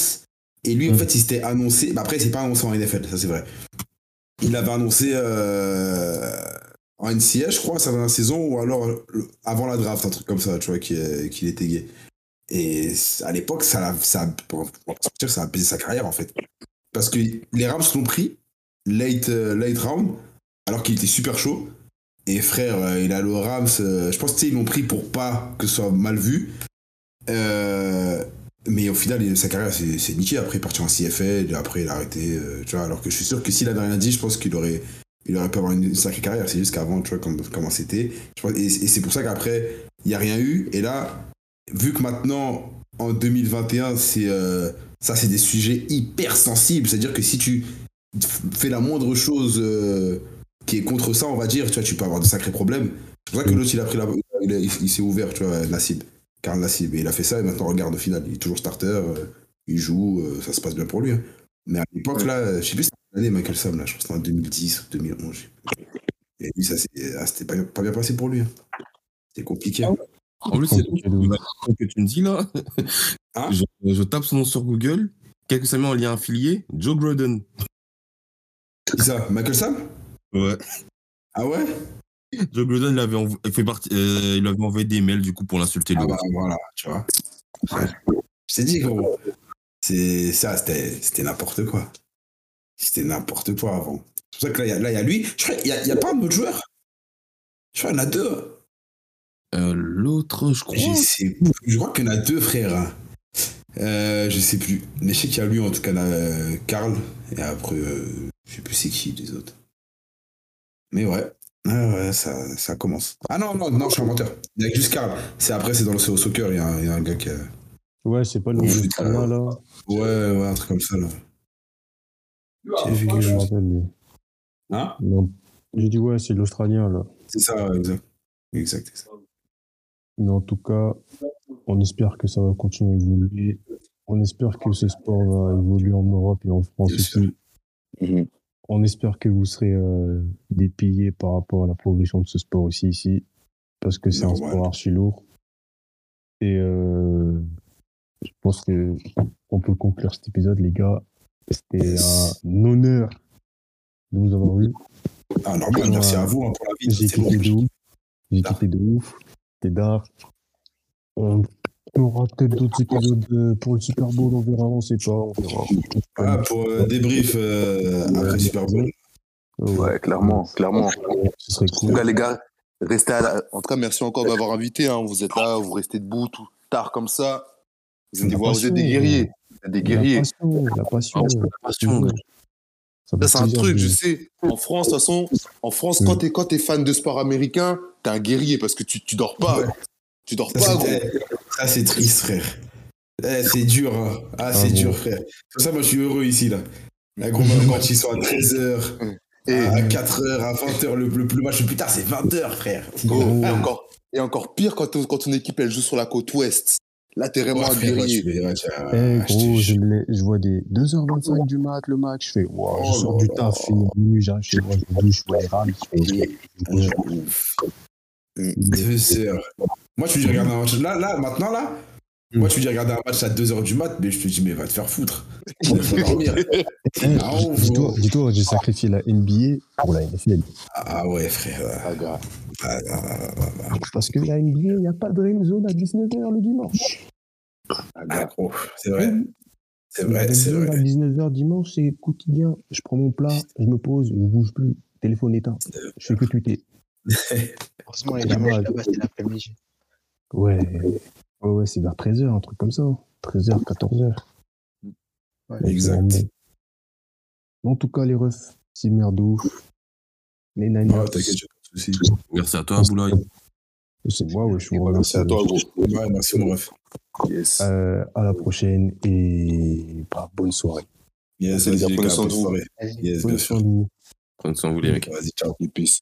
et lui, en Mm. fait, il s'était annoncé. bah après, c'est pas annoncé en NFL, ça c'est vrai. Il l'avait annoncé euh, en NCA, je crois, sa dernière saison, ou alors le- avant la draft, un truc comme ça, tu vois, qu'il qu'il était gay. Et à l'époque, ça, ça, ça a baisé sa carrière, en fait. Parce que les Rams l'ont pris, late, euh, late round, alors qu'il était super chaud. Et frère, euh, il allé aux Rams, euh, je pense que tu sais, ils l'ont pris pour pas que ce soit mal vu. Euh, mais au final, sa carrière, c'est niqué. Après, il est parti en CFL, après, il a arrêté. euh, tu vois, alors que je suis sûr que s'il avait rien dit, je pense qu'il aurait, il aurait pu avoir une sacrée carrière. C'est juste qu'avant, tu vois, comme, comment c'était. Et, et c'est pour ça qu'après, il n'y a rien eu. Et là, vu que maintenant, en 2021, c'est euh, ça, c'est des sujets hyper sensibles. C'est-à-dire que si tu fais la moindre chose euh, qui est contre ça, on va dire, tu vois, tu peux avoir de sacrés problèmes. C'est pour ça que l'autre, il a pris la, il, a- il- il s'est ouvert, tu vois, Nassib, Karl Nassib. Et il a fait ça, et maintenant, regarde, au final, il est toujours starter, euh, il joue, euh, ça se passe bien pour lui. hein. Mais à l'époque, là, je sais plus, c'était L'année Michael Sam, là, je pense que c'était en 2010 ou 2011. je sais plus. Et lui, ça, c'est- ah, c'était pas, pas bien passé pour lui. hein. C'était compliqué. En plus, c'est ce que tu me dis là. Hein je, je tape son nom sur Google. Quelques semaines en lien affilié, Joe Groden. Qui ça Michael Sam Ouais. Ah ouais? Joe Groden, il avait, envo- il fait partie, euh, il avait envoyé des mails du coup pour l'insulter. Ah bah voilà, tu vois. Ouais. Je t'ai dit, gros. C'est ça, c'était c'était n'importe quoi. C'était n'importe quoi avant. C'est pour ça que là, il y a- là, il y a lui. Je crois qu'il y a, il y a pas un autre joueur? Je crois qu'il y en a deux. Euh, L'autre, je crois. Je sais plus. Je crois qu'il y en a deux, frères. hein. Euh, je sais plus. Mais je sais qu'il y a lui, en tout cas, là, euh, Karl. Et après, euh, je sais plus c'est qui les autres. Mais ouais. Ouais, ouais, ça, ça commence. Ah non, non, non, je suis un menteur. Il y a juste. C'est après, c'est dans le au soccer. Il y, a un- il y a un gars qui a. Ouais, c'est pas le Bon, je- Australien là. Ouais, ouais, un truc comme ça, là. J'ai vu quelque chose. Hein? Non. J'ai dit ouais, c'est l'Australien là. C'est ça, ouais, exact. Exact, ça. Mais en tout cas, on espère que ça va continuer à évoluer. On espère que ce sport va évoluer en Europe et en France aussi. On espère que vous serez euh, des piliers par rapport à la progression de ce sport aussi ici, parce que c'est un sport archi lourd. Et euh, je pense que on peut conclure cet épisode, les gars. C'était un honneur de vous avoir eu. Ah, normal, merci à vous hein, pour la vie. J'ai bon. kiffé de ouf. J'ai kiffé de ouf. C'était d'art. On aura peut-être d'autres épisodes euh, pour le Super Bowl, on verra, on sait pas. On verra. Ah, pour euh, débrief euh, après le Super Bowl. Ouais, clairement, clairement. Ce serait En tout cool. cas, les gars, restez à la... En tout cas, merci encore d'avoir invité. hein. Vous êtes là, vous restez debout tout tard comme ça. Vous êtes, vous passion. des guerriers. Des guerriers. La passion, la passion. Ah, c'est la passion, ouais. Ça c'est un truc, de- je sais. En France, de toute façon, en France, quand t'es quand t'es fan de sport américain, t'es un guerrier parce que tu, tu dors pas. Ouais. Tu dors Ça, pas, gros. Ça, c'est triste, frère. Eh, c'est dur, hein. Ah, c'est bon. dur, frère. C'est pour ça, moi, je suis heureux ici, là. La gros, ils sont à 13h, Et, à 4h, à 20h, le, le plus match, putain, c'est 20h, frère. et encore, et encore pire quand, ton- quand ton équipe elle joue sur la côte ouest. Là, t'es vraiment Ouais, frère, ouais, ah, Eh, je gros, je, je vois des 2h25 du mat, le match. Je fais, wow, je Oh sors là du taf, je finis minuit, j'arrive chez moi, je me douche, je vois les rames. Je ouf. Deux heures. Moi, tu dis regarder un match. Là, là, maintenant, là. Moi, tu dis regarder un match à 2h du mat, mais je te dis, mais va te faire foutre. Il faut dormir. Ouf, Dis-toi, dis-toi, j'ai sacrifié la NBA pour la NFL. Ah ouais, frère. Ah. Ah, ah, ah, ah, ah. Parce que la NBA, il n'y a pas de dream zone à 19h le dimanche. Ah, gros, c'est vrai. C'est vrai, c'est vrai. à 19h dimanche, c'est quotidien. Je prends mon plat, je me pose, je bouge plus. Téléphone éteint. Je fais que tweeter. Heureusement, les dimanches là-bas, c'est l'après-midi. Ouais. Ouais, ouais, c'est vers 13h, un truc comme ça. 13h, 14h. Ouais. Exact. En tout cas, les refs, c'est merde de ouf. Les Niners. Ah, t'inquiète, j'ai pas de soucis. Merci à toi, Boulaye. C'est moi, ouais, je vous Merci à toi, gros. Ouais, merci, mon ref. Yes. Euh, à la prochaine et bah, bonne soirée. Yes, les vas-y, gars, prenez soin bonne de vous. soirée. Vas-y. Yes, Prenez bien sûr. soin de vous. Prenez soin de vous, les mecs. Vas-y, ciao. Peace.